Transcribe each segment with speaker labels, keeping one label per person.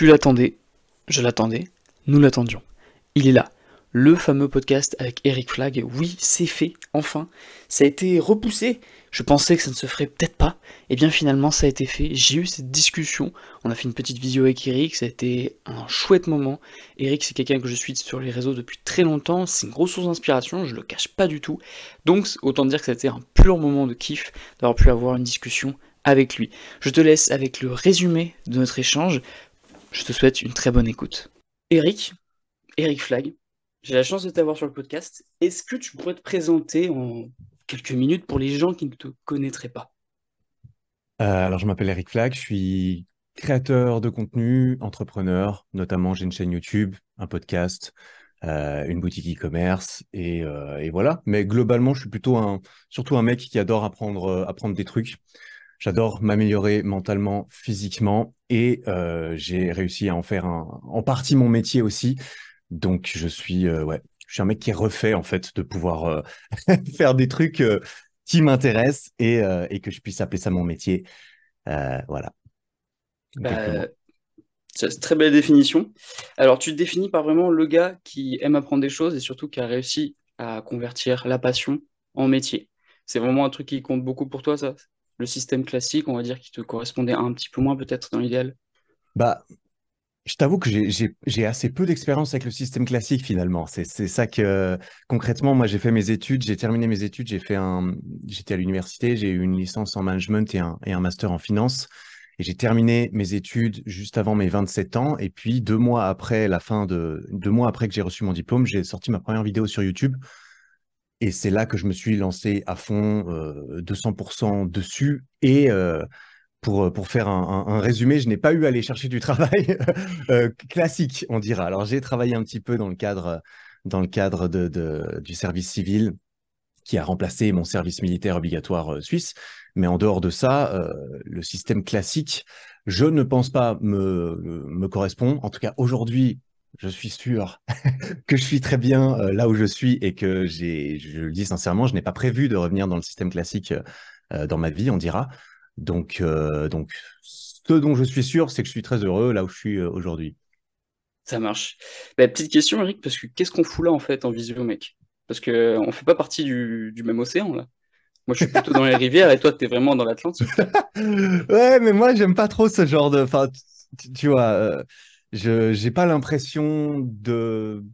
Speaker 1: Tu l'attendais, je l'attendais, nous l'attendions. Il est là, le fameux podcast avec Eric Flag. Oui, c'est fait, enfin. Ça a été repoussé. Je pensais que ça ne se ferait peut-être pas. Et bien finalement, ça a été fait. J'ai eu cette discussion. On a fait une petite visio avec Eric. Ça a été un chouette moment. Eric, c'est quelqu'un que je suis sur les réseaux depuis très longtemps. C'est une grosse source d'inspiration. Je le cache pas du tout. Donc, autant dire que ça a été un pur moment de kiff d'avoir pu avoir une discussion avec lui. Je te laisse avec le résumé de notre échange. Je te souhaite une très bonne écoute. Eric, Eric Flag, j'ai la chance de t'avoir sur le podcast. Est-ce que tu pourrais te présenter en quelques minutes pour les gens qui ne te connaîtraient pas?
Speaker 2: Euh, Alors, je m'appelle Eric Flag, je suis créateur de contenu, entrepreneur, notamment j'ai une chaîne YouTube, un podcast, euh, une boutique e-commerce et, euh, et, voilà. Mais globalement, je suis plutôt un, surtout un mec qui adore apprendre, apprendre des trucs. J'adore m'améliorer mentalement, physiquement, et euh, j'ai réussi à en faire un, en partie mon métier aussi. Donc je suis, euh, ouais, je suis un mec qui est refait en fait de pouvoir euh, faire des trucs qui m'intéressent et, et, que je puisse appeler ça mon métier. voilà.
Speaker 1: Bah, c'est une très belle définition. Alors tu te définis par vraiment le gars qui aime apprendre des choses et surtout qui a réussi à convertir la passion en métier. C'est vraiment un truc qui compte beaucoup pour toi, ça? Le système classique, on va dire, qui te correspondait un petit peu moins peut-être dans l'idéal
Speaker 2: Bah, je t'avoue que j'ai assez peu d'expérience avec le système classique finalement. C'est ça que concrètement, moi j'ai fait mes études, j'ai terminé mes études, j'ai fait un, j'étais à l'université, j'ai eu une licence en management et un, et un master en finance. Et j'ai terminé mes études juste avant mes 27 ans. Et puis deux mois après la fin de, deux mois après que j'ai reçu mon diplôme, j'ai sorti ma première vidéo sur YouTube et c'est là que je me suis lancé à fond, euh, 200% dessus. Et euh, pour, pour faire un, un, résumé, je n'ai pas eu à aller chercher du travail euh, classique, on dira. Alors j'ai travaillé un petit peu dans le cadre, dans le cadre de, de, du service civil qui a remplacé mon service militaire obligatoire euh, suisse. Mais en dehors de ça, euh, le système classique, je ne pense pas me, me correspond. En tout cas, aujourd'hui, je suis sûr que je suis très bien euh, là où je suis et que j'ai, je le dis sincèrement, je n'ai pas prévu de revenir dans le système classique euh, dans ma vie, on dira. Donc, euh, donc, ce dont je suis sûr, c'est que je suis très heureux là où je suis aujourd'hui.
Speaker 1: Ça marche. Bah, petite question, Eric, parce que qu'est-ce qu'on fout là en fait en visio, mec? Parce que on fait pas partie du, du même océan là. Moi, je suis plutôt dans les rivières et toi, tu es vraiment dans l'Atlantique.
Speaker 2: ouais, mais moi, j'aime pas trop ce genre de. Enfin, tu, tu vois je n'ai pas l'impression de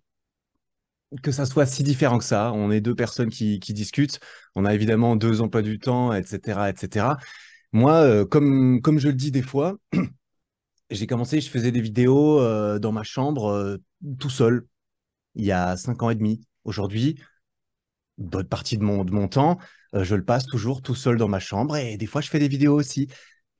Speaker 2: que ça soit si différent que ça. On est deux personnes qui, discutent. On a évidemment deux emplois du temps, etc., etc. Moi, euh, comme, je le dis des fois, j'ai commencé, je faisais des vidéos euh, dans ma chambre euh, tout seul il y a cinq ans et demi. Aujourd'hui, bonne partie de mon temps, je le passe toujours tout seul dans ma chambre et des fois, je fais des vidéos aussi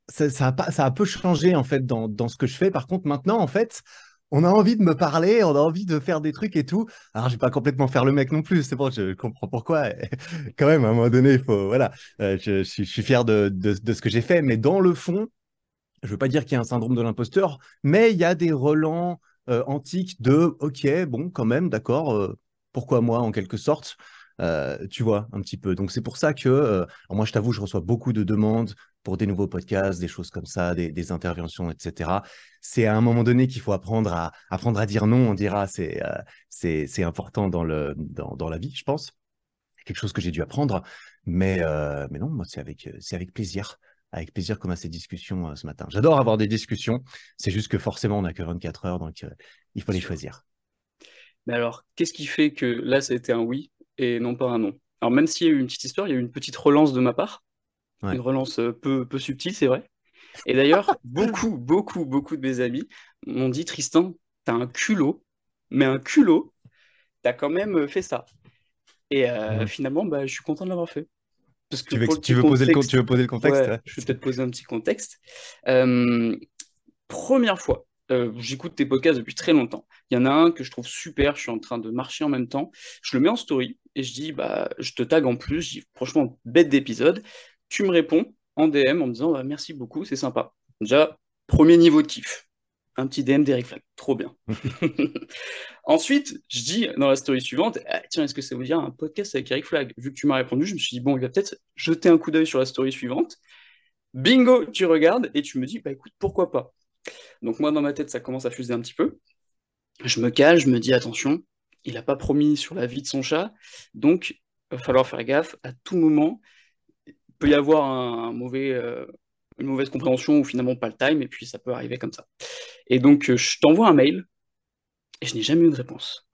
Speaker 2: ça, a pas, ça a peu changé en fait dans, dans, ce que je fais. Par contre, maintenant, en fait, on a envie de me parler, on a envie de faire des trucs et tout. Alors, je vais pas complètement faire le mec non plus. C'est bon, je comprends pourquoi. Quand même, à un moment donné, il faut, voilà, euh, je, je, suis fier de, de, de ce que j'ai fait, mais dans le fond, je veux pas dire qu'il y a un syndrome de l'imposteur, mais il y a des relents euh, antiques de, ok, bon, quand même, d'accord. Euh, pourquoi moi, en quelque sorte euh, tu vois, un petit peu. Donc c'est pour ça que, euh, moi je t'avoue, je reçois beaucoup de demandes pour des nouveaux podcasts, des choses comme ça, des, interventions, etc. C'est à un moment donné qu'il faut apprendre à, apprendre à dire non, on dira, c'est euh, c'est important dans, le, dans, dans, la vie, je pense. Quelque chose que j'ai dû apprendre. Mais, mais non, moi c'est avec, avec plaisir avec plaisir comme à ces discussions ce matin. J'adore avoir des discussions. C'est juste que forcément, on n'a que 24 heures, donc il faut les choisir.
Speaker 1: Mais alors, qu'est-ce qui fait que là, ça a été un oui et non pas un non. Alors même s'il y a eu une petite histoire, il y a eu une petite relance de ma part, une relance euh, peu, peu subtile, c'est vrai. Et d'ailleurs, beaucoup, beaucoup, beaucoup de mes amis m'ont dit Tristan, t'as un culot, mais un culot, t'as quand même euh, fait ça. Et euh, finalement, bah, je suis content de l'avoir fait.
Speaker 2: Parce que tu, veux, tu, veux poser le, tu veux poser le contexte
Speaker 1: Je vais peut-être poser un petit contexte. première fois euh, j'écoute tes podcasts depuis très longtemps. Il y en a un que je trouve super, je suis en train de marcher en même temps. Je le mets en story et je dis, bah, je te tag en plus, je dis, franchement, bête d'épisode. Tu me réponds en DM en me disant, bah, merci beaucoup, c'est sympa. Déjà, premier niveau de kiff. Un petit DM d'Eric Flag, trop bien. Ensuite, je dis dans la story suivante, ah, tiens, est-ce que ça veut dire un podcast avec Eric Flag Vu que tu m'as répondu, je me suis dit, bon, il va peut-être jeter un coup d'œil sur la story suivante. Bingo, tu regardes et tu me dis, bah écoute, pourquoi pas? Donc moi, dans ma tête, ça commence à fuser un petit peu. Je me cale, je me dis attention, il n'a pas promis sur la vie de son chat, donc il va falloir faire gaffe. À tout moment, il peut y avoir un, mauvais, euh, une mauvaise compréhension ou finalement pas le time, et puis ça peut arriver comme ça. Et donc euh, je t'envoie un mail, et je n'ai jamais eu de réponse.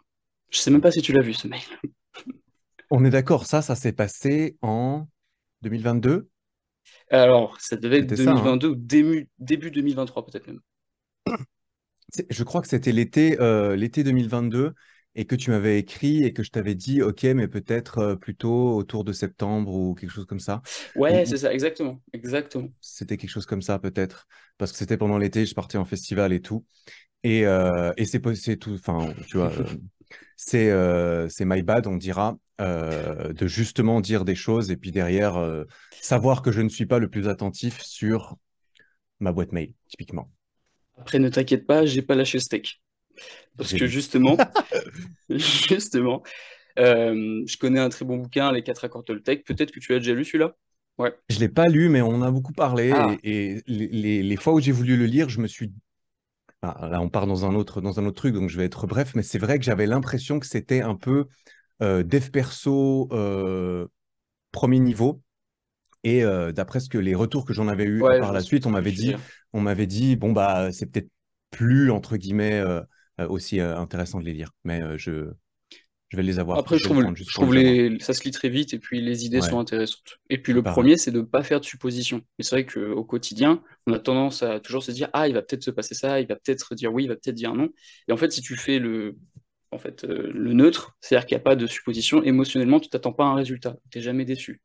Speaker 1: Je sais même pas si tu l'as vu ce mail.
Speaker 2: On est d'accord, ça, ça s'est passé en 2022
Speaker 1: Alors, ça devait être 2022 hein. ou début, début 2023 peut-être même.
Speaker 2: Je crois que c'était l'été euh, l'été 2022 et que tu m'avais écrit et que je t'avais dit, OK, mais peut-être euh, plutôt autour de septembre ou quelque chose comme ça.
Speaker 1: Ouais, c'est ça, exactement, exactement.
Speaker 2: C'était quelque chose comme ça peut-être, parce que c'était pendant l'été, je partais en festival et tout. Et, euh, et c'est tout, enfin, tu vois, c'est c'est my bad, on dira, de justement dire des choses et puis derrière, savoir que je ne suis pas le plus attentif sur ma boîte mail, typiquement.
Speaker 1: Après, ne t'inquiète pas, j'ai pas lâché le steak. Parce que justement, justement, euh, je connais un très bon bouquin, Les 4 accords Toltec. Peut-être que tu as déjà lu celui-là?
Speaker 2: Ouais. Je ne l'ai pas lu, mais on en a beaucoup parlé. Ah. Et, les, fois où j'ai voulu le lire, je me suis. Ah, là, on part dans un, autre, dans un autre truc, donc je vais être bref, mais c'est vrai que j'avais l'impression que c'était un peu euh, dev perso euh, premier niveau. Et euh, d'après ce que les retours que j'en avais eu par la suite, on m'avait dit, on m'avait dit, bon bah c'est peut-être plus entre guillemets aussi intéressant de les lire, mais je je vais les avoir.
Speaker 1: Après, je, trouve, je trouve les, ça se lit très vite et puis les idées sont intéressantes. Et puis le premier, c'est de ne pas faire de suppositions. Mais c'est vrai qu'au quotidien, on a tendance à toujours se dire ah il va peut-être se passer ça, il va peut-être dire oui, il va peut-être dire non. Et en fait, si tu fais le en fait le neutre, c'est-à-dire qu'il n'y a pas de supposition, émotionnellement, tu t'attends pas à un résultat, tu n'es jamais déçu.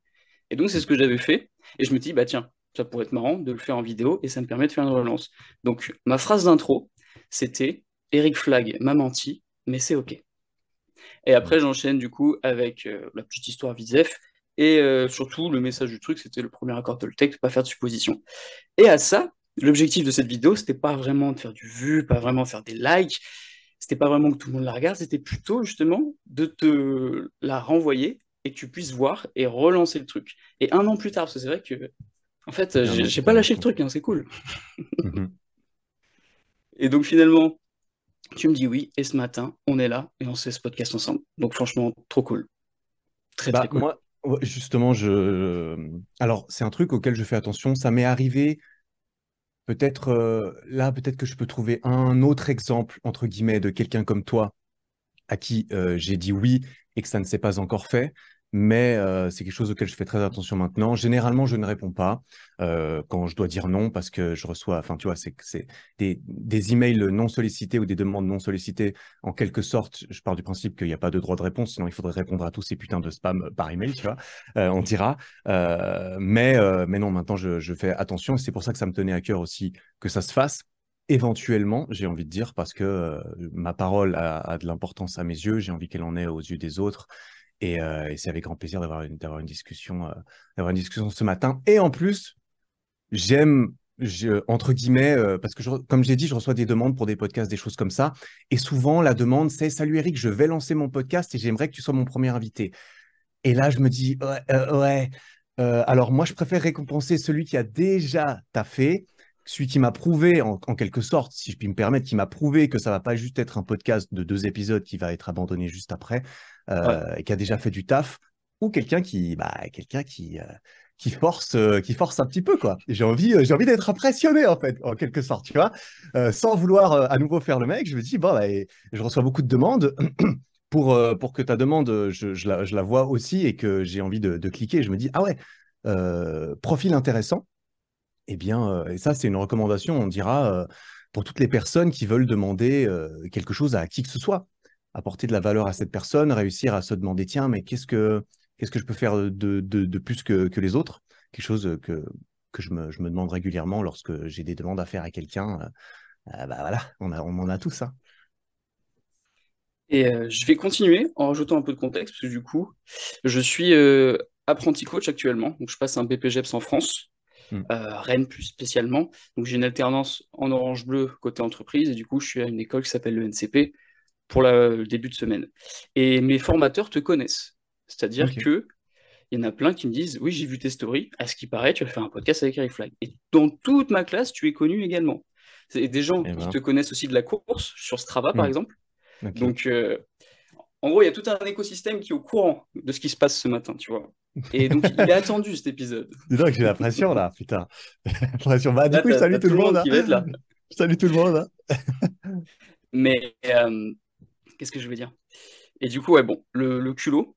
Speaker 1: Et donc, c'est ce que j'avais fait. Et je me dis, bah tiens, ça pourrait être marrant de le faire en vidéo et ça me permet de faire une relance. Donc, ma phrase d'intro, c'était Eric Flag m'a menti, mais c'est OK. Et après, j'enchaîne du coup avec euh, la petite histoire Vizef. Et euh, surtout, le message du truc, c'était le premier accord Toltec, pas faire de supposition. Et à ça, l'objectif de cette vidéo, c'était pas vraiment de faire du vu, pas vraiment faire des likes, c'était pas vraiment que tout le monde la regarde, c'était plutôt justement de te la renvoyer et que tu puisses voir et relancer le truc. Et un an plus tard, parce que c'est vrai que, en fait, j'ai pas lâché le truc, hein, c'est cool. Mhm. et donc finalement, tu me dis oui, et ce matin, on est là et on fait ce podcast ensemble. Donc franchement, trop cool.
Speaker 2: Très, bah, très cool. Moi, justement, je. Alors, c'est un truc auquel je fais attention. Ça m'est arrivé. Peut-être euh, là, peut-être que je peux trouver un autre exemple, entre guillemets, de quelqu'un comme toi à qui euh, j'ai dit oui et que ça ne s'est pas encore fait. Mais euh, c'est quelque chose auquel je fais très attention maintenant. Généralement, je ne réponds pas euh, quand je dois dire non parce que je reçois, enfin, tu vois, c'est des, des emails non sollicités ou des demandes non sollicitées. En quelque sorte, je pars du principe qu'il n'y a pas de droit de réponse, sinon il faudrait répondre à tous ces putains de spam par email, tu vois. on dira. mais, mais non, maintenant, je, fais attention et c'est pour ça que ça me tenait à cœur aussi que ça se fasse éventuellement, j'ai envie de dire, parce que euh, ma parole a, de l'importance à mes yeux, j'ai envie qu'elle en ait aux yeux des autres. Et, euh, c'est avec grand plaisir d'avoir une, une, discussion, euh, une discussion ce matin. Et en plus, j'aime, entre guillemets, parce que comme j'ai dit, je reçois des demandes pour des podcasts, des choses comme ça. Et souvent, la demande, c'est Salut Eric, je vais lancer mon podcast et j'aimerais que tu sois mon premier invité. Et là, je me dis Ouais, ouais. alors moi, je préfère récompenser celui qui a déjà taffé celui qui m'a prouvé, en, quelque sorte, si je puis me permettre, qui m'a prouvé que ça va pas juste être un podcast de deux épisodes qui va être abandonné juste après, euh, et qui a déjà fait du taf, ou quelqu'un qui, bah, quelqu'un qui, euh, qui force, euh, qui force un petit peu quoi. J'ai envie, j'ai envie d'être impressionné en fait, en quelque sorte, tu vois, sans vouloir à nouveau faire le mec. Je me dis bon, bah, je reçois beaucoup de demandes. pour, pour que ta demande, je, la, je, la, vois aussi et que j'ai envie de, de, cliquer. Je me dis, ah ouais, profil intéressant eh bien, euh, et ça, c'est une recommandation, on dira, euh, pour toutes les personnes qui veulent demander euh, quelque chose à qui que ce soit, apporter de la valeur à cette personne, réussir à se demander, tiens, mais qu'est-ce que, qu'est-ce que je peux faire de, de, plus que, que, les autres? Quelque chose que, que je, me, je me demande régulièrement lorsque j'ai des demandes à faire à quelqu'un. bah voilà, on, a, on en a tous ça. Hein.
Speaker 1: Et je vais continuer en rajoutant un peu de contexte, du coup, je suis apprenti coach actuellement, donc je passe un BPGEPS en France. Mm. Euh, Rennes plus spécialement. Donc j'ai une alternance en orange-bleu côté entreprise et du coup je suis à une école qui s'appelle le NCP pour le début de semaine. Et mes formateurs te connaissent. C'est-à-dire que il y en a plein qui me disent Oui, j'ai vu tes stories. À ce qui paraît, tu as fait un podcast avec Eric Flag. Et dans toute ma classe, tu es connu également. C'est des gens
Speaker 2: Eh
Speaker 1: qui
Speaker 2: ben.
Speaker 1: te connaissent aussi de la course, sur Strava par
Speaker 2: Hmm.
Speaker 1: exemple. Donc, euh, en gros, il y a tout un écosystème qui est au courant de ce qui se passe ce matin, tu vois. Et donc, il est attendu cet épisode.
Speaker 2: Dis donc, j'ai la pression là, putain. La pression. Bah, du coup, je salue tout le monde. hein.
Speaker 1: qui va être là.
Speaker 2: Je salue tout le monde. hein.
Speaker 1: Mais euh, qu'est-ce que je veux dire? Et du coup, ouais, bon, le, le culot,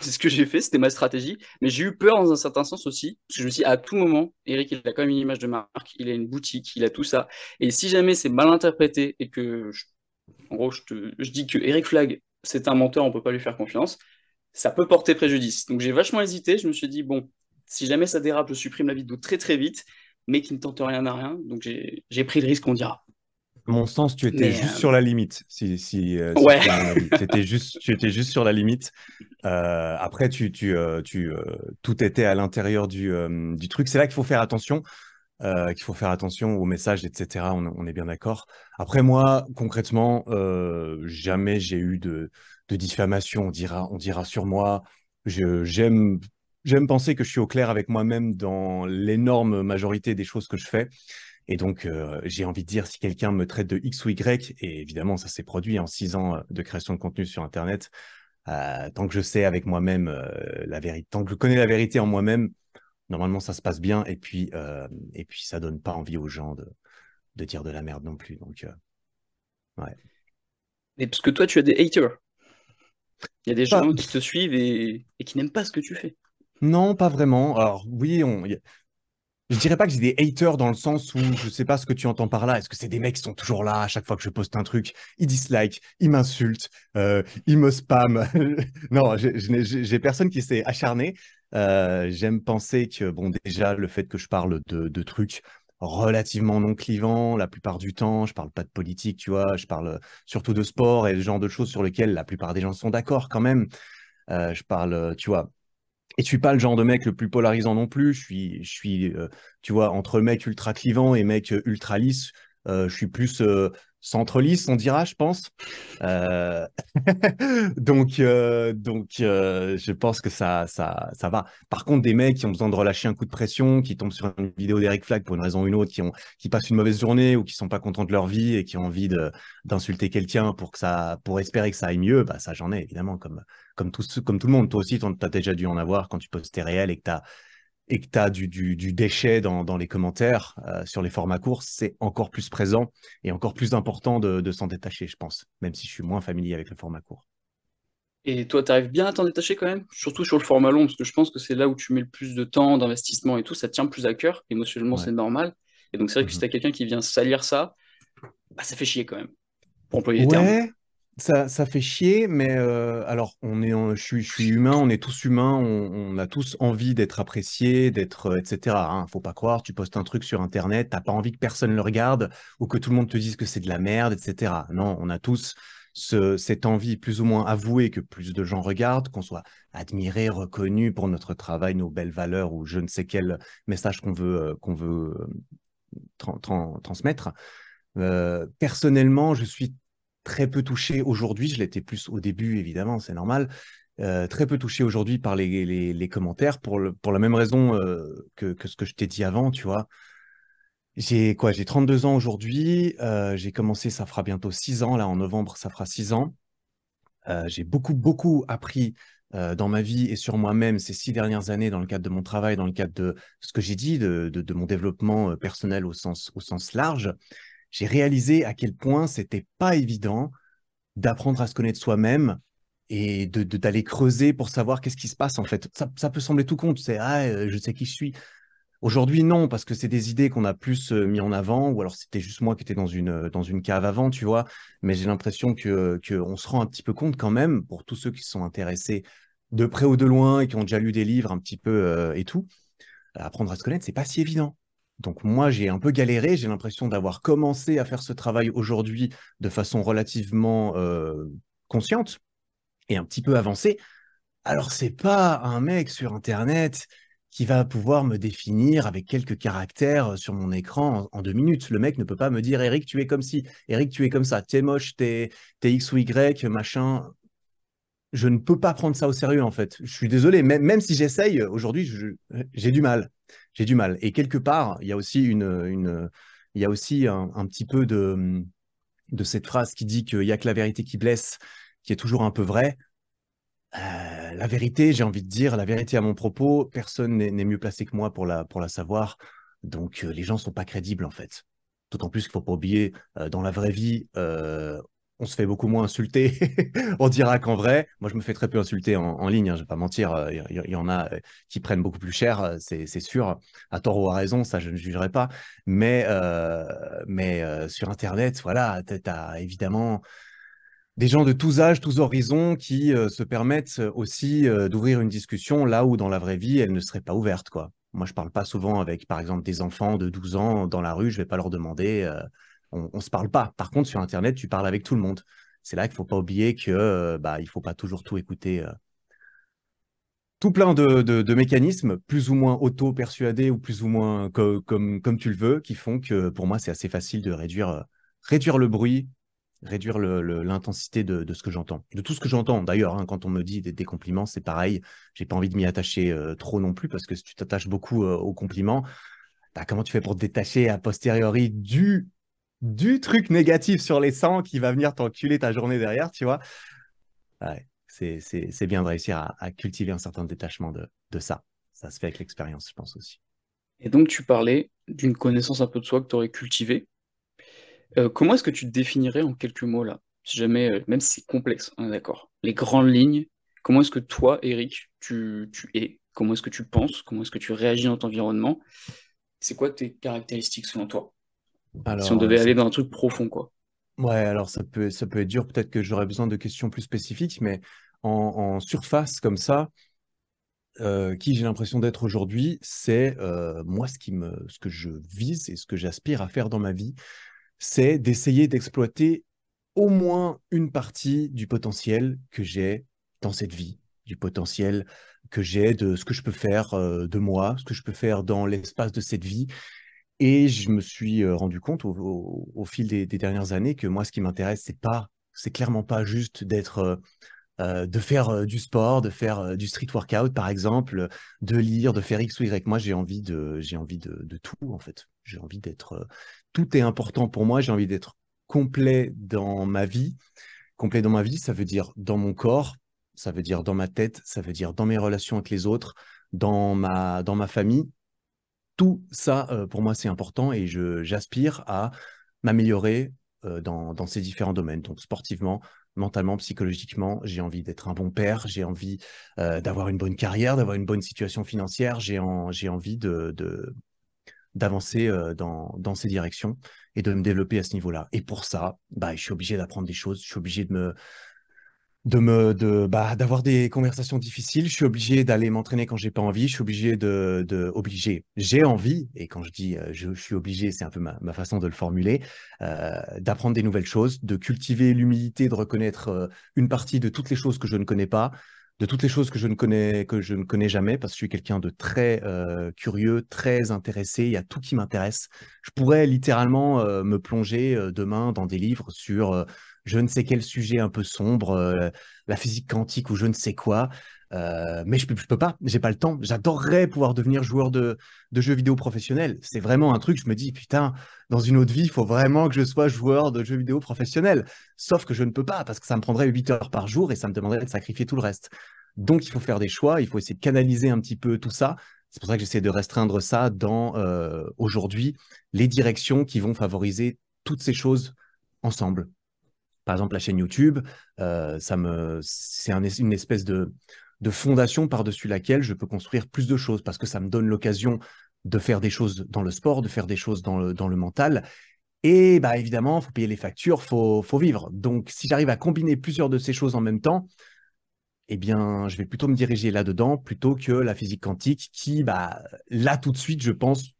Speaker 1: c'est ce que j'ai fait, c'était ma stratégie. Mais j'ai eu peur dans un certain sens aussi, parce que je me suis dit, à tout moment, Eric, il a quand même une image de marque, il a une boutique, il a tout ça. Et si jamais c'est mal interprété et que, je- en gros, je, te, je dis que Eric Flag, c'est un menteur, on peut pas lui faire confiance, ça peut porter préjudice. Donc j'ai vachement hésité, je me suis dit, bon, si jamais ça dérape, je supprime la vidéo très très vite, mais qui ne tente rien à rien. Donc j'ai pris le risque, on dira.
Speaker 2: Mon sens, tu étais
Speaker 1: Mais,
Speaker 2: juste
Speaker 1: euh,
Speaker 2: sur la limite. Si, si, euh, si
Speaker 1: Ouais.
Speaker 2: avis. T'étais juste, tu étais juste sur la limite. Euh, après, tu, tu, tu, tout était à l'intérieur du, du truc. C'est là qu'il faut faire attention. euh, qu'il faut faire attention aux messages, etc. On, on est bien d'accord. Après, moi, concrètement, euh, jamais j'ai eu de, de diffamation. On dira, on dira sur moi. J'aime, penser que je suis au clair avec moi-même dans l'énorme majorité des choses que je fais. Et donc, euh, j'ai envie de dire, si quelqu'un me traite de X ou Y, et évidemment, ça s'est produit en six ans euh, de création de contenu sur Internet, euh, tant que je sais avec moi-même la vérité, tant que je connais la vérité en moi-même, normalement, ça se passe bien. Et puis, et puis ça donne pas envie aux gens de, de dire de la merde non plus. Donc, euh,
Speaker 1: Et parce que toi, tu as des haters. Il y a des
Speaker 2: Pas-
Speaker 1: gens qui te suivent et, et qui n'aiment pas ce que tu fais.
Speaker 2: non, pas vraiment. Alors, oui, on. Je dirais pas que j'ai des haters dans le sens où je sais pas ce que tu entends par là. Est-ce que c'est des mecs qui sont toujours là à chaque fois que je poste un truc, ils dislike, ils m'insultent, euh, ils me spamment. non, j'ai- personne qui s'est acharné. Euh, J'aime penser que bon, déjà le fait que je parle de, de trucs relativement non clivants la plupart du temps, je parle pas de politique, tu vois, je parle surtout de sport et le genre de choses sur lesquelles la plupart des gens sont d'accord quand même. Je parle, tu vois. Et je suis pas le genre de mec le plus polarisant non plus. Je suis, je suis, tu vois, entre mec ultra clivant et mec ultra lisse. Euh, je suis plus euh, centre lisse, on dira, je pense. Euh, donc, donc, je pense que ça, ça, ça va. Par contre, des mecs qui ont besoin de relâcher un coup de pression, qui tombent sur une vidéo d'Eric Flag pour une raison ou une autre, qui ont, qui passent une mauvaise journée ou qui sont pas contents de leur vie et qui ont envie d'insulter quelqu'un pour que pour espérer que ça aille mieux, bah ça, j'en ai évidemment comme, comme tout, comme tout le monde. Toi aussi, tu as déjà dû en avoir quand tu postes tes réels et que tu as et que tu as du, du, du déchet dans, dans les commentaires euh, sur les formats courts, c'est encore plus présent et encore plus important de, de s'en détacher, je pense, même si je suis moins familier avec le format court.
Speaker 1: Et toi, tu arrives bien à t'en détacher quand même, surtout sur le format long, parce que je pense que c'est là où tu mets le plus de temps, d'investissement et tout, ça te tient plus à cœur, émotionnellement
Speaker 2: Ouais.
Speaker 1: c'est normal. Et donc c'est vrai que si
Speaker 2: Mhm.
Speaker 1: tu as quelqu'un qui vient salir ça, bah, ça fait chier quand même, pour employer les termes.
Speaker 2: Ça, fait chier, mais euh, alors on est, je suis, humain, on est tous humains, on, a tous envie d'être appréciés, d'être, euh, etc. Hein, faut pas croire, tu postes un truc sur Internet, t'as pas envie que personne le regarde ou que tout le monde te dise que c'est de la merde, etc. Non, on a tous ce- cette envie plus ou moins avouée que plus de gens regardent, qu'on soit admiré, reconnu pour notre travail, nos belles valeurs ou je ne sais quel message qu'on veut, euh, qu'on veut euh, tran- tran- transmettre. Personnellement, je suis très peu touché aujourd'hui. Je l'étais plus au début, évidemment, c'est normal. Euh, très peu touché aujourd'hui par les, commentaires pour, le, pour la même raison euh, que, ce que je t'ai dit avant, tu vois. J'ai quoi? J'ai 32 ans aujourd'hui. Euh, j'ai commencé, ça fera bientôt 6 ans. Là, en novembre, ça fera 6 ans. J'ai beaucoup, beaucoup appris dans ma vie et sur moi-même ces six dernières années dans le cadre de mon travail, dans le cadre de ce que j'ai dit, de, de, de mon développement personnel au sens, au sens large. J'ai réalisé à quel point c'était pas évident d'apprendre à se connaître soi-même et d'aller creuser pour savoir qu'est-ce qui se passe en fait. Ça, peut sembler tout con, c'est ah, euh, je sais qui je suis. Aujourd'hui, non, parce que c'est des idées qu'on a plus euh, mis en avant, ou alors c'était juste moi qui étais dans une, euh, cave avant, tu vois. Mais j'ai l'impression que, que on se rend un petit peu compte quand même, pour tous ceux qui sont intéressés de près ou de loin et qui ont déjà lu des livres un petit peu et tout, apprendre à se connaître, c'est pas si évident. Donc moi, j'ai un peu galéré, j'ai l'impression d'avoir commencé à faire ce travail aujourd'hui de façon relativement consciente et un petit peu avancée. Alors c'est pas un mec sur Internet qui va pouvoir me définir avec quelques caractères sur mon écran en, deux minutes. Le mec ne peut pas me dire Eric, tu es comme ci, Eric, tu es comme ça, t'es moche, t'es X ou Y, machin. Je ne peux pas prendre ça au sérieux en fait. Je suis désolé, même, même si j'essaye, aujourd'hui, j'ai du mal. J'ai du mal. Et quelque part, il y a aussi une, une, y a aussi un, petit peu de, de cette phrase qui dit qu'il n'y a que la vérité qui blesse, qui est toujours un peu vraie. Euh, la vérité, j'ai envie de dire, la vérité à mon propos, personne n'est mieux placé que moi pour la, pour la savoir. Donc, euh, les gens ne sont pas crédibles, en fait. D'autant plus qu'il ne faut pas oublier, euh, dans la vraie vie, on se fait beaucoup moins insulter. on dira qu'en vrai, moi, je me fais très peu insulter en, ligne, hein, je ne vais pas mentir. Il y, en a qui prennent beaucoup plus cher, c'est sûr. À tort ou à raison, ça, je ne jugerai pas. Mais, mais sur Internet, voilà, tu as évidemment des gens de tous âges, tous horizons qui euh, se permettent euh, aussi euh, d'ouvrir une discussion là où dans la vraie vie, elle ne serait pas ouverte. Quoi. Moi, je parle pas souvent avec, par exemple, des enfants de 12 ans dans la rue, je vais pas leur demander, on, ne se parle pas. Par contre, sur Internet, tu parles avec tout le monde. C'est là qu'il faut pas oublier que bah, il faut pas toujours tout écouter. Tout plein de, mécanismes, plus ou moins auto-persuadés ou plus ou moins comme, tu le veux, qui font que pour moi, c'est assez facile de réduire, réduire le bruit, réduire l'intensité de, ce que j'entends. De tout ce que j'entends, d'ailleurs, hein, quand on me dit des, compliments, c'est pareil. J'ai pas envie de m'y attacher euh, trop non plus, parce que si tu t'attaches beaucoup euh, aux compliments, bah, comment tu fais pour te détacher a posteriori du, du truc négatif sur les 100 qui va venir t'enculer ta journée derrière, tu vois C'est bien de réussir à, cultiver un certain détachement de, ça. Ça se fait avec l'expérience, je pense aussi.
Speaker 1: Et donc, tu parlais d'une connaissance un peu de soi que tu aurais cultivée. Euh, comment est-ce que tu te définirais en quelques mots là? Si jamais, euh, même si c'est complexe, hein, d'accord. Les grandes lignes, comment est-ce que toi, Eric, tu, tu es? Comment est-ce que tu penses? Comment est-ce que tu réagis dans ton environnement? C'est quoi tes caractéristiques selon toi? Si on devait aller dans un truc profond, quoi.
Speaker 2: ouais, alors ça peut, ça peut être dur. Peut-être que j'aurais besoin de questions plus spécifiques, mais en, surface comme ça, euh, qui j'ai l'impression d'être aujourd'hui, c'est moi ce qui me, ce que je vise et ce que j'aspire à faire dans ma vie c'est d'essayer d'exploiter au moins une partie du potentiel que j'ai dans cette vie, du potentiel que j'ai de ce que je peux faire euh, de moi, ce que je peux faire dans l'espace de cette vie. Et je me suis rendu compte au, fil des, dernières années que moi, ce qui m'intéresse, c'est pas, c'est clairement pas juste d'être, de faire du sport, de faire du street workout, par exemple, de lire, de faire X ou Y. Moi, j'ai envie de, j'ai envie de tout, en fait. J'ai envie d'être, tout est important pour moi. J'ai envie d'être complet dans ma vie. Complet dans ma vie, ça veut dire dans mon corps, ça veut dire dans ma tête, ça veut dire dans mes relations avec les autres, dans ma, dans ma famille. Tout ça, euh, pour moi, c'est important et j'aspire à m'améliorer euh, dans, dans, ces différents domaines. Donc, sportivement, mentalement, psychologiquement, j'ai envie d'être un bon père, j'ai envie euh, d'avoir une bonne carrière, d'avoir une bonne situation financière, j'ai envie de, d'avancer dans, dans ces directions et de me développer à ce niveau-là. Et pour ça, bah, je suis obligé d'apprendre des choses, je suis obligé de me de me de bah, d'avoir des conversations difficiles. Je suis obligé d'aller m'entraîner quand j'ai pas envie. Je suis obligé de, de obliger j'ai envie et quand je dis euh, je, suis obligé c'est un peu ma, ma, façon de le formuler euh, d'apprendre des nouvelles choses de cultiver l'humilité de reconnaître une partie de toutes les choses que je ne connais pas de toutes les choses que je ne connais, que je ne connais jamais, parce que je suis quelqu'un de très euh, curieux, très intéressé, il y a tout qui m'intéresse. Je pourrais littéralement euh, me plonger euh, demain dans des livres sur je ne sais quel sujet un peu sombre, la physique quantique ou je ne sais quoi, mais je ne peux, pas, j'ai pas le temps. J'adorerais pouvoir devenir joueur de, de jeux vidéo professionnel. C'est vraiment un truc, je me dis, putain, dans une autre vie, il faut vraiment que je sois joueur de jeux vidéo professionnel. Sauf que je ne peux pas, parce que ça me prendrait 8 heures par jour et ça me demanderait de sacrifier tout le reste. Donc, il faut faire des choix, il faut essayer de canaliser un petit peu tout ça. C'est pour ça que j'essaie de restreindre ça dans, euh, aujourd'hui, les directions qui vont favoriser toutes ces choses ensemble. Par exemple, la chaîne YouTube, euh, ça me, c'est une espèce de, de fondation par-dessus laquelle je peux construire plus de choses parce que ça me donne l'occasion de faire des choses dans le sport, de faire des choses dans le, dans le mental. Et bah évidemment, faut payer les factures, faut, faut vivre. Donc, si j'arrive à combiner plusieurs de ces choses en même temps, eh bien, je vais plutôt me diriger là-dedans plutôt que la physique quantique qui, bah, là tout de suite, je pense,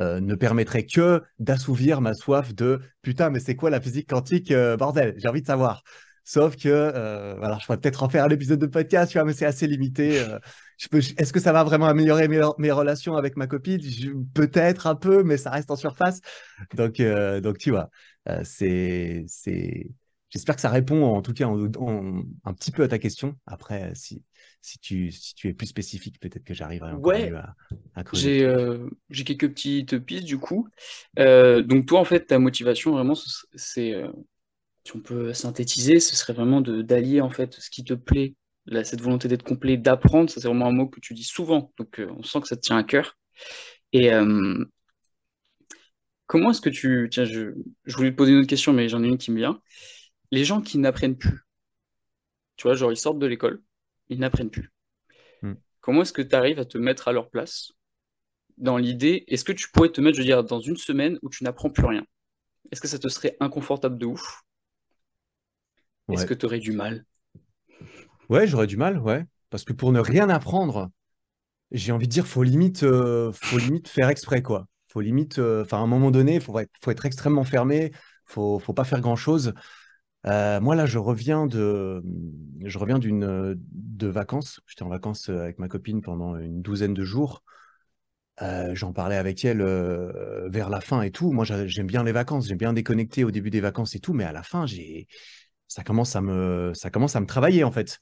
Speaker 2: euh, ne permettrait que d'assouvir ma soif de putain, mais c'est quoi la physique quantique, euh, bordel, j'ai envie de savoir. Sauf que, euh, alors je pourrais peut-être en faire un épisode de podcast, mais c'est assez limité. Est-ce que ça va vraiment améliorer mes, relations avec ma copine? Peut-être un peu, mais ça reste en surface. Donc, donc tu vois, c'est, j'espère que ça répond en tout cas un petit peu à ta question. Après, si, si, tu, si tu es plus spécifique, peut-être que j'arriverai encore
Speaker 1: Ouais,
Speaker 2: mieux à, à creuser.
Speaker 1: j'ai euh, j'ai quelques petites pistes du coup. Euh, donc toi, en fait, ta motivation vraiment, ce- c'est, euh, si on peut synthétiser, ce serait vraiment d'allier en fait ce qui te plaît, là, cette volonté d'être complet, d'apprendre. Ça, c'est vraiment un mot que tu dis souvent. Donc on sent que ça te tient à cœur. Et comment est-ce que tu... Tiens, je, je voulais te poser une autre question, mais j'en ai une qui me vient. Les gens qui n'apprennent plus, tu vois, genre ils sortent de l'école, ils n'apprennent plus.
Speaker 2: Hmm.
Speaker 1: Comment est-ce que tu arrives à te mettre à leur place dans l'idée, est-ce que tu pourrais te mettre, je veux dire, dans une semaine où tu n'apprends plus rien? Est-ce que ça te serait inconfortable de ouf? Est-ce que tu aurais du mal?
Speaker 2: ouais, j'aurais du mal, ouais. Parce que pour ne rien apprendre, j'ai envie de dire, faut limite, euh, faut limite faire exprès, quoi. Faut limite, euh, enfin, à un moment donné, faut être, faut être extrêmement fermé. Faut, faut pas faire grand-chose. Euh, moi, là, je reviens de, je reviens d'une, euh, de vacances. J'étais en vacances euh, avec ma copine pendant une douzaine de jours. J'en parlais avec elle vers la fin et tout. Moi, j'a- j'aime bien les vacances. J'aime bien déconnecter au début des vacances et tout. Mais à la fin, ça commence à me, ça commence à me travailler, en fait.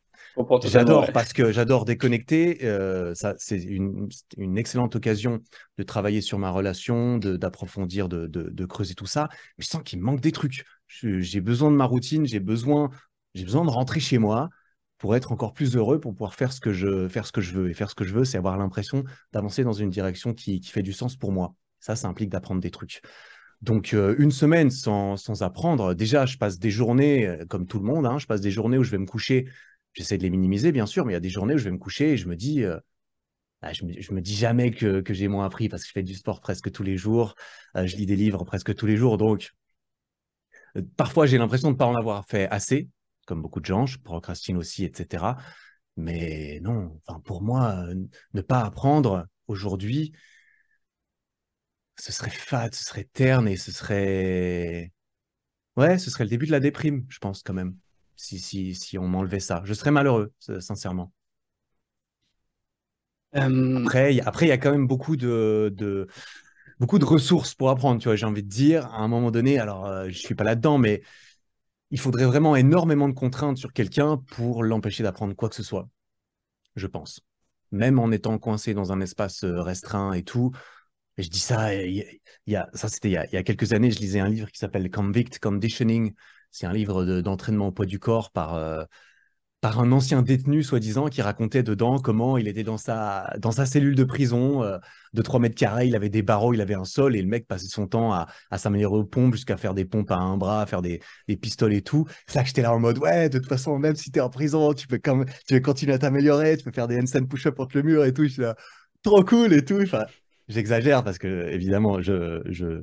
Speaker 2: J'adore parce que j'adore déconnecter. euh, ça, c'est une, une excellente occasion de travailler sur ma relation, d'approfondir, de, de, de creuser tout ça. Mais je sens qu'il me manque des trucs. J'ai besoin de ma routine, j'ai besoin, j'ai besoin de rentrer chez moi pour être encore plus heureux, pour pouvoir faire ce que je, faire ce que je veux. Et faire ce que je veux, c'est avoir l'impression d'avancer dans une direction qui, qui fait du sens pour moi. Ça, ça implique d'apprendre des trucs. Donc, euh, une semaine sans, sans apprendre, déjà, je passe des journées, euh, comme tout le monde, hein, je passe des journées où je vais me coucher J'essaie de les minimiser, bien sûr, mais il y a des journées où je vais me coucher et je me dis, euh, ah, je me, me dis jamais que, que j'ai moins appris parce que je fais du sport presque tous les jours, euh, je lis des livres presque tous les jours. Donc, euh, parfois, j'ai l'impression de ne pas en avoir fait assez, comme beaucoup de gens, je procrastine aussi, etc. Mais non, pour moi, ne pas apprendre aujourd'hui, ce serait fade, ce serait terne et ce serait. Ouais, ce serait le début de la déprime, je pense, quand même, si, si, si on m'enlevait ça. Je serais malheureux, s- sincèrement.
Speaker 1: Euh,
Speaker 2: Après, il y a- après, y a quand même beaucoup de, de- beaucoup de ressources pour apprendre, tu vois, j'ai envie de dire, à un moment donné, alors euh, je suis pas là-dedans, mais il faudrait vraiment énormément de contraintes sur quelqu'un pour l'empêcher d'apprendre quoi que ce soit, je pense. Même en étant coincé dans un espace euh, restreint et tout. Et je dis ça, il y a, ça c'était il y a quelques années, je lisais un livre qui s'appelle Convict Conditioning. C'est un livre de- d'entraînement au poids du corps par, euh, par un ancien détenu, soi-disant, qui racontait dedans comment il était dans sa, dans sa cellule de prison euh, de 3 mètres carrés, il avait des barreaux, il avait un sol, et le mec passait son temps à, à s'améliorer aux pompes jusqu'à faire des pompes à un bras, à faire des, des pistolets et tout. C'est là que j'étais là en mode, ouais, de toute façon, même si t'es en prison, tu peux, quand tu continuer à t'améliorer, tu peux faire des handstand push-up contre le mur et tout. Je suis là, trop cool et tout. J'exagère parce que, évidemment, je, je,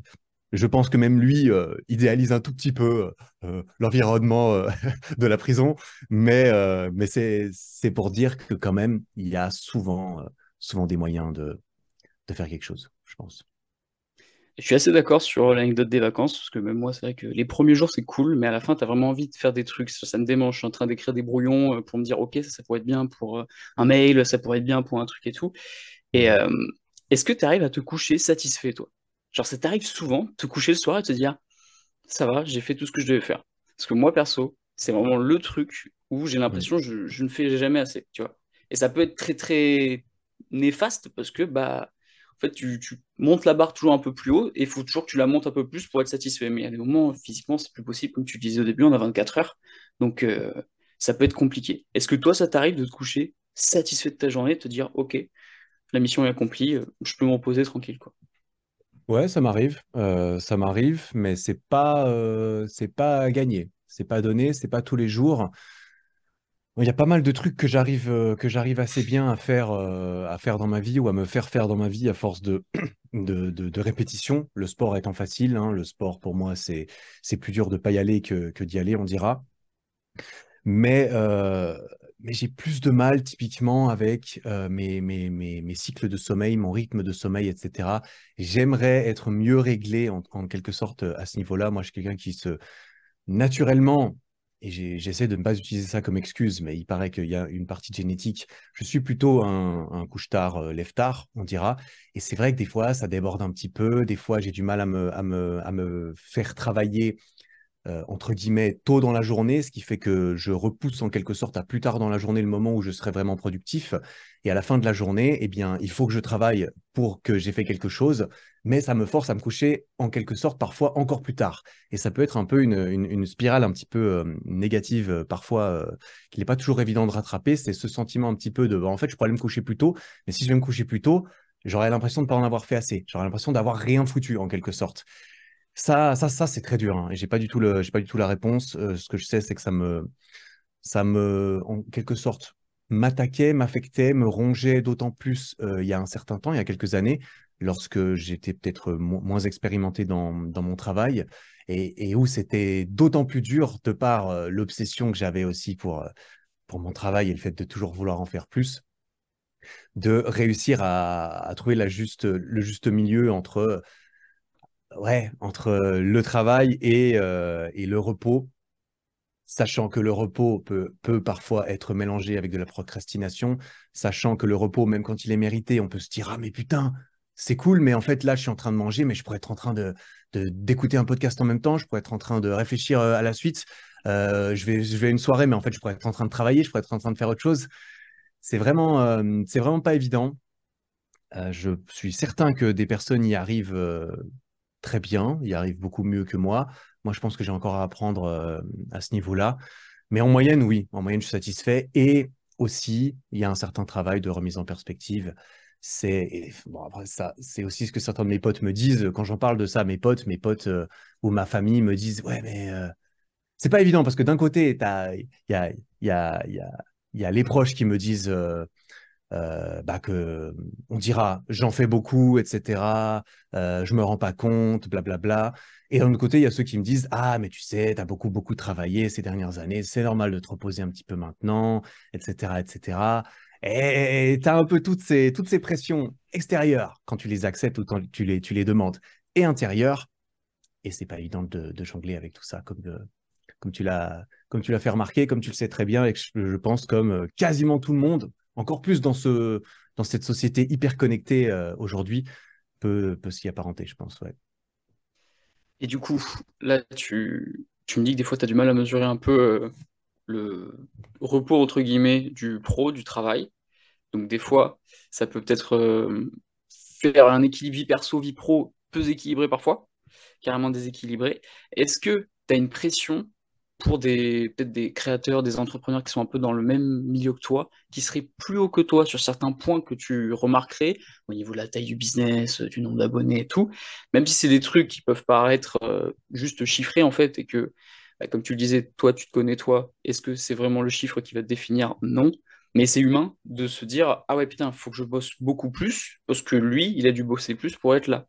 Speaker 2: je pense que même lui euh, idéalise un tout petit peu euh, l'environnement euh, de la prison. Mais, mais c'est, pour dire que quand même, il y a souvent, souvent des moyens de, de faire quelque chose, je pense.
Speaker 1: je suis assez d'accord sur l'anecdote des vacances, parce que même moi, c'est vrai que les premiers jours, c'est cool, mais à la fin, tu as vraiment envie de faire des trucs. Ça, ça me démange. Je suis en train d'écrire des brouillons pour me dire, OK, ça, ça pourrait être bien pour un mail, ça pourrait être bien pour un truc et tout. Et euh, est-ce que tu arrives à te coucher satisfait, toi? Genre, ça t'arrive souvent de te coucher le soir et de te dire, ça va, j'ai fait tout ce que je devais faire. Parce que moi, perso, c'est vraiment le truc où j'ai l'impression que je, je ne fais jamais assez, tu vois. Et ça peut être très, très néfaste parce que, bah, en fait, tu, tu montes la barre toujours un peu plus haut et il faut toujours que tu la montes un peu plus pour être satisfait. Mais il y a des moments, physiquement, c'est plus possible. Comme tu disais au début, on a 24 heures. Donc, euh, ça peut être compliqué. Est-ce que toi, ça t'arrive de te coucher satisfait de ta journée, de te dire, OK, la mission est accomplie, euh, je peux me reposer tranquille, quoi.
Speaker 2: Ouais, ça m'arrive, euh, ça m'arrive, mais c'est pas, euh, c'est pas gagné, c'est pas donné, c'est pas tous les jours. Il y a pas mal de trucs que j'arrive, euh, que j'arrive assez bien à faire, à faire dans ma vie ou à me faire faire dans ma vie à force de, de, de, répétition. Le sport étant facile, hein, le sport pour moi c'est, c'est plus dur de pas y aller que, que d'y aller, on dira. Mais, mais j'ai plus de mal typiquement avec euh, mes, cycles de sommeil, mon rythme de sommeil, etc. J'aimerais être mieux réglé en, quelque sorte à ce niveau-là. Moi, je suis quelqu'un qui se naturellement, et j'essaie de ne pas utiliser ça comme excuse, mais il paraît qu'il y a une partie génétique. Je suis plutôt un, un couche-tard, euh, lève-tard, on dira. Et c'est vrai que des fois, ça déborde un petit peu. Des fois, j'ai du mal à me faire travailler entre guillemets, tôt dans la journée, ce qui fait que je repousse en quelque sorte à plus tard dans la journée le moment où je serai vraiment productif. Et à la fin de la journée, eh bien, il faut que je travaille pour que j'ai fait quelque chose, mais ça me force à me coucher en quelque sorte parfois encore plus tard. Et ça peut être un peu une, spirale un petit peu négative parfois, qui n'est pas toujours évident de rattraper. C'est ce sentiment un petit peu de, bah, en fait, je pourrais me coucher plus tôt, mais si je vais me coucher plus tôt, j'aurais l'impression de ne pas en avoir fait assez. J'aurais l'impression d'avoir rien foutu en quelque sorte. Ça, ça, ça c'est très dur. Hein, j'ai pas du tout le, j'ai pas du tout la réponse. Euh, ce que je sais, c'est que ça me, ça me, en quelque sorte, m'attaquait, m'affectait, me rongeait d'autant plus euh, il y a un certain temps, il y a quelques années, lorsque j'étais peut-être moins expérimenté dans, dans, mon travail et, et où c'était d'autant plus dur de par euh, l'obsession que j'avais aussi pour, pour mon travail et le fait de toujours vouloir en faire plus, de réussir à, à trouver la juste, le juste milieu entre ouais, entre le travail et, et le repos, sachant que le repos peut, peut parfois être mélangé avec de la procrastination, sachant que le repos, même quand il est mérité, on peut se dire Ah, mais putain, c'est cool, mais en fait, là, je suis en train de manger, mais je pourrais être en train de, d'écouter un podcast en même temps, je pourrais être en train de réfléchir à la suite. je, vais, je vais à une soirée, mais en fait, je pourrais être en train de travailler, je pourrais être en train de faire autre chose. C'est vraiment, vraiment pas évident. je suis certain que des personnes y arrivent très bien, il arrive beaucoup mieux que moi. Moi, je pense que j'ai encore à apprendre euh, à ce niveau-là. Mais en moyenne, oui, en moyenne, je suis satisfait. Et aussi, il y a un certain travail de remise en perspective. C'est bon, aussi ce que certains de mes potes me disent quand j'en parle de ça. Mes potes, mes potes euh, ou ma famille me disent ouais, mais euh, c'est pas évident parce que d'un côté, il y a, y, a, y, a, y a les proches qui me disent euh, bah que on dira j'en fais beaucoup, etc. Euh, je me rends pas compte, blablabla. Et d'un autre côté, il y a ceux qui me disent ah mais tu sais, tu as beaucoup beaucoup travaillé ces dernières années, c'est normal de te reposer un petit peu maintenant, etc. etc. Et tu as un peu toutes ces, toutes ces pressions extérieures quand tu les acceptes ou quand tu les, tu les demandes, et intérieures. Et c'est pas évident de, jongler avec tout ça, comme, de, comme tu l'as fait remarquer, comme tu le sais très bien, et je pense comme euh, quasiment tout le monde encore plus dans, ce, dans cette société hyper connectée euh, aujourd'hui, peut, peut s'y apparenter, je pense.
Speaker 1: Et du coup, là, tu, tu me dis que des fois, tu as du mal à mesurer un peu euh, le repos, entre guillemets, du pro, du travail. Donc, des fois, ça peut peut-être euh, faire un équilibre vie perso, vie pro peu équilibré parfois, carrément déséquilibré. Est-ce que tu as une pression pour peut-être des créateurs, des entrepreneurs qui sont un peu dans le même milieu que toi, qui seraient plus haut que toi sur certains points que tu remarquerais au niveau de la taille du business, du nombre d'abonnés et tout, même si c'est des trucs qui peuvent paraître euh, juste chiffrés en fait et que bah, comme tu le disais, toi tu te connais toi, est-ce que c'est vraiment le chiffre qui va te définir? Non. Mais c'est humain de se dire ah ouais putain, il faut que je bosse beaucoup plus parce que lui, il a dû bosser plus pour être là.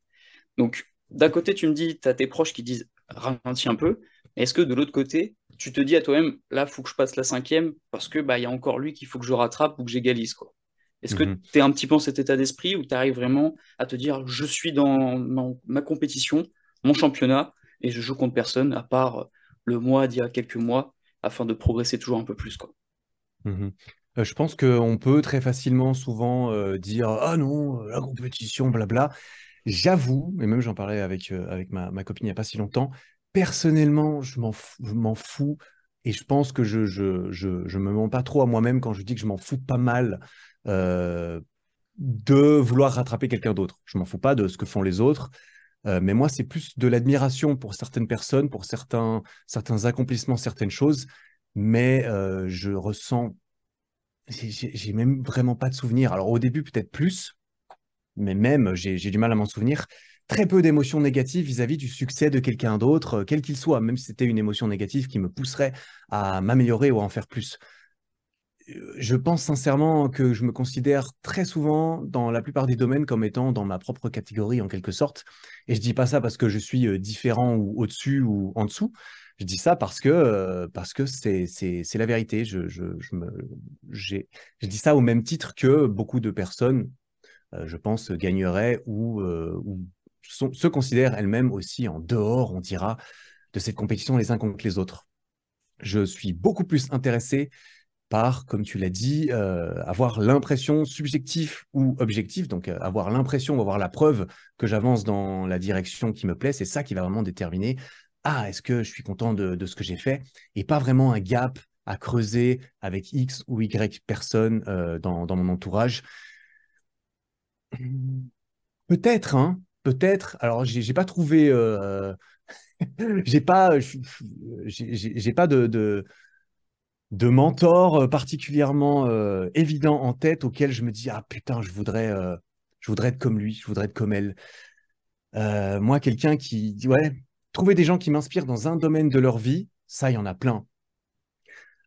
Speaker 1: Donc d'un côté, tu me dis, tu as tes proches qui disent ralentis un peu, est-ce que de l'autre côté, tu te dis à toi-même, là, il faut que je passe la cinquième parce que bah, y a encore lui qu'il faut que je rattrape ou que j'égalise. Quoi. Est-ce que mhm. tu es un petit peu en cet état d'esprit où tu arrives vraiment à te dire, je suis dans, ma compétition, mon championnat, et je joue contre personne, à part le mois d'il y a quelques mois, afin de progresser toujours un peu plus. Quoi?
Speaker 2: Mhm. Euh, je pense qu'on peut très facilement souvent euh, dire, ah non, euh, la compétition, blabla. J'avoue, et même j'en parlais avec, avec ma, ma, copine il n'y a pas si longtemps, personnellement, je m'en fous, Et je pense que je, je, je, me mens pas trop à moi-même quand je dis que je m'en fous pas mal euh, de vouloir rattraper quelqu'un d'autre. Je m'en fous pas de ce que font les autres. Euh, mais moi, c'est plus de l'admiration pour certaines personnes, pour certains, certains accomplissements, certaines choses. Mais euh, je ressens, j'ai même vraiment pas de souvenir. Alors au début, peut-être plus, mais même, j'ai du mal à m'en souvenir très peu d'émotions négatives vis-à-vis du succès de quelqu'un d'autre, euh, quel qu'il soit, même si c'était une émotion négative qui me pousserait à m'améliorer ou à en faire plus. Euh, je pense sincèrement que je me considère très souvent dans la plupart des domaines comme étant dans ma propre catégorie en quelque sorte. Et je dis pas ça parce que je suis euh, différent ou au-dessus ou en dessous. Je dis ça parce que parce que c'est c'est la vérité. Je, je, je me j'ai je dis ça au même titre que beaucoup de personnes, je pense, gagneraient ou, ou se considèrent elles-mêmes aussi en dehors, on dira, de cette compétition les uns contre les autres. Je suis beaucoup plus intéressé par, comme tu l'as dit, euh, avoir l'impression subjective ou objective, donc euh, avoir l'impression ou avoir la preuve que j'avance dans la direction qui me plaît, c'est ça qui va vraiment déterminer ah, est-ce que je suis content de, ce que j'ai fait et pas vraiment un gap à creuser avec X ou Y personnes euh, dans, mon entourage. Peut-être, hein, peut-être. Alors, j'ai pas trouvé, euh, j'ai pas, j'ai pas de, mentor particulièrement évident en tête auquel je me dis ah putain, je voudrais, je voudrais être comme lui, je voudrais être comme elle. moi, quelqu'un qui, ouais, trouver des gens qui m'inspirent dans un domaine de leur vie, ça, il y en a plein.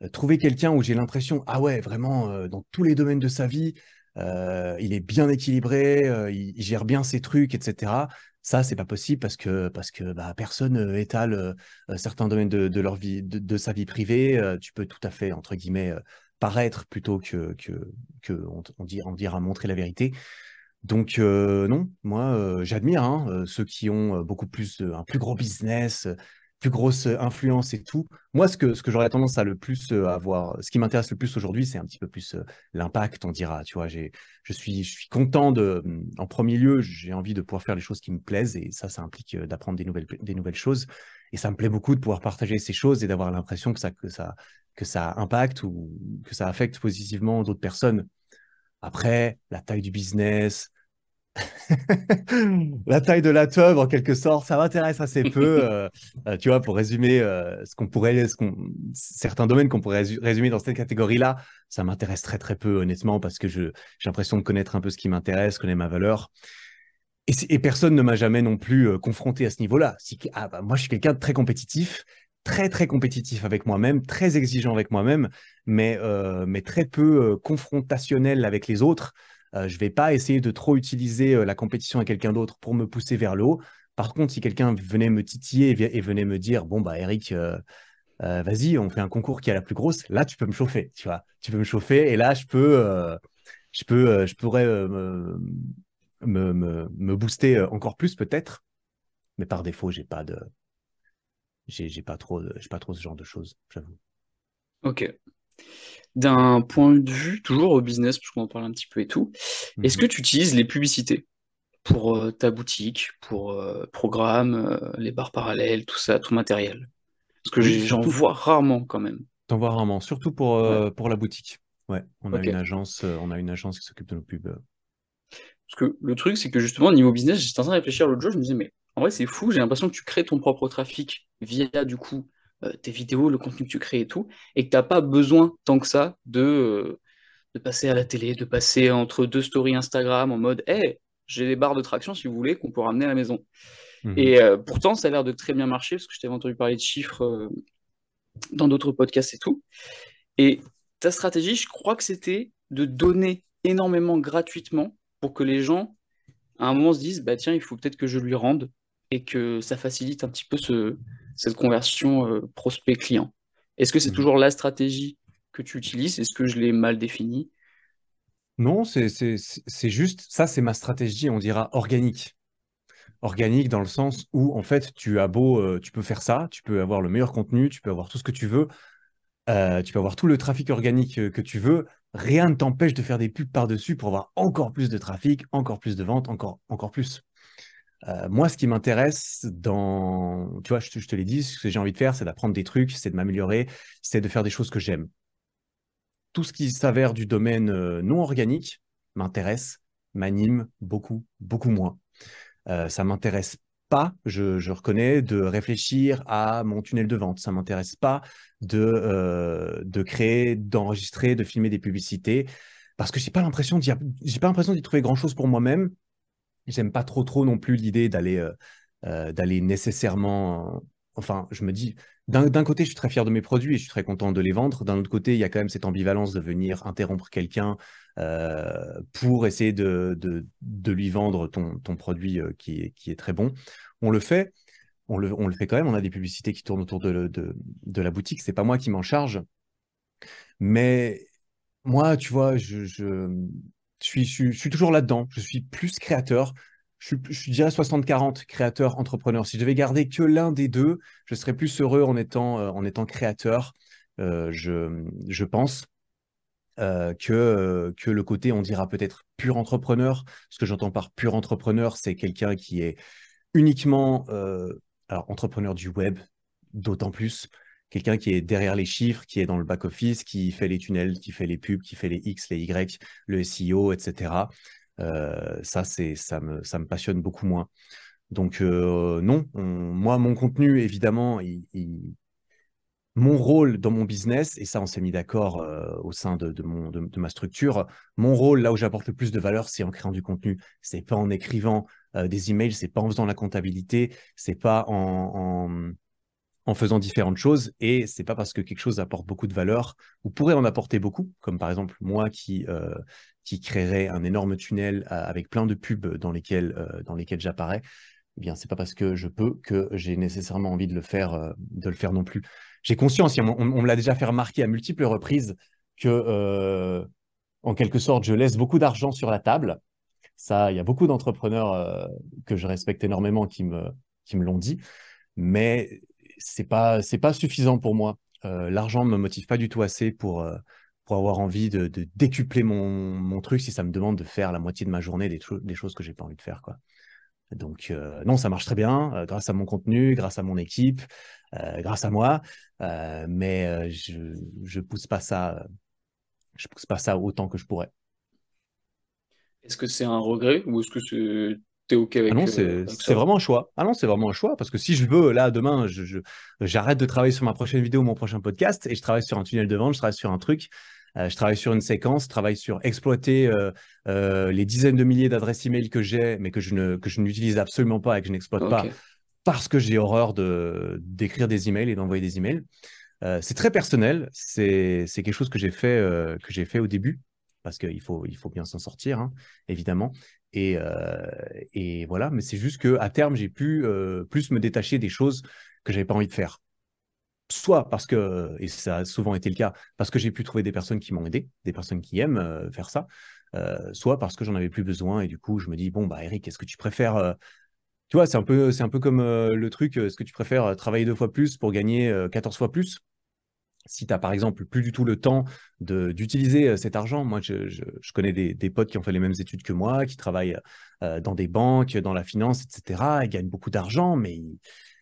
Speaker 2: Euh, trouver quelqu'un où j'ai l'impression, ah ouais, vraiment, euh, dans tous les domaines de sa vie, il est bien équilibré, il, gère bien ses trucs, etc. Ça, c'est pas possible parce que, parce que bah, personne étale certains domaines de, leur vie, de, sa vie privée. tu peux tout à fait, entre guillemets, paraître plutôt que, que, que on, on, montrer la vérité. Donc non, moi j'admire hein, ceux qui ont beaucoup plus un plus gros business, plus grosse influence et tout. Moi, ce que, ce que j'aurais tendance à le plus avoir, ce qui m'intéresse le plus aujourd'hui, c'est un petit peu plus l'impact, on dira. Tu vois, j'ai, je suis, je suis content de, en premier lieu, j'ai envie de pouvoir faire les choses qui me plaisent et ça, ça implique d'apprendre des nouvelles, des nouvelles choses. Et ça me plaît beaucoup de pouvoir partager ces choses et d'avoir l'impression que ça, que ça, que ça impacte ou que ça affecte positivement d'autres personnes. Après, la taille du business, la taille de la teub, en quelque sorte, ça m'intéresse assez peu. Euh, euh, tu vois, pour résumer euh, ce qu'on pourrait, ce qu'on, certains domaines qu'on pourrait résumer dans cette catégorie-là, ça m'intéresse très très peu, honnêtement, parce que je, j'ai l'impression de connaître un peu ce qui m'intéresse, connaître ma valeur. Et, et personne ne m'a jamais non plus confronté à ce niveau-là. Si, ah, bah, moi, je suis quelqu'un de très compétitif très très compétitif avec moi-même, très exigeant avec moi-même, mais, mais très peu confrontationnel avec les autres. Euh, je ne vais pas essayer de trop utiliser la compétition avec quelqu'un d'autre pour me pousser vers le haut. Par contre, si quelqu'un venait me titiller et venait me dire, bon, bah Eric, vas-y, on fait un concours qui a la plus grosse, là, tu peux me chauffer, tu vois. Tu peux me chauffer et là, je peux, je peux, je pourrais me, me, me, booster encore plus peut-être. Mais par défaut, j'ai pas de, j'ai pas trop, pas trop ce genre de choses, j'avoue.
Speaker 1: Ok. D'un point de vue toujours au business, parce qu'on en parle un petit peu et tout, est-ce mhm. que tu utilises les publicités pour euh, ta boutique, pour euh, programme, euh, les barres parallèles, tout ça, tout matériel? Parce que j'en vois rarement quand même.
Speaker 2: T'en vois rarement, surtout pour, pour la boutique. Ouais, on a une agence, on a une agence qui s'occupe de nos pubs.
Speaker 1: Parce que le truc, c'est que justement, niveau business, j'étais en train de réfléchir l'autre jour, je me disais, mais en vrai, c'est fou. J'ai l'impression que tu crées ton propre trafic via, du coup, euh, tes vidéos, le contenu que tu crées et tout, et que tu n'as pas besoin tant que ça de, euh, de passer à la télé, de passer entre deux stories Instagram en mode Hey, j'ai des barres de traction si vous voulez qu'on peut ramener à la maison. Mhm. Et euh, pourtant, ça a l'air de très bien marcher parce que je t'avais entendu parler de chiffres dans d'autres podcasts et tout. Et ta stratégie, je crois que c'était de donner énormément gratuitement pour que les gens, à un moment, se disent bah tiens, il faut peut-être que je lui rende et que ça facilite un petit peu ce, cette conversion euh, prospect-client. Est-ce que c'est mmh. toujours la stratégie que tu utilises? Est-ce que je l'ai mal définie?
Speaker 2: Non, c'est juste, ça c'est ma stratégie, on dira organique. Organique dans le sens où en fait tu as beau, euh, tu peux faire ça, tu peux avoir le meilleur contenu, tu peux avoir tout ce que tu veux, euh, tu peux avoir tout le trafic organique que tu veux, rien ne t'empêche de faire des pubs par-dessus pour avoir encore plus de trafic, encore plus de ventes, encore, encore plus. Euh, moi, ce qui m'intéresse dans, tu vois, je, te l'ai dit, ce que j'ai envie de faire, c'est d'apprendre des trucs, c'est de m'améliorer, c'est de faire des choses que j'aime. Tout ce qui s'avère du domaine euh, non organique m'intéresse, m'anime beaucoup, beaucoup moins. Euh, ça m'intéresse pas, je, reconnais, de réfléchir à mon tunnel de vente. Ça m'intéresse pas de, euh, de créer, d'enregistrer, de filmer des publicités parce que j'ai pas l'impression d'y, j'ai pas l'impression d'y trouver grand chose pour moi-même j'aime pas trop trop non plus l'idée d'aller euh, euh, d'aller nécessairement. Enfin, je me dis, d'un côté, je suis très fier de mes produits et je suis très content de les vendre. D'un autre côté, il y a quand même cette ambivalence de venir interrompre quelqu'un euh, pour essayer de, de, lui vendre ton, ton produit qui, est, qui est très bon. On le fait, on le, on le fait quand même. On a des publicités qui tournent autour de, de, de la boutique. C'est pas moi qui m'en charge. Mais moi, tu vois, je suis, toujours là-dedans. Je suis plus créateur. Je, dirais 60-40 créateur, entrepreneur. Si je devais garder que l'un des deux, je serais plus heureux en étant, euh, créateur, euh, je, je, pense, euh, que, le côté, on dira peut-être pur entrepreneur. Ce que j'entends par pur entrepreneur, c'est quelqu'un qui est uniquement entrepreneur du web, d'autant plus, quelqu'un qui est derrière les chiffres, qui est dans le back-office, qui fait les tunnels, qui fait les pubs, qui fait les X, les Y, le SEO, etc. Euh, ça, ça, me, ça me passionne beaucoup moins. Donc, euh, non, moi, mon contenu, évidemment, mon rôle dans mon business, et ça, on s'est mis d'accord euh, au sein de, de, mon, de, ma structure, mon rôle, là où j'apporte le plus de valeur, c'est en créant du contenu. C'est pas en écrivant des emails, c'est pas en faisant la comptabilité, c'est pas en faisant différentes choses. Et c'est pas parce que quelque chose apporte beaucoup de valeur ou pourrait en apporter beaucoup, comme par exemple moi qui, euh, qui créerais un énorme tunnel euh, avec plein de pubs dans lesquels, euh, lesquels j'apparais. Eh bien, c'est pas parce que je peux que j'ai nécessairement envie de le faire, de le faire non plus. J'ai conscience, on, on me l'a déjà fait remarquer à multiples reprises que, en quelque sorte, je laisse beaucoup d'argent sur la table. Ça, il y a beaucoup d'entrepreneurs que je respecte énormément qui me, qui me l'ont dit. Mais c'est pas c'est pas suffisant pour moi. Euh, l'argent me motive pas du tout assez pour euh, pour avoir envie de, décupler mon, mon, truc si ça me demande de faire la moitié de ma journée des, des choses que j'ai pas envie de faire quoi. Donc euh, non, ça marche très bien grâce à mon contenu, grâce à mon équipe, grâce à moi, mais je je pousse pas ça je pousse pas ça autant que je pourrais.
Speaker 1: Est-ce que c'est un regret ou est-ce que c'est OK avec,
Speaker 2: ah non, c'est vraiment un choix. Ah non, c'est vraiment un choix parce que si je veux, là, demain, j'arrête de travailler sur ma prochaine vidéo, mon prochain podcast et je travaille sur un tunnel de vente, je travaille sur un truc, euh, je travaille sur une séquence, je travaille sur exploiter euh, euh, les dizaines de milliers d'adresses email que j'ai, mais que je ne que je n'utilise absolument pas et que je n'exploite pas parce que j'ai horreur de d'écrire des emails et d'envoyer des emails. c'est très personnel. C'est quelque chose que j'ai fait que j'ai fait au début parce qu'il faut, il faut bien s'en sortir, hein, évidemment. Et, euh, et, voilà, mais c'est juste qu'à terme, j'ai pu euh, plus me détacher des choses que j'avais pas envie de faire. Soit parce que, et ça a souvent été le cas, parce que j'ai pu trouver des personnes qui m'ont aidé, des personnes qui aiment euh, faire ça, soit parce que j'en avais plus besoin et du coup, je me dis, bon, bah Eric, est-ce que tu préfères tu vois, c'est peu, c'est un peu comme le truc, est-ce que tu préfères travailler deux fois plus pour gagner 14 fois plus? Si tu as par exemple plus du tout le temps d'utiliser euh, cet argent, moi je, connais des, potes qui ont fait les mêmes études que moi, qui travaillent euh, dans des banques, dans la finance, etc. Ils gagnent beaucoup d'argent, mais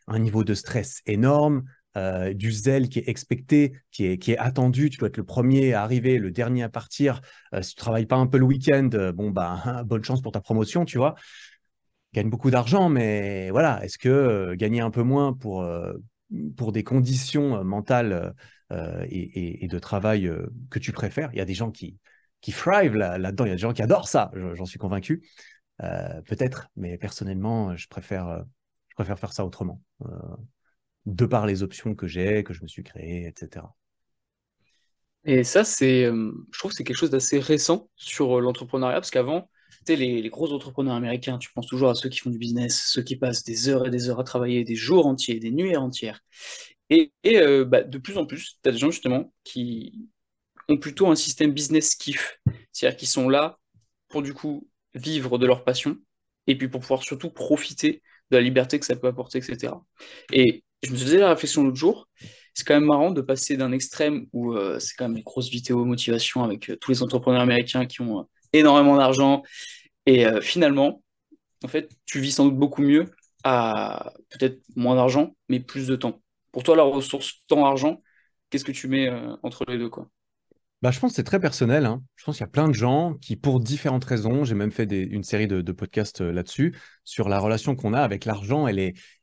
Speaker 2: un niveau de stress énorme, euh, du zèle qui est expecté, qui est, qui est attendu. Tu dois être le premier à arriver, le dernier à partir. si tu travailles pas un peu le week-end, bon bah bonne chance pour ta promotion, tu vois. Gagne beaucoup d'argent, mais voilà, est-ce que gagner un peu moins pour pour des conditions mentales euh, et, de travail euh, que tu préfères. Il y a des gens qui, qui thrive là-dedans, il y a des gens qui adorent ça, j'en suis convaincu. Euh, peut-être, mais personnellement, je préfère, je préfère faire ça autrement, de par les options que j'ai, que je me suis créé, etc.
Speaker 1: Et ça, c'est, je trouve que c'est quelque chose d'assez récent sur l'entrepreneuriat, parce qu'avant, tu sais, les, les, gros entrepreneurs américains, tu penses toujours à ceux qui font du business, ceux qui passent des heures et des heures à travailler, des jours entiers, des nuits entières. Et, euh, bah, de plus en plus, tu as des gens justement qui ont plutôt un système business kiff. C'est-à-dire qu'ils sont là pour du coup vivre de leur passion et puis pour pouvoir surtout profiter de la liberté que ça peut apporter, etc. Et je me faisais la réflexion l'autre jour, c'est quand même marrant de passer d'un extrême où euh, c'est quand même une grosse vidéo motivation avec euh, tous les entrepreneurs américains qui ont énormément d'argent et finalement, en fait, tu vis sans doute beaucoup mieux à peut-être moins d'argent, mais plus de temps pour toi, la ressource temps-argent, qu'est-ce que tu mets euh, entre les deux quoi?
Speaker 2: Bah, je pense que c'est très personnel. Hein. Je pense qu'il y a plein de gens qui, pour différentes raisons, j'ai même fait une série de, de podcasts euh, là-dessus, sur la relation qu'on a avec l'argent.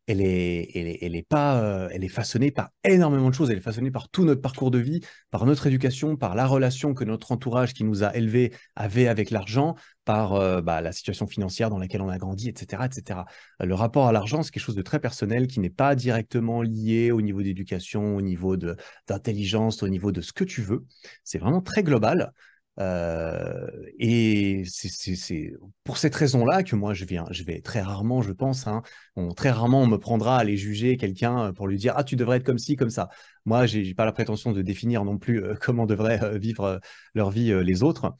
Speaker 2: Elle est, elle est, elle est, pas, euh, elle est façonnée par énormément de choses. Elle est façonnée par tout notre parcours de vie, par notre éducation, par la relation que notre entourage qui nous a élevés avait avec l'argent, par euh, bah, la situation financière dans laquelle on a grandi, etc., etc. Le rapport à l'argent, c'est quelque chose de très personnel qui n'est pas directement lié au niveau d'éducation, au niveau d'intelligence, au niveau de ce que tu veux. C'est vraiment très global. Euh, et c'est pour cette raison-là que moi, je viens, je vais très rarement, je pense, hein, très rarement on me prendra à aller juger quelqu'un pour lui dire ah tu devrais être comme ci, comme ça. Moi, j'ai pas la prétention de définir non plus euh, comment devraient euh, vivre leur vie les autres.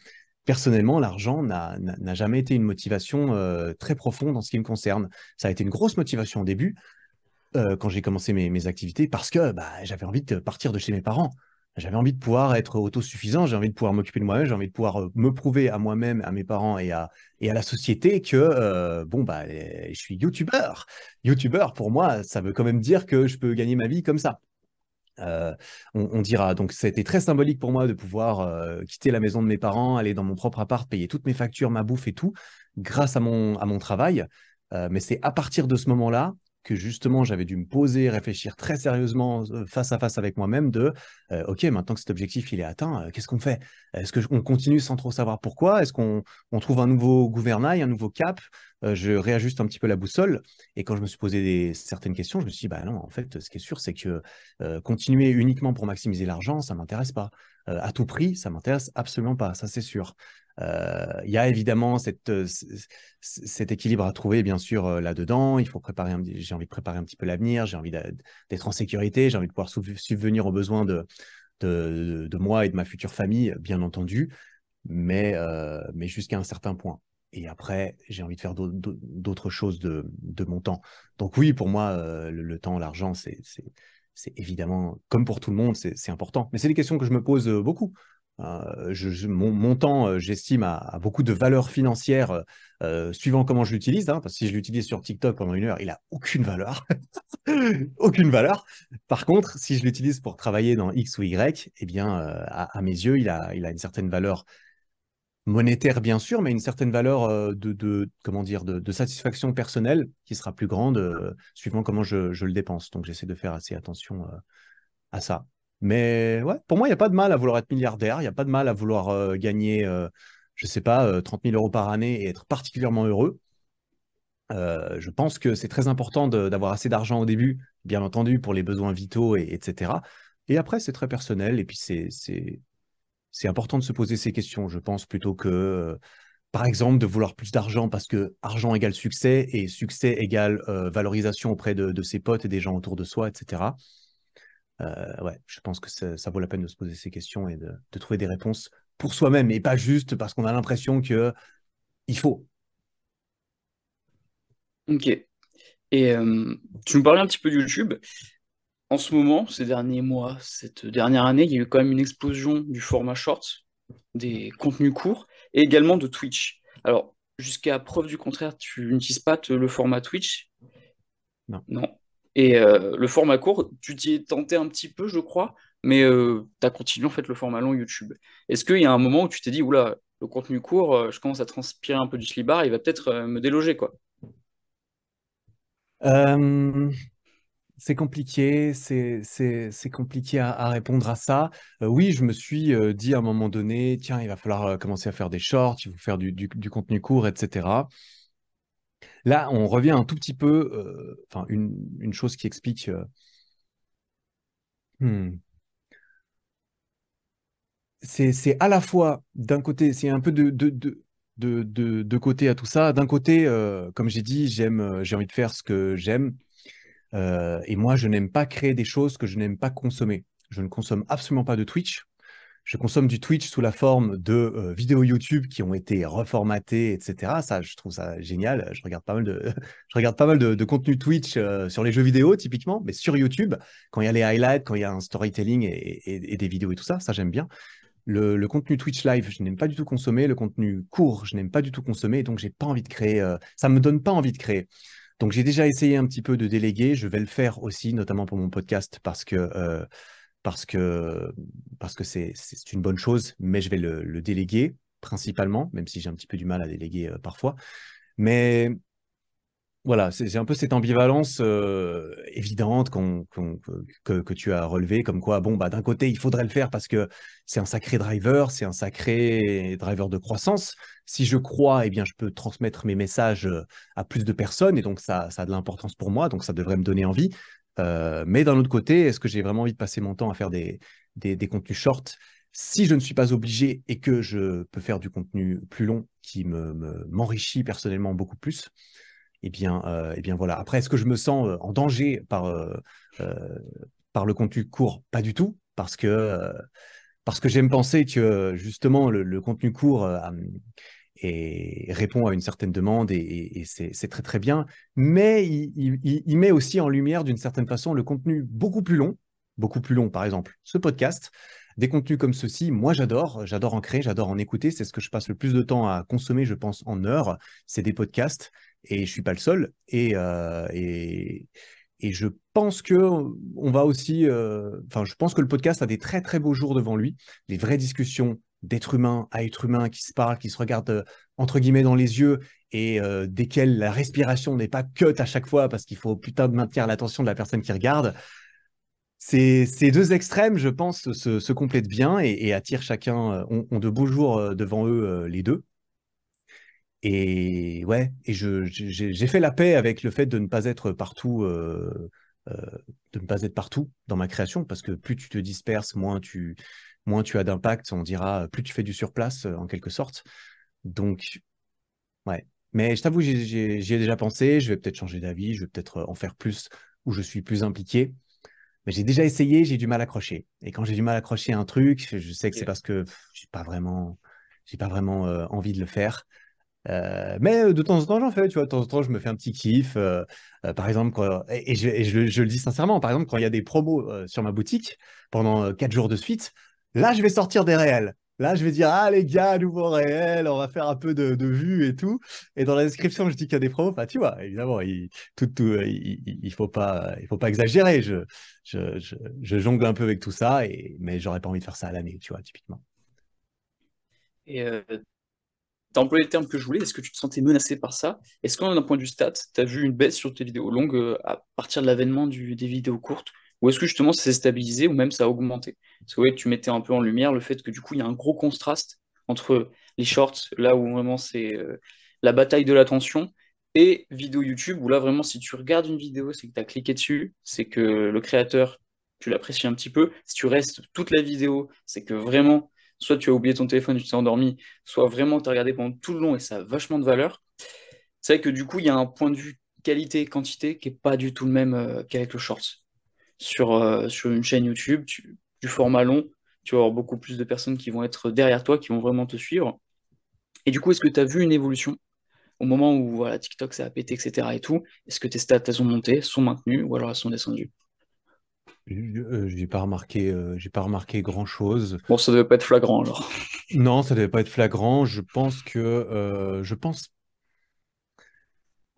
Speaker 2: Personnellement, l'argent n'a jamais été une motivation très profonde en ce qui me concerne. Ça a été une grosse motivation au début, quand j'ai commencé mes, mes, activités, parce que bah, j'avais envie de partir de chez mes parents. J'avais envie de pouvoir être autosuffisant, j'ai envie de pouvoir m'occuper de moi-même, j'ai envie de pouvoir euh, me prouver à moi-même, à mes parents et à, et à la société que, euh, bon, bah, je suis youtubeur. Youtubeur, pour moi, ça veut quand même dire que je peux gagner ma vie comme ça. Euh, on, dira. Donc, été très symbolique pour moi de pouvoir quitter la maison de mes parents, aller dans mon propre appart, payer toutes mes factures, ma bouffe et tout, grâce à mon, à mon travail. mais c'est à partir de ce moment-là justement j'avais dû me poser, réfléchir très sérieusement face à face avec moi-même de ok maintenant que cet objectif il est atteint, qu'est-ce qu'on fait? Est-ce qu'on continue sans trop savoir pourquoi? Est-ce qu'on trouve un nouveau gouvernail, un nouveau cap? Je réajuste un petit peu la boussole et quand je me suis posé certaines questions, je me suis dit bah non en fait ce qui est sûr c'est que continuer uniquement pour maximiser l'argent ça m'intéresse pas. à tout prix ça m'intéresse absolument pas, ça c'est sûr. Euh, il y a évidemment euh, cet équilibre à trouver, bien sûr, euh, là-dedans. Il faut préparer, j'ai envie de préparer un petit peu l'avenir, j'ai envie d'être en sécurité, j'ai envie de pouvoir subvenir aux besoins de, moi et de ma future famille, bien entendu, mais, jusqu'à un certain point. Et après, j'ai envie de faire d'autres choses de, mon temps. Donc oui, pour moi, le, temps, l'argent, c'est évidemment, comme pour tout le monde, c'est important. Mais c'est des questions que je me pose beaucoup. Euh, je, mon, temps, euh, j'estime, a, beaucoup de valeur financière euh, suivant comment je l'utilise. Hein, parce que si je l'utilise sur TikTok pendant une heure, il a aucune valeur. aucune valeur. Par contre, si je l'utilise pour travailler dans X ou Y, eh bien, à, mes yeux, il a, une certaine valeur monétaire, bien sûr, mais une certaine valeur de, comment dire, de, satisfaction personnelle qui sera plus grande suivant comment je, le dépense. Donc, j'essaie de faire assez attention à ça. Mais pour moi, il n'y a pas de mal à vouloir être milliardaire, il n'y a pas de mal à vouloir euh, gagner, euh, je ne sais pas, 30 euh, 000 euros par année et être particulièrement heureux. je pense que c'est très important d'avoir assez d'argent au début, bien entendu, pour les besoins vitaux, et, etc. Et après, c'est très personnel, et puis c'est important de se poser ces questions, je pense, plutôt que, par exemple, de vouloir plus d'argent parce que argent égale succès, et succès égale valorisation auprès de ses potes et des gens autour de soi, etc. Euh, ouais, je pense que ça, vaut la peine de se poser ces questions et de, trouver des réponses pour soi-même et pas juste parce qu'on a l'impression que il faut.
Speaker 1: Ok. Et euh, tu me parlais un petit peu de YouTube. En ce moment, ces derniers mois, cette dernière année, il y a eu quand même une explosion du format short, des contenus courts et également de Twitch. Alors, jusqu'à preuve du contraire, tu n'utilises pas le format Twitch?
Speaker 2: Non.
Speaker 1: Non. Et euh, le format court, tu t'y es tenté un petit peu, je crois, mais euh, tu as continué en fait le format long YouTube. Est-ce qu'il y a un moment où tu t'es dit, oula, le contenu court, euh, je commence à transpirer un peu du slibard, il va peut-être me déloger, quoi?
Speaker 2: C'est compliqué, c'est compliqué à, répondre à ça. oui, je me suis dit à un moment donné, tiens, il va falloir commencer à faire des shorts, il faut faire du contenu court, etc. Là, on revient un tout petit peu, euh, enfin, une, chose qui explique. Euh, hmm. C'est à la fois, d'un côté, c'est un peu de, de, côté à tout ça. D'un côté, euh, comme j'ai dit, j'ai envie de faire ce que j'aime. et moi, je n'aime pas créer des choses que je n'aime pas consommer. Je ne consomme absolument pas de Twitch je consomme du Twitch sous la forme de euh, vidéos YouTube qui ont été reformatées, etc. Ça, je trouve ça génial. Je regarde pas mal de, contenu Twitch euh, sur les jeux vidéo, typiquement, mais sur YouTube, quand il y a les highlights, quand il y a un storytelling et, des vidéos et tout ça, ça, j'aime bien. Le, contenu Twitch live, je n'aime pas du tout consommer. Le contenu court, je n'aime pas du tout consommer. Donc, j'ai pas envie de créer. Ça euh, ça me donne pas envie de créer. Donc, j'ai déjà essayé un petit peu de déléguer. Je vais le faire aussi, notamment pour mon podcast, parce que parce que parce que c'est une bonne chose, mais je vais le, déléguer principalement, même si j'ai un petit peu du mal à déléguer euh, parfois. Mais voilà, c'est un peu cette ambivalence euh, évidente que, que, tu as relevée, comme quoi, bon, bah, d'un côté, il faudrait le faire parce que c'est un sacré driver, c'est un sacré driver de croissance. Si je crois, eh bien, je peux transmettre mes messages euh, à plus de personnes et donc ça, ça a de l'importance pour moi, donc ça devrait me donner envie. Euh, mais d'un autre côté, est-ce que j'ai vraiment envie de passer mon temps à faire des, des, contenus shorts? Si je ne suis pas obligé et que je peux faire du contenu plus long qui me, m'enrichit personnellement beaucoup plus, eh bien, euh, eh bien voilà. Après, est-ce que je me sens euh, en danger par, le contenu court? Pas du tout, parce que, parce que j'aime penser que justement le, le contenu court et répond à une certaine demande et, c'est très très bien. Mais il, met aussi en lumière d'une certaine façon le contenu beaucoup plus long, beaucoup plus long par exemple ce podcast, des contenus comme ceux-ci, moi j'adore, j'adore en créer, j'adore en écouter. C'est ce que je passe le plus de temps à consommer, je pense, en heures. C'est des podcasts et je suis pas le seul. Et, euh, et, et je pense que on va aussi, euh, enfin, je pense que le podcast a des très très beaux jours devant lui, les vraies discussions d'être humain à être humain qui se parlent, qui se regardent euh, entre guillemets dans les yeux et euh, desquels la respiration n'est pas cut à chaque fois parce qu'il faut putain de maintenir l'attention de la personne qui regarde. Ces, ces deux extrêmes, je pense, se, complètent bien et, attirent chacun, ont, ont, de beaux jours devant eux les deux. Et ouais, et j'ai fait la paix avec le fait de ne pas être partout, euh, euh, de ne pas être partout dans ma création, parce que plus tu te disperses, moins tu, moins tu as d'impact, on dira, plus tu fais du surplace euh, en quelque sorte. Donc, ouais. Mais je t'avoue, j'y ai déjà pensé, je vais peut-être changer d'avis, je vais peut-être en faire plus où je suis plus impliqué. Mais j'ai déjà essayé, j'ai du mal à accrocher. Et quand j'ai du mal à accrocher un truc, je sais que c'est parce que j'ai pas vraiment, j'ai pas vraiment envie de le faire. Euh, mais euh, de temps en temps, j'en fais, tu vois, de temps en temps, je me fais un petit kiff. Euh, par exemple, et, je, le dis sincèrement, par exemple, quand il y a des promos sur ma boutique pendant quatre jours de suite, là, je vais sortir des réels. Là, je vais dire, ah les gars, nouveau réel, on va faire un peu de, vues et tout. Et dans la description, je dis qu'il y a des promos. Enfin, tu vois, évidemment, il, tout, il, faut pas, faut pas exagérer. Je, je, je, jongle un peu avec tout ça, et, mais j'aurais pas envie de faire ça à l'année, tu vois, typiquement.
Speaker 1: Et T'as employé le terme que je voulais, est-ce que tu te sentais menacé par ça? Est-ce qu'en d'un point de vue stat, tu as vu une baisse sur tes vidéos longues euh, à partir de l'avènement des vidéos courtes? Ou est-ce que justement ça s'est stabilisé ou même ça a augmenté? Parce que tu mettais un peu en lumière le fait que du coup il y a un gros contraste entre les shorts, là où vraiment c'est euh, la bataille de l'attention, et vidéo YouTube, où là vraiment si tu regardes une vidéo, c'est que tu as cliqué dessus, c'est que le créateur, tu l'apprécies un petit peu. Si tu restes toute la vidéo, c'est que vraiment soit tu as oublié ton téléphone, tu t'es endormi, soit vraiment tu as regardé pendant tout le long et ça a vachement de valeur. C'est vrai que du coup, il y a un point de vue qualité-quantité qui n'est pas du tout le même euh, qu'avec le short. Sur, euh, sur une chaîne YouTube, du format long, tu vas avoir beaucoup plus de personnes qui vont être derrière toi, qui vont vraiment te suivre. Et du coup, est-ce que tu as vu une évolution au moment où voilà, TikTok ça a pété, etc. et tout? Est-ce que tes stats elles ont monté, sont maintenues ou alors elles sont descendues?
Speaker 2: Euh, j'ai pas remarqué, euh, j'ai pas remarqué grand chose.
Speaker 1: Bon, ça devait pas être flagrant alors.
Speaker 2: Non, ça devait pas être flagrant. Je pense que, euh, je pense,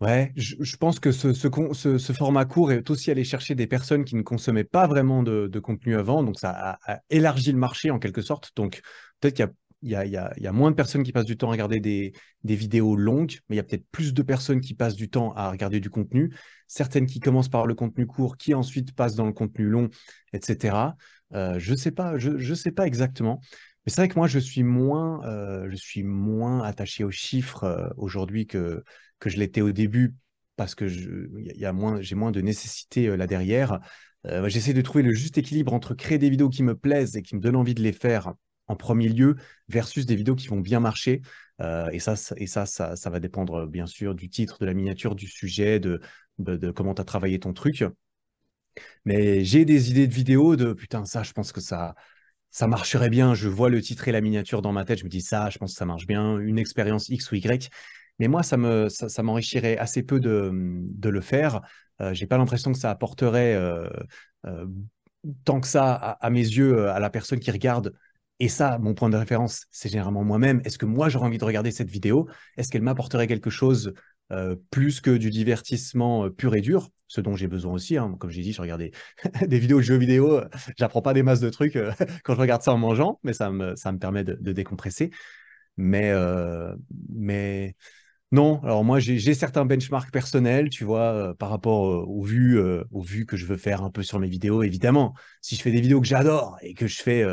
Speaker 2: ouais, je, pense que ce, format court est aussi allé chercher des personnes qui ne consommaient pas vraiment de, contenu avant, donc ça a, élargi le marché en quelque sorte. Donc peut-être qu'il y a moins de personnes qui passent du temps à regarder des, vidéos longues, mais il y a peut-être plus de personnes qui passent du temps à regarder du contenu. Certaines qui commencent par le contenu court, qui ensuite passent dans le contenu long, etc. Euh, je sais, pas, je sais pas exactement. C'est vrai que moi, je suis moins, euh, je suis moins attaché aux chiffres euh, aujourd'hui que, que je l'étais au début, parce que y moins, j'ai moins de nécessité là derrière. J'essaie de trouver le juste équilibre entre créer des vidéos qui me plaisent et qui me donnent envie de les faire en premier lieu versus des vidéos qui vont bien marcher. Euh, et ça, et ça, ça, va dépendre bien sûr du titre, de la miniature, du sujet, de, de, comment tu as travaillé ton truc. Mais j'ai des idées de vidéos de putain, ça, je pense que ça, ça marcherait bien. Je vois le titre et la miniature dans ma tête, je me dis ça, je pense que ça marche bien, une expérience X ou Y. Mais moi, ça me, ça, m'enrichirait assez peu de, de le faire. Euh, j'ai pas l'impression que ça apporterait euh, euh, tant que ça à, à, mes yeux à la personne qui regarde et ça, mon point de référence, c'est généralement moi-même. Est-ce que moi, j'aurais envie de regarder cette vidéo? Est-ce qu'elle m'apporterait quelque chose euh, plus que du divertissement euh, pur et dur Ce dont j'ai besoin aussi. Hein. Comme j'ai dit, je regarde des, vidéos de jeux vidéo. J'apprends pas des masses de trucs euh, quand je regarde ça en mangeant, mais ça me, ça me permet de, décompresser. Mais, mais non, alors moi, j'ai certains benchmarks personnels, tu vois, par rapport aux vues, aux vues que je veux faire un peu sur mes vidéos. Évidemment, si je fais des vidéos que j'adore et que je fais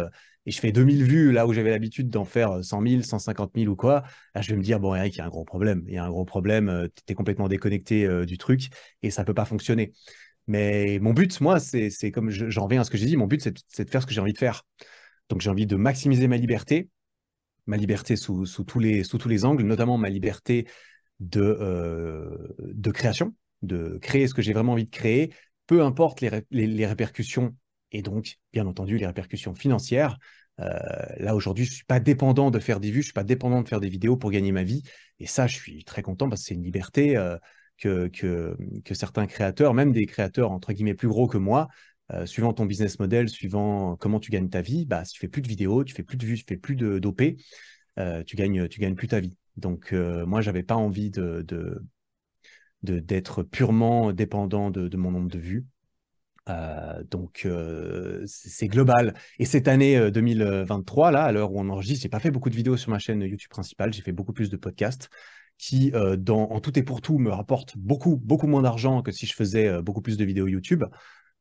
Speaker 2: et je fais 2000 vues là où j'avais l'habitude d'en faire 100 000, 150 000 ou quoi, je vais me dire, bon Eric, il y a un gros problème, il y a un gros problème, euh, tu es complètement déconnecté euh, du truc et ça peut pas fonctionner. Mais mon but, moi, c'est comme j'en reviens à ce que j'ai dit, mon but, c'est de faire ce que j'ai envie de faire. Donc j'ai envie de maximiser ma liberté, ma liberté sous, tous, les, angles, notamment ma liberté de, euh, de création, de créer ce que j'ai vraiment envie de créer, peu importe les répercussions et donc, bien entendu, les répercussions financières. Euh, là, aujourd'hui, je ne suis pas dépendant de faire des vues, je ne suis pas dépendant de faire des vidéos pour gagner ma vie. Et ça, je suis très content parce que c'est une liberté euh, que, que, certains créateurs, même des créateurs entre guillemets plus gros que moi, suivant ton business model, suivant comment tu gagnes ta vie, bah, si tu fais plus de vidéos, tu fais plus de vues, tu fais plus d'OP, tu gagnes, tu gagnes plus ta vie. Donc, moi, j'avais pas envie de, d'être purement dépendant de, mon nombre de vues. Euh, donc euh, c'est global. Et cette année 2023, euh, là, à l'heure où on enregistre, j'ai pas fait beaucoup de vidéos sur ma chaîne YouTube principale. J'ai fait beaucoup plus de podcasts qui, en tout et pour tout, me rapportent beaucoup, beaucoup moins d'argent que si je faisais beaucoup plus de vidéos YouTube.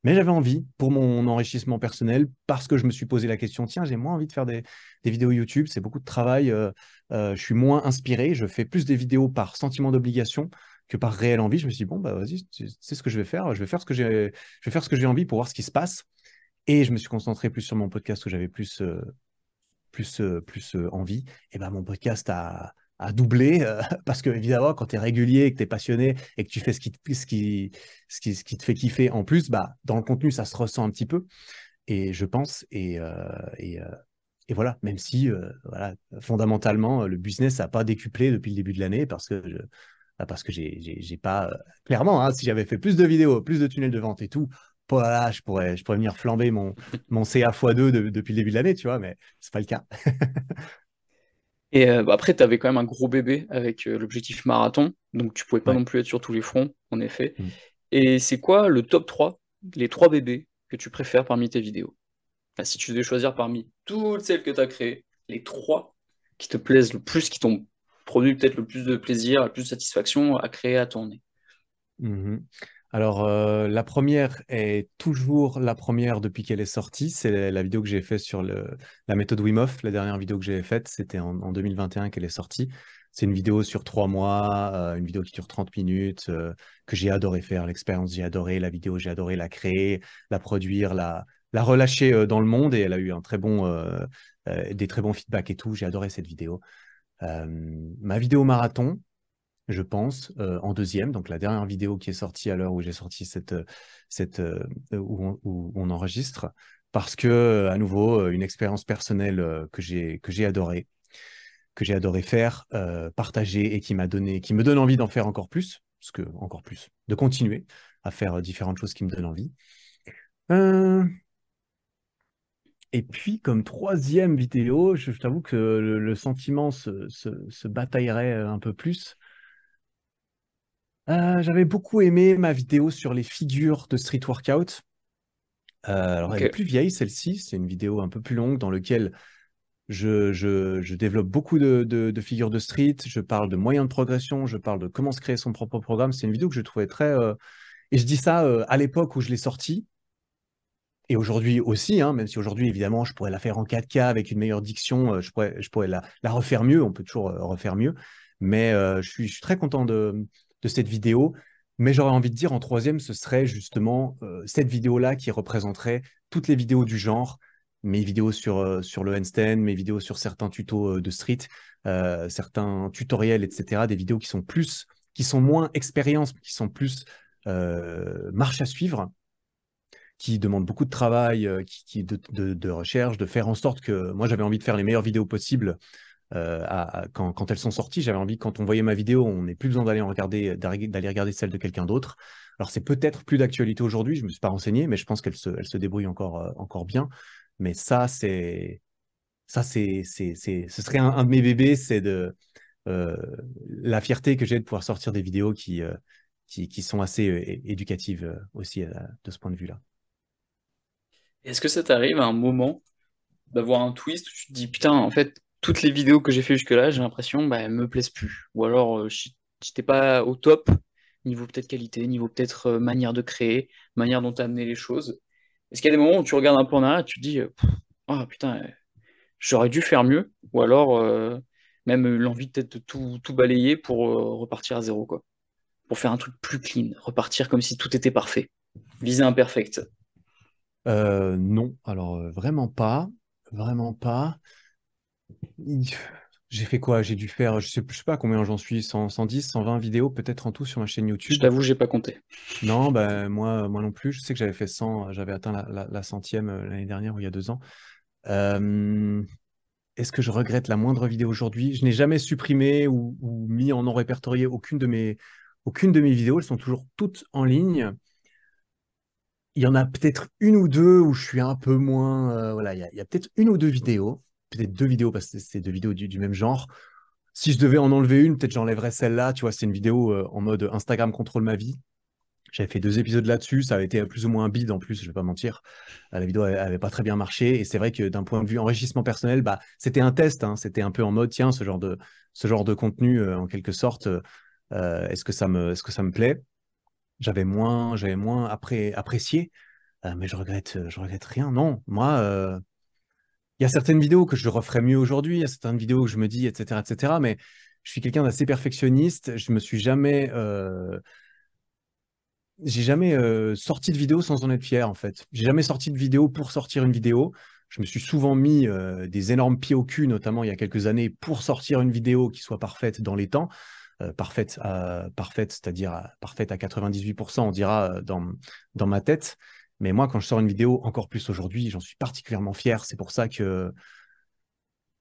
Speaker 2: Mais j'avais envie pour mon enrichissement personnel parce que je me suis posé la question tiens, j'ai moins envie de faire des, des vidéos YouTube, c'est beaucoup de travail, je suis moins inspiré, je fais plus des vidéos par sentiment d'obligation que par réelle envie, je me suis dit, bon, bah vas-y, c'est ce que je vais faire. Je vais faire ce que j'ai, je vais faire ce que j'ai envie pour voir ce qui se passe. Et je me suis concentré plus sur mon podcast où j'avais plus, euh, plus, euh, plus euh, envie. Et ben mon podcast a, doublé parce que évidemment, quand tu es régulier, que tu es passionné et que tu fais ce qui, qui, ce qui, ce qui te fait kiffer en plus, bah, dans le contenu, ça se ressent un petit peu. Et je pense, et, et, voilà, même si voilà, fondamentalement, le business n'a pas décuplé depuis le début de l'année parce que parce que j'ai pas. Euh, clairement, hein, si j'avais fait plus de vidéos, plus de tunnels de vente et tout, voilà, je pourrais, je pourrais venir flamber mon, mon CA x2 depuis le début de l'année, tu vois, mais c'est pas le cas.
Speaker 1: et euh, bah, après, tu avais quand même un gros bébé avec euh, l'objectif marathon, donc tu pouvais pas non plus être sur tous les fronts, en effet. Mm. Et c'est quoi le top 3, les trois bébés que tu préfères parmi tes vidéos? Si tu devais choisir parmi toutes celles que tu as créées, les trois qui te plaisent le plus, qui t'ont produit peut-être le plus de plaisir, la plus de satisfaction à créer, à tourner
Speaker 2: mhm. Alors, euh, la première est toujours la première depuis qu'elle est sortie. C'est la vidéo que j'ai faite sur le, la méthode Wim Hof. La dernière vidéo que j'ai faite, c'était en, 2021 qu'elle est sortie. C'est une vidéo sur trois mois, euh, une vidéo qui dure 30 minutes, euh, que j'ai adoré faire. L'expérience, j'ai adoré. La vidéo, j'ai adoré la créer, la produire, la, relâcher dans le monde. Et elle a eu des très bons feedbacks et tout. J'ai adoré cette vidéo. Euh, ma vidéo marathon, je pense, euh, en deuxième, donc la dernière vidéo qui est sortie à l'heure où j'ai sorti cette, cette euh, où, on, enregistre, parce que à nouveau une expérience personnelle que j'ai que j'ai adoré, que j'ai adoré faire, partager et qui m'a donné, qui me donne envie d'en faire encore plus, parce que encore plus, de continuer à faire différentes choses qui me donnent envie. Et puis, comme troisième vidéo, je, t'avoue que le, sentiment se, bataillerait euh, un peu plus. Euh, j'avais beaucoup aimé ma vidéo sur les figures de street workout. Euh, alors, elle est plus vieille, celle-ci. C'est une vidéo un peu plus longue dans laquelle je, développe beaucoup de, figures de street. Je parle de moyens de progression. Je parle de comment se créer son propre programme. C'est une vidéo que je trouvais très. Et je dis ça à l'époque où je l'ai sortie et aujourd'hui aussi, hein, même si aujourd'hui, évidemment, je pourrais la faire en 4K avec une meilleure diction, euh, je pourrais, je pourrais la, refaire mieux, on peut toujours euh, refaire mieux. Mais euh, je, suis, très content de, de cette vidéo. Mais j'aurais envie de dire en troisième, ce serait justement cette vidéo-là qui représenterait toutes les vidéos du genre, mes vidéos sur, sur le handstand, mes vidéos sur certains tutos de street, certains tutoriels, etc. Des vidéos qui sont plus, qui sont moins expérience, qui sont plus marche à suivre qui demande beaucoup de travail, euh, qui, de, recherche, de faire en sorte que moi j'avais envie de faire les meilleures vidéos possibles euh, quand, elles sont sorties. J'avais envie quand on voyait ma vidéo, on n'ait plus besoin d'aller regarder, d'aller regarder celle de quelqu'un d'autre. Alors c'est peut-être plus d'actualité aujourd'hui, je me suis pas renseigné, mais je pense qu'elle se, elle se débrouille encore, euh, encore bien. Mais ça c'est ça c'est, c'est, ce serait un, de mes bébés, c'est de la fierté que j'ai de pouvoir sortir des vidéos qui, qui, sont assez éducatives aussi de ce point de vue-là.
Speaker 1: Est-ce que ça t'arrive à un moment d'avoir un twist où tu te dis putain, en fait, toutes les vidéos que j'ai fait jusque-là, j'ai l'impression, bah, elles me plaisent plus. Ou alors, euh, j'étais pas au top, niveau peut-être qualité, niveau peut-être euh, manière de créer, manière dont tu as amené les choses. Est-ce qu'il y a des moments où tu regardes un peu en arrière et tu te dis, ah putain, j'aurais dû faire mieux, ou alors même l'envie peut-être de tout, balayer pour repartir à zéro, quoi. Pour faire un truc plus clean, repartir comme si tout était parfait. Viser imperfect.
Speaker 2: Euh, non, alors euh, vraiment pas, vraiment pas. J'ai fait quoi? J'ai dû faire, je sais, sais pas combien j'en suis, 100, 110, 120 vidéos peut-être en tout sur ma chaîne YouTube.
Speaker 1: Je t'avoue, j'ai pas compté.
Speaker 2: Non, ben moi, moi non plus. Je sais que j'avais fait 100, j'avais atteint la, centième euh, l'année dernière ou il y a deux ans. est-ce que je regrette la moindre vidéo aujourd'hui? Je n'ai jamais supprimé ou, mis en non répertorié aucune de mes, aucune de mes vidéos. Elles sont toujours toutes en ligne. Il y en a peut-être une ou deux où je suis un peu moins. euh, voilà, il y a, peut-être une ou deux vidéos, peut-être deux vidéos parce que c'est deux vidéos du, même genre. Si je devais en enlever une, peut-être j'enlèverais celle-là. Tu vois, c'est une vidéo euh, en mode Instagram contrôle ma vie. J'avais fait deux épisodes là-dessus, ça avait été plus ou moins un bide en plus, je vais pas mentir. Euh, La vidéo elle- elle avait pas très bien marché et c'est vrai que d'un point de vue enrichissement personnel, bah c'était un test, hein. c'était un peu en mode tiens ce genre de contenu en quelque sorte, est-ce que est-ce que ça me plaît? J'avais moins j'avais moins appré- apprécié, euh, mais je regrette je regrette rien. Non, moi euh, il y a certaines vidéos que je referais mieux aujourd'hui, il y a certaines vidéos où je me dis etc etc. Mais je suis quelqu'un d'assez perfectionniste, je me suis jamais euh, j'ai jamais sorti de vidéo sans en être fier, en fait. J'ai jamais sorti de vidéo pour sortir une vidéo. Je me suis souvent mis des énormes pieds au cul, notamment il y a quelques années, pour sortir une vidéo qui soit parfaite dans les temps. Euh, parfaite, parfaite, c'est-à-dire parfaite à 98%, on dira, euh, dans, dans ma tête. Mais moi, quand je sors une vidéo, encore plus aujourd'hui, j'en suis particulièrement fier. C'est pour ça que,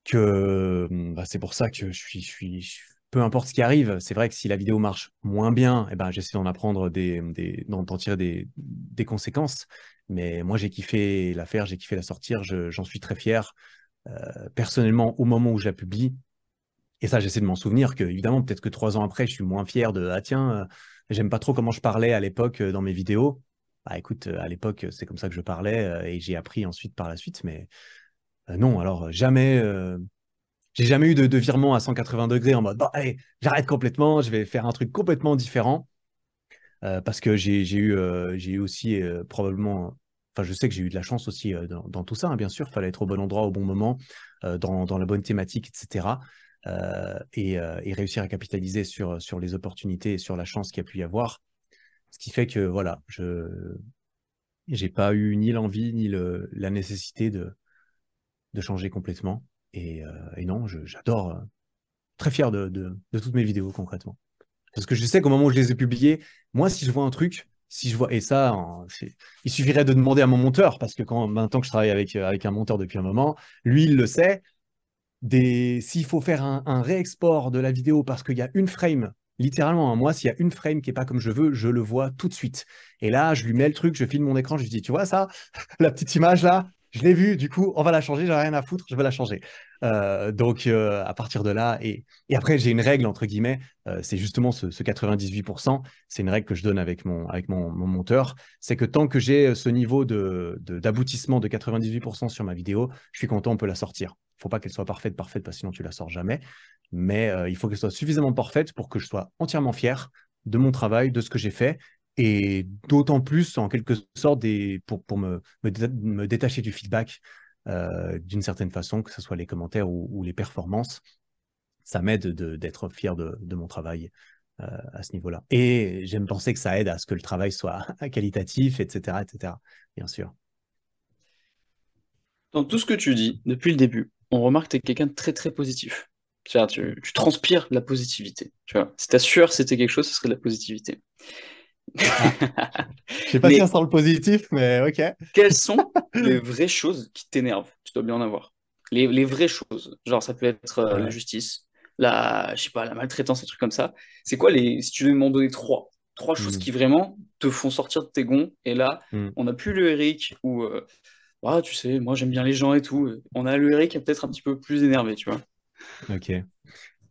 Speaker 2: que bah, c'est pour ça que je suis, je suis, peu importe ce qui arrive, c'est vrai que si la vidéo marche moins bien, eh ben, j'essaie d'en apprendre des, des tirer des, des conséquences. Mais moi, j'ai kiffé la faire, j'ai kiffé la sortir, je- j'en suis très fier. Euh, personnellement, au moment où je la publie, et ça, j'essaie de m'en souvenir que, évidemment, peut-être que trois ans après, je suis moins fier de Ah tiens, euh, j'aime pas trop comment je parlais à l'époque euh, dans mes vidéos. Bah écoute, euh, à l'époque, c'est comme ça que je parlais et j'ai appris ensuite par la suite. Mais non, alors jamais, j'ai jamais eu de, virement à 180 degrés en mode bon, allez, j'arrête complètement, je vais faire un truc complètement différent. Parce que j'ai eu, eu aussi probablement, enfin je sais que j'ai eu de la chance aussi dans, tout ça, hein, bien sûr, il fallait être au bon endroit au bon moment, dans la bonne thématique, etc. euh, et, euh, et réussir à capitaliser sur, sur les opportunités et sur la chance qu'il y a pu y avoir. Ce qui fait que voilà, je j'ai pas eu ni l'envie ni le, la nécessité de, de changer complètement. Et, euh, et non, j'adore, très fier de, de, toutes mes vidéos concrètement. Parce que je sais qu'au moment où je les ai publiées, moi, si je vois un truc, si je vois, et ça, il suffirait de demander à mon monteur, parce que quand maintenant que je travaille avec, avec un monteur depuis un moment, lui, il le sait. Des, s'il faut faire un, réexport de la vidéo parce qu'il y a une frame, littéralement, hein, moi, s'il y a une frame qui est pas comme je veux, je le vois tout de suite. Et là, je lui mets le truc, je filme mon écran, je lui dis, tu vois ça, la petite image là, je l'ai vue, du coup, on va la changer, j'ai rien à foutre, je vais la changer. Euh, donc, euh, à partir de là, et, après, j'ai une règle, entre guillemets, euh, c'est justement ce, ce 98%, c'est une règle que je donne avec mon, monteur, c'est que tant que j'ai ce niveau d'aboutissement de 98% sur ma vidéo, je suis content, on peut la sortir. Il faut pas qu'elle soit parfaite, parfaite, parce que sinon tu la sors jamais. Mais il faut qu'elle soit suffisamment parfaite pour que je sois entièrement fier de mon travail, de ce que j'ai fait, et d'autant plus, en quelque sorte, pour, me, me, dé- me détacher du feedback d'une certaine façon, que ce soit les commentaires ou, les performances. Ça m'aide de- d'être fier de, de mon travail euh, à ce niveau-là. Et j'aime penser que ça aide à ce que le travail soit qualitatif, etc., etc., bien sûr.
Speaker 1: Dans tout ce que tu dis, depuis le début, on remarque que tu es quelqu'un de très très positif. Tu, tu transpires la positivité. Tu vois, si ta c'était quelque chose, ce serait de la positivité.
Speaker 2: Je sais pas
Speaker 1: Mais-
Speaker 2: si on sent le positif, mais ok.
Speaker 1: Quelles sont les vraies choses qui t'énervent? Tu dois bien en avoir. Les, les vraies choses. Genre, ça peut être euh, la justice, la, je sais pas, la maltraitance, des trucs comme ça. C'est quoi les, si tu devais m'en donner trois, trois choses
Speaker 2: Mm.
Speaker 1: qui vraiment te font sortir de tes gonds. Et là,
Speaker 2: Mm.
Speaker 1: on n'a plus le Eric où, euh, ah, tu sais, moi j'aime bien les gens et tout. On a le Eric qui est peut-être un petit peu plus énervé, tu vois.
Speaker 2: Ok.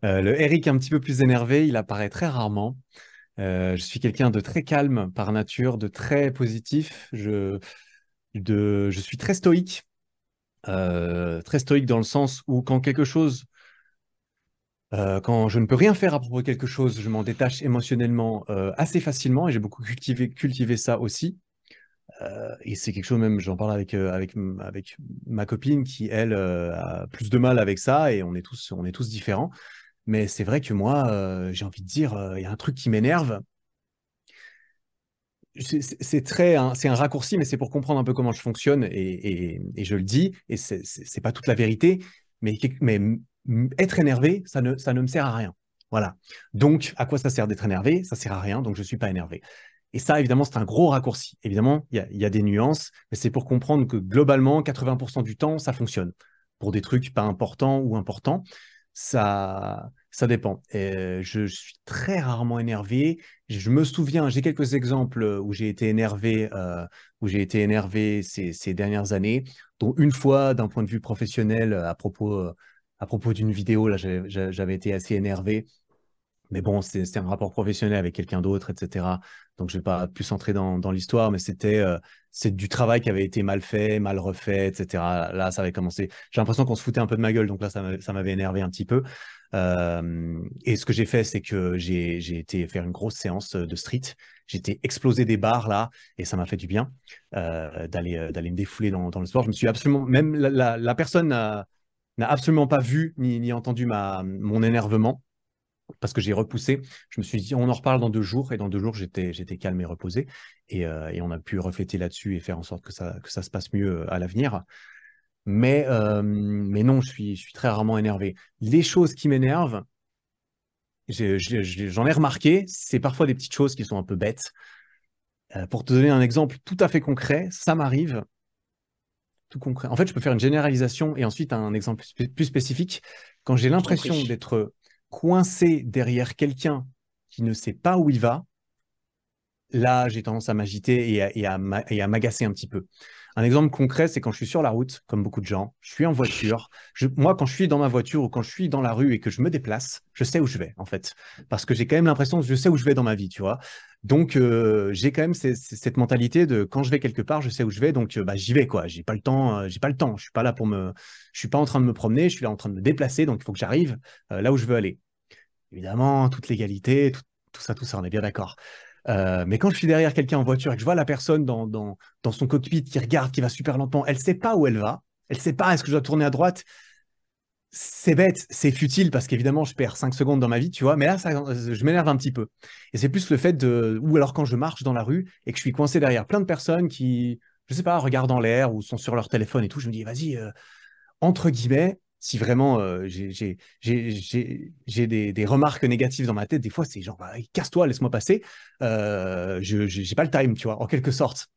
Speaker 2: Euh, le Eric un petit peu plus énervé, il apparaît très rarement. Euh, je suis quelqu'un de très calme par nature, de très positif. Je, suis très stoïque. Euh, très stoïque dans le sens où quand quelque chose, euh, quand je ne peux rien faire à propos de quelque chose, je m'en détache émotionnellement assez facilement et j'ai beaucoup cultivé, ça aussi. Et c'est quelque chose même, j'en parle avec, ma copine qui, elle, a plus de mal avec ça et on est tous différents. Mais c'est vrai que moi, euh, j'ai envie de dire, euh, il y a un truc qui m'énerve. C'est très, un- c'est un raccourci, mais c'est pour comprendre un peu comment je fonctionne et, je le dis. Et c'est pas toute la vérité, mais, être énervé, ça ne, ne me sert à rien. Voilà. Donc, à quoi ça sert d'être énervé? Ça sert à rien, donc je suis pas énervé. Et ça, évidemment, c'est un gros raccourci. Évidemment, il y a des nuances, mais c'est pour comprendre que globalement, 80% du temps, ça fonctionne. Pour des trucs pas importants ou importants, ça, Ça dépend. je, je, suis très rarement énervé. Je me souviens, j'ai quelques exemples où j'ai été énervé, euh, où j'ai été énervé ces, ces, dernières années, dont une fois d'un point de vue professionnel à propos, à propos d'une vidéo, là, j'avais été assez énervé. Mais bon, c'était un rapport professionnel avec quelqu'un d'autre, etc. Donc, je ne vais pas plus entrer dans, l'histoire, mais c'était euh, du travail qui avait été mal fait, mal refait, etc. Là, ça avait commencé. J'ai l'impression qu'on se foutait un peu de ma gueule, donc là, ça m'avait énervé un petit peu. Euh, et ce que j'ai fait, c'est que j'ai été faire une grosse séance de street. J'ai été exploser des barres là, et ça m'a fait du bien euh, d'aller d'aller me défouler dans, le sport. Je me suis absolument, même la, personne n'a absolument pas vu ni, ni entendu mon énervement parce que j'ai repoussé. Je me suis dit, on en reparle dans deux jours. Et dans deux jours, j'étais, j'étais calme et reposé. Et, euh, et on a pu refléter là-dessus et faire en sorte que ça, que ça se passe mieux euh, à l'avenir. Mais, euh, mais non, je suis, je suis très rarement énervé. Les choses qui m'énervent, j'en ai, remarqué, c'est parfois des petites choses qui sont un peu bêtes. pour te donner un exemple tout à fait concret, ça m'arrive. Tout concret. En fait, je peux faire une généralisation et ensuite un exemple plus spécifique. Quand j'ai l'impression d'être coincé derrière quelqu'un qui ne sait pas où il va, là, j'ai tendance à m'agiter et à, m'agacer un petit peu. Un exemple concret, c'est quand je suis sur la route, comme beaucoup de gens, je suis en voiture. moi, quand je suis dans ma voiture ou quand je suis dans la rue et que je me déplace, je sais où je vais, en fait. Parce que j'ai quand même l'impression que je sais où je vais dans ma vie, tu vois. Donc, euh, j'ai quand même cette mentalité de quand je vais quelque part, je sais où je vais, donc euh, bah, j'y vais, quoi. J'ai pas le temps, euh, j'ai pas le temps. Je suis pas là pour me, je suis pas en train de me promener, je suis là en train de me déplacer, donc il faut que j'arrive là où je veux aller. Évidemment, toute l'égalité, tout, ça, tout ça, on est bien d'accord. Euh, mais quand je suis derrière quelqu'un en voiture et que je vois la personne dans, son cockpit qui regarde, qui va super lentement, elle ne sait pas où elle va, elle ne sait pas est-ce que je dois tourner à droite? C'est bête, c'est futile parce qu'évidemment, je perds 5 secondes dans ma vie, tu vois, mais là, je m'énerve un petit peu. Et c'est plus le fait de. Ou alors quand je marche dans la rue et que je suis coincé derrière plein de personnes qui, je sais pas, regardent en l'air ou sont sur leur téléphone et tout, je me dis, vas-y, euh, entre guillemets, si vraiment euh, j'ai des, des, remarques négatives dans ma tête, des fois, c'est genre, bah, casse-toi, laisse-moi passer. Euh, je n'ai pas le time, tu vois, en quelque sorte.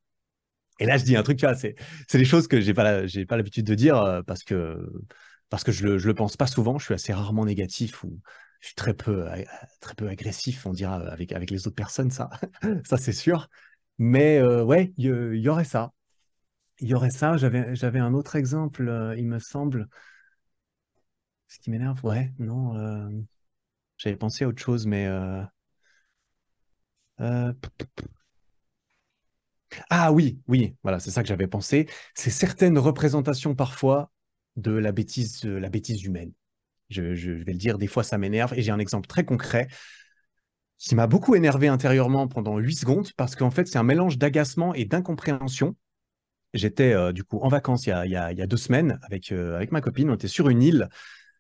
Speaker 2: Et là, je dis un truc, tu vois, c'est des choses que j'ai pas, pas l'habitude de dire euh, parce que, parce que je le, je le pense pas souvent. Je suis assez rarement négatif ou je suis très peu, très peu agressif, on dira, avec, avec les autres personnes, ça, ça c'est sûr. Mais ouais, il y, aurait ça. Il y aurait ça. J'avais un autre exemple, il me semble. Ce qui m'énerve, ouais, non. Euh, j'avais pensé à autre chose, mais. Euh, euh, ah oui, oui, voilà, c'est ça que j'avais pensé. C'est certaines représentations parfois de la bêtise, la bêtise humaine. Je, vais le dire, des fois ça m'énerve. Et j'ai un exemple très concret qui m'a beaucoup énervé intérieurement pendant 8 secondes parce qu'en fait, c'est un mélange d'agacement et d'incompréhension. J'étais du coup en vacances il y a, deux semaines avec ma copine. On était sur une île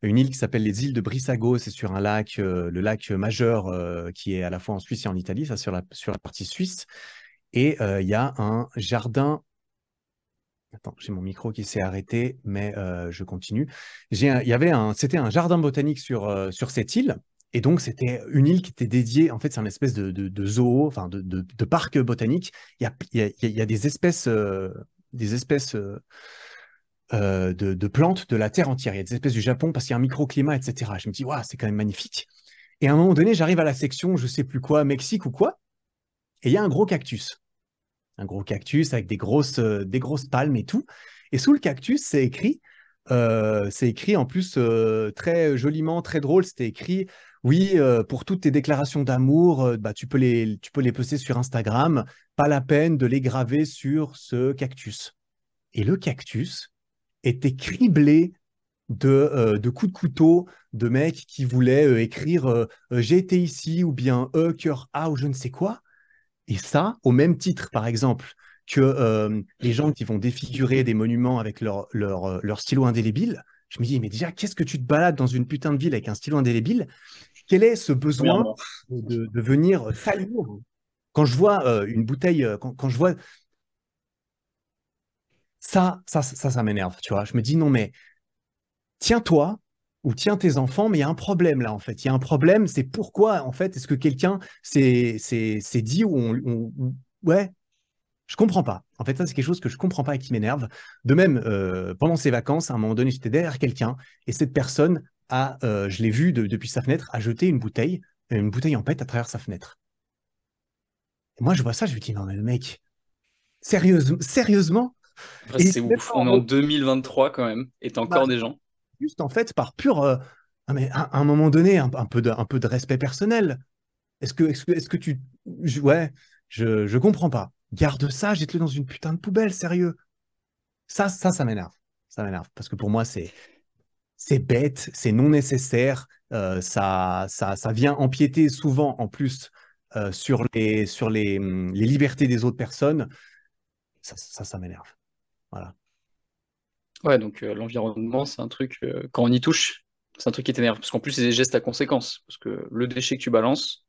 Speaker 2: une île qui s'appelle les îles de Brissago. C'est sur un lac, euh, le lac majeur euh, qui est à la fois en Suisse et en Italie, ça sur la, sur la partie suisse. Et euh, il y a un jardin. Attends, j'ai mon micro qui s'est arrêté, mais je continue. Il y avait un, c'était un jardin botanique sur, sur cette île. Et donc, c'était une île qui était dédiée, en fait, c'est une espèce de, de, zoo, enfin, de, parc botanique. Il y a, des espèces, des espèces de, plantes de la terre entière. Il y a des espèces du Japon parce qu'il y a un microclimat, etc. Je me dis, waouh, c'est quand même magnifique. Et à un moment donné, j'arrive à la section, je sais plus quoi, Mexique ou quoi, et il y a un gros cactus. Un gros cactus avec des grosses, euh, des grosses palmes et tout. Et sous le cactus, c'est écrit, euh, c'est écrit en plus très joliment, très drôle, c'était écrit oui, pour toutes tes déclarations d'amour, bah, tu, peux les, tu peux les poster sur Instagram, pas la peine de les graver sur ce cactus. Et le cactus, était criblé de, euh, de, coups de couteau de mecs qui voulaient euh, écrire euh, j'ai été ici ou bien e cœur A ou je ne sais quoi. Et ça, au même titre, par exemple, que les gens qui vont défigurer des monuments avec leur, leur, leur stylo indélébile, je me dis, mais déjà, qu'est-ce que tu te balades dans une putain de ville avec un stylo indélébile? Quel est ce besoin de, de, venir salir? Quand je vois une bouteille, quand, quand, je vois ça, ça, ça, ça m'énerve, tu vois. Je me dis, non, mais tiens-toi ou tiens tes enfants, mais il y a un problème là, en fait. Il y a un problème, c'est pourquoi, en fait, est-ce que quelqu'un s'est dit ou on, Ouais, je comprends pas. En fait, ça, c'est quelque chose que je comprends pas et qui m'énerve. De même, euh, pendant ces vacances, à un moment donné, j'étais derrière quelqu'un et cette personne à, euh, je l'ai vu depuis sa fenêtre, à jeter une bouteille, une bouteille en pète à travers sa fenêtre. Et moi, je vois ça, je me dis, non, mais le mec, sérieusement,
Speaker 1: C'est ouf, on est en 2023 quand même, et t'as encore bah, des gens.
Speaker 2: Juste en fait, par pur. Euh, mais à, un moment donné, un, peu de, un peu de respect personnel. Est-ce que, est-ce que, que tu. ouais, je, je comprends pas. Garde ça, jette-le dans une putain de poubelle, sérieux. Ça, ça, ça m'énerve. Ça m'énerve. Parce que pour moi, c'est c'est bête, c'est non nécessaire, euh, ça, ça, ça vient empiéter souvent en plus euh, sur, les, sur les, hum, les, libertés des autres personnes. Ça, ça, ça m'énerve. Voilà.
Speaker 1: Ouais, donc euh, l'environnement, c'est un truc, quand on y touche, c'est un truc qui t'énerve. Parce qu'en plus, c'est des gestes à conséquences. Parce que le déchet que tu balances,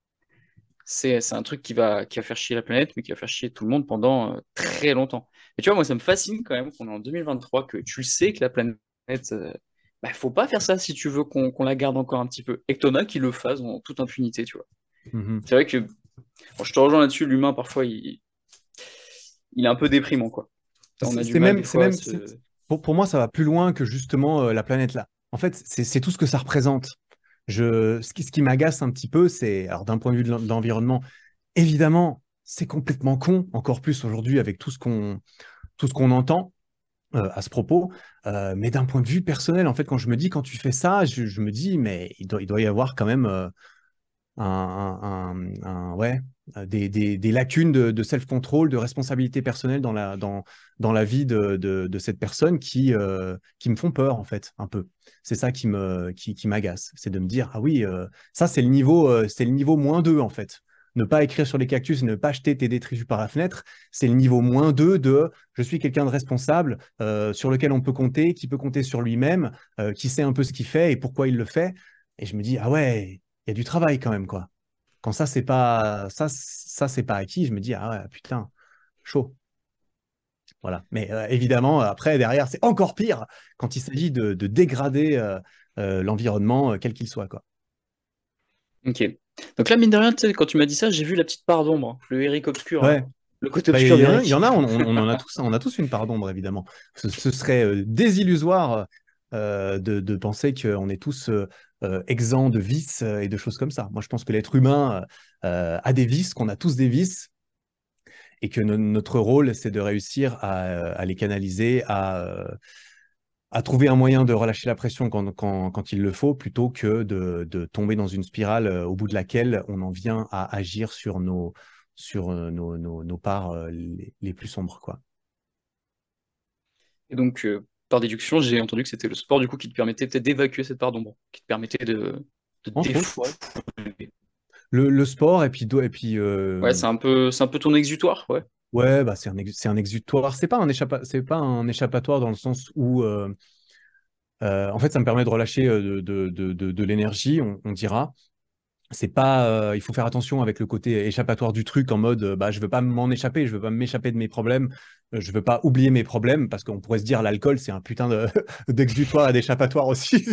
Speaker 1: c'est un truc qui va, qui va faire chier la planète, mais qui va faire chier tout le monde pendant très longtemps. Et tu vois, moi, ça me fascine quand même qu'on est en 2023, que tu sais que la planète bah, faut pas faire ça si tu veux qu'on la garde encore un petit peu. Et que t'en as qui le fassent en toute impunité, tu vois. Mm-hmm. C'est vrai que je te rejoins là-dessus, l'humain parfois il... il est un peu déprimant quoi.
Speaker 2: C'est même, même pour, pour, moi ça va plus loin que justement euh, la planète là. En fait, c'est tout ce que ça représente. Je, ce qui, ce qui m'agace un petit peu, c'est alors d'un point de vue de l'environnement, évidemment, c'est complètement con, encore plus aujourd'hui avec tout ce qu'on entend. Euh, à ce propos. Euh, mais d'un point de vue personnel, en fait, quand je me dis, quand tu fais ça, je, me dis, mais il doit, il doit, y avoir quand même euh, ouais, des, des, lacunes de, self-control, de responsabilité personnelle dans la, dans, dans la vie de, de, cette personne qui, qui me font peur, en fait, un peu. C'est ça qui me qui, qui m'agace. C'est de me dire, ah oui, ça, c'est le niveau, c'est le niveau moins 2, en fait ne pas écrire sur les cactus et ne pas jeter tes détritus par la fenêtre, c'est le niveau moins 2 de je suis quelqu'un de responsable euh, sur lequel on peut compter, qui peut compter sur lui-même, euh, qui sait un peu ce qu'il fait et pourquoi il le fait. Et je me dis, ah ouais, il y a du travail quand même, quoi. Quand ça, c'est pas ça, ça c'est pas acquis, je me dis, ah ouais, putain, chaud. Voilà. Mais euh, évidemment, après, derrière, c'est encore pire quand il s'agit de, de, dégrader l'environnement, quel qu'il soit, quoi.
Speaker 1: Ok. Donc là, mine de rien, quand tu m'as dit ça, j'ai vu la petite part d'ombre, le Eric obscur.
Speaker 2: Hein.
Speaker 1: le
Speaker 2: côté bah, obscur. Il y, en a, on, en a tous, on a tous une part d'ombre, évidemment. Ce, serait euh, désillusoire euh, de, penser qu'on est tous euh, exempts de vices et de choses comme ça. Moi, je pense que l'être humain a des vices, qu'on a tous des vices, et que notre rôle, c'est de réussir à, les canaliser, à trouver un moyen de relâcher la pression quand, il le faut, plutôt que de, tomber dans une spirale euh, au bout de laquelle on en vient à agir sur nos, sur euh, nos, nos, parts euh, les, les, plus sombres. Quoi.
Speaker 1: Et donc, par déduction, j'ai entendu que c'était le sport du coup qui te permettait peut-être d'évacuer cette part d'ombre, qui te permettait de, de
Speaker 2: le, le, sport et puis... Et puis
Speaker 1: Ouais, c'est un, peu, un peu ton exutoire, ouais.
Speaker 2: Ouais, bah c'est un, un exutoire. C'est pas un c'est pas un échappatoire dans le sens où, euh, euh, en fait, ça me permet de relâcher euh, de, de, de, de l'énergie, on, on, dira c'est pas euh, il faut faire attention avec le côté échappatoire du truc en mode bah je veux pas m'en échapper je veux pas m'échapper de mes problèmes euh, je veux pas oublier mes problèmes parce qu'on pourrait se dire l'alcool c'est un putain de d'exutoire et d'échappatoire aussi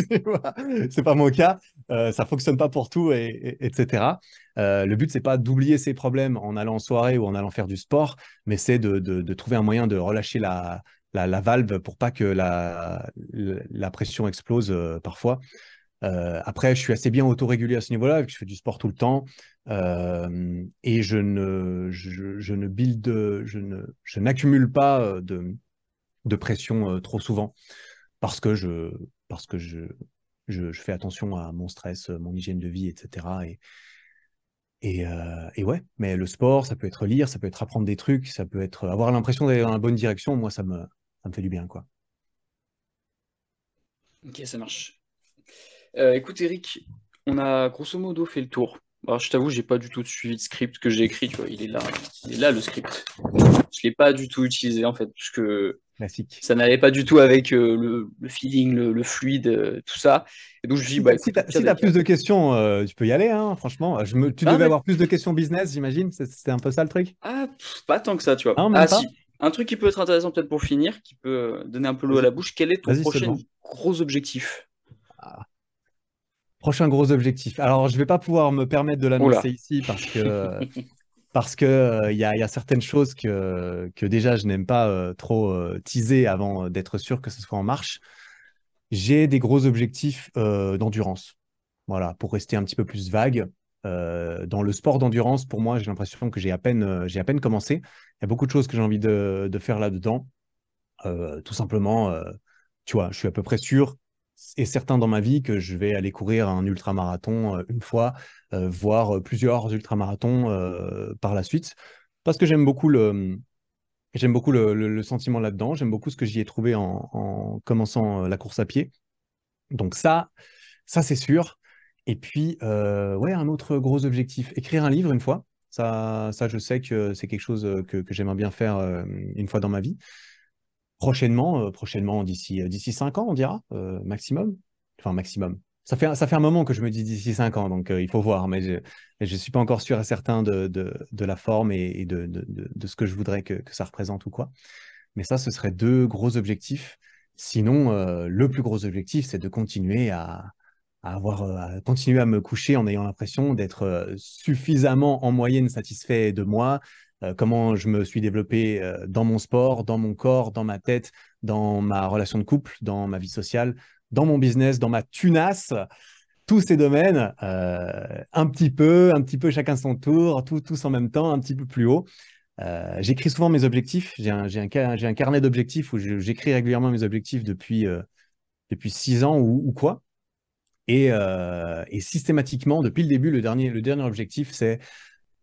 Speaker 2: c'est pas mon cas euh, ça fonctionne pas pour tout et, etc euh, le but c'est pas d'oublier ses problèmes en allant en soirée ou en allant faire du sport mais c'est de, trouver un moyen de relâcher la, valve pour pas que la, pression explose euh, parfois euh, après, je suis assez bien autorégulé à ce niveau-là, je fais du sport tout le temps. Euh, et je ne, n'accumule pas euh, de, pression trop souvent parce que je, parce que je, je, fais attention à mon stress, mon hygiène de vie, etc. Et, et, et, ouais, mais le sport, ça peut être lire, ça peut être apprendre des trucs, ça peut être avoir l'impression d'aller dans la bonne direction. Moi, ça me, ça me fait du bien, quoi.
Speaker 1: Ok, ça marche. Euh, écoute, Eric, on a grosso modo fait le tour. Alors, je t'avoue, j'ai pas du tout suivi de script que j'ai écrit. Tu vois, il est là, il est là le script. Je l'ai pas du tout utilisé en fait, parce que ça n'allait pas du tout avec euh, le, feeling, le, fluide, euh, tout ça. Et donc je dis, bah,
Speaker 2: si tu as, plus de questions, tu peux y aller. Hein, franchement, je me... tu devais avoir plus de questions business, j'imagine. C'était un peu ça le truc?
Speaker 1: Ah, pas tant que ça, tu vois. ah, si. Un truc qui peut être intéressant peut-être pour finir, qui peut donner un peu l'eau à la bouche. Quel est ton prochain gros objectif?
Speaker 2: Ah. Prochain gros objectif. Alors, je ne vais pas pouvoir me permettre de l'annoncer ici parce que parce que euh, il y, a certaines choses que, que déjà je n'aime pas euh, trop euh, teaser avant d'être sûr que ce soit en marche. j'ai des gros objectifs d'endurance. Voilà, pour rester un petit peu plus vague. dans le sport d'endurance, pour moi, j'ai l'impression que j'ai à peine, j'ai à peine commencé. Il y a beaucoup de choses que j'ai envie de, de faire là-dedans. tout simplement, tu vois, je suis à peu près sûr et certain dans ma vie que je vais aller courir un ultramarathon une fois, voire plusieurs ultramarathons par la suite, parce que j'aime beaucoup le, j'aime beaucoup le, sentiment là-dedans, j'aime beaucoup ce que j'y ai trouvé en, commençant la course à pied. Donc ça, ça c'est sûr. Et puis, ouais, un autre gros objectif, écrire un livre une fois. Ça, ça je sais que c'est quelque chose que, que j'aimerais bien faire une fois dans ma vie prochainement, euh, prochainement d'ici euh, d'ici cinq ans, on dira euh, maximum. Enfin maximum. Ça fait ça fait un moment que je me dis d'ici cinq ans, donc il faut voir. Mais je ne suis pas encore sûr et certain de, de, la forme et, de, de, ce que je voudrais que, que, ça représente ou quoi. Mais ça, ce serait deux gros objectifs. Sinon, le plus gros objectif, c'est de continuer à, à avoir continuer à me coucher en ayant l'impression d'être suffisamment en moyenne satisfait de moi, euh, comment je me suis développé euh, dans mon sport, dans mon corps, dans ma tête, dans ma relation de couple, dans ma vie sociale, dans mon business, dans ma tunasse, tous ces domaines, euh, un petit peu, un petit peu chacun son tour, tous en même temps, un petit peu plus haut. j'écris souvent mes objectifs. J'ai un, carnet d'objectifs où j'écris régulièrement mes objectifs depuis, six ans ou, quoi. Et, systématiquement, depuis le début, le dernier objectif, c'est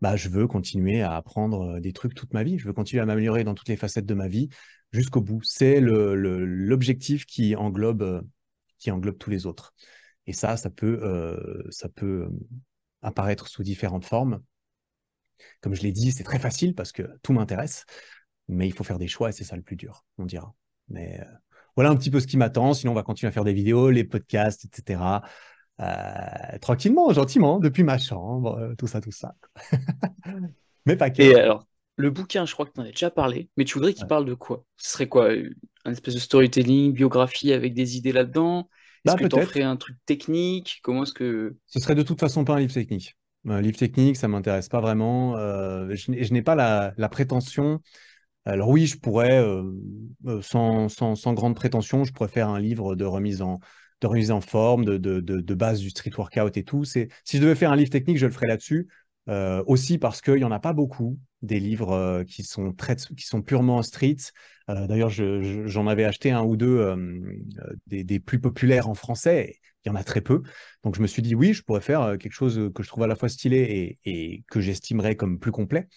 Speaker 2: bah, je veux continuer à apprendre des trucs toute ma vie. Je veux continuer à m'améliorer dans toutes les facettes de ma vie jusqu'au bout. C'est l'objectif qui englobe, qui englobe tous les autres. Et ça, ça peut, ça peut apparaître sous différentes formes. Comme je l'ai dit, c'est très facile parce que tout m'intéresse, mais il faut faire des choix et c'est ça le plus dur, on dira. Mais voilà un petit peu ce qui m'attend. Sinon, on va continuer à faire des vidéos, les podcasts, etc. Euh, tranquillement, gentiment, depuis ma chambre, euh, tout ça, tout ça. mais pas que.
Speaker 1: Et alors, le bouquin, je crois que tu en as déjà parlé, mais tu voudrais qu'il parle de quoi? Ce serait quoi? Un espèce de storytelling, biographie avec des idées là-dedans? Est-ce bah, que tu en ferais un truc technique? Comment est-ce que.
Speaker 2: Ce serait de toute façon pas un livre technique. Un livre technique, ça m'intéresse pas vraiment. Euh, je, n'ai pas la, prétention. Alors oui, je pourrais, sans, sans, sans, grande prétention, je pourrais faire un livre de remise en, de remise en forme, de, de, base du street workout et tout. Si je devais faire un livre technique, je le ferais là-dessus. Euh, aussi parce qu'il n'y en a pas beaucoup des livres euh, qui, sont très, qui sont purement street. Euh, d'ailleurs, j'en avais acheté un ou deux des, plus populaires en français. Il y en a très peu. Donc, je me suis dit, oui, je pourrais faire quelque chose que je trouve à la fois stylé et, et que j'estimerais comme plus complet.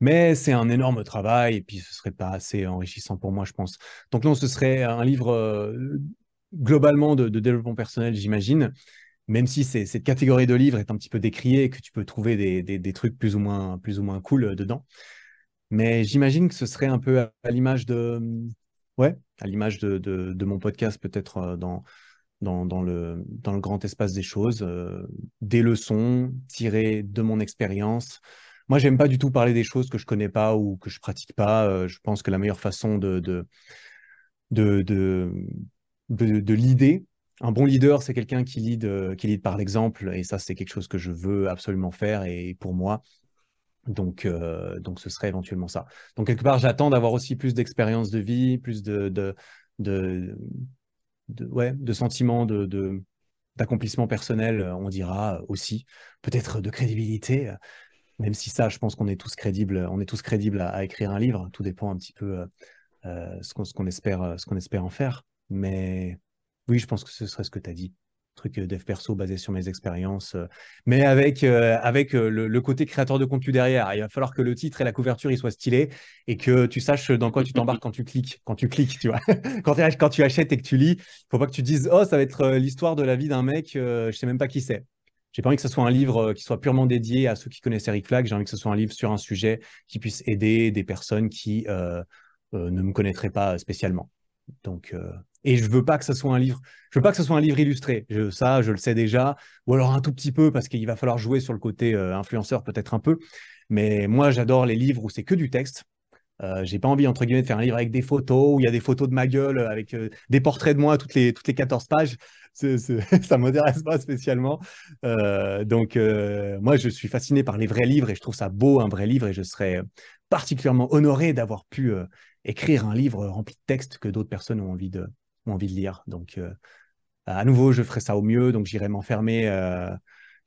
Speaker 2: Mais c'est un énorme travail et puis ce serait pas assez enrichissant pour moi, je pense. Donc non, ce serait un livre globalement de, développement personnel, j'imagine, même si cette catégorie de livres est un petit peu décriée et que tu peux trouver des, trucs plus ou moins, plus ou moins cool euh, dedans. Mais j'imagine que ce serait un peu à, l'image de, ouais, à l'image de, mon podcast, peut-être euh, dans, dans, le, dans le grand espace des choses, euh, des leçons tirées de mon expérience. Moi, j'aime pas du tout parler des choses que je connais pas ou que je pratique pas. je pense que la meilleure façon de, de, de de, l'idée. Un bon leader, c'est quelqu'un qui lead, euh, qui lead par l'exemple, et ça, c'est quelque chose que je veux absolument faire, et pour moi, donc, euh, donc ce serait éventuellement ça. Donc, quelque part, j'attends d'avoir aussi plus d'expérience de vie, plus de, de, de, ouais, de sentiments de, d'accomplissement personnel, on dira aussi, peut-être de crédibilité, même si ça, je pense qu'on est tous crédibles, on est tous crédibles à, écrire un livre, tout dépend un petit peu euh, ce, qu'on, ce, qu'on espère, ce qu'on espère en faire. Mais oui, je pense que ce serait ce que tu as dit. Truc euh, dev perso basé sur mes expériences, euh, mais avec, euh, avec le, côté créateur de contenu derrière. Il va falloir que le titre et la couverture soient stylés et que tu saches dans quoi tu t'embarques quand tu cliques. Quand tu cliques, tu vois. quand, tu achètes et que tu lis, faut pas que tu dises Oh, ça va être l'histoire de la vie d'un mec, je sais même pas qui c'est. J'ai pas envie que ce soit un livre qui soit purement dédié à ceux qui connaissent Eric Flag. J'ai envie que ce soit un livre sur un sujet qui puisse aider des personnes qui ne me connaîtraient pas spécialement. Donc, et je veux pas que ce soit un livre, je veux pas que ce soit un livre illustré. Je, ça, je le sais déjà. Ou alors un tout petit peu parce qu'il va falloir jouer sur le côté euh, influenceur peut-être un peu. Mais moi, j'adore les livres où c'est que du texte. Euh, j'ai pas envie entre guillemets de faire un livre avec des photos où il y a des photos de ma gueule avec euh, des portraits de moi toutes les toutes les 14 pages. Ça ça m'intéresse pas spécialement. Euh, donc moi, je suis fasciné par les vrais livres et je trouve ça beau un vrai livre et je serais particulièrement honoré d'avoir pu écrire un livre rempli de textes que d'autres personnes ont envie de ou envie de lire. Donc, à nouveau, je ferai ça au mieux. Donc, j'irai m'enfermer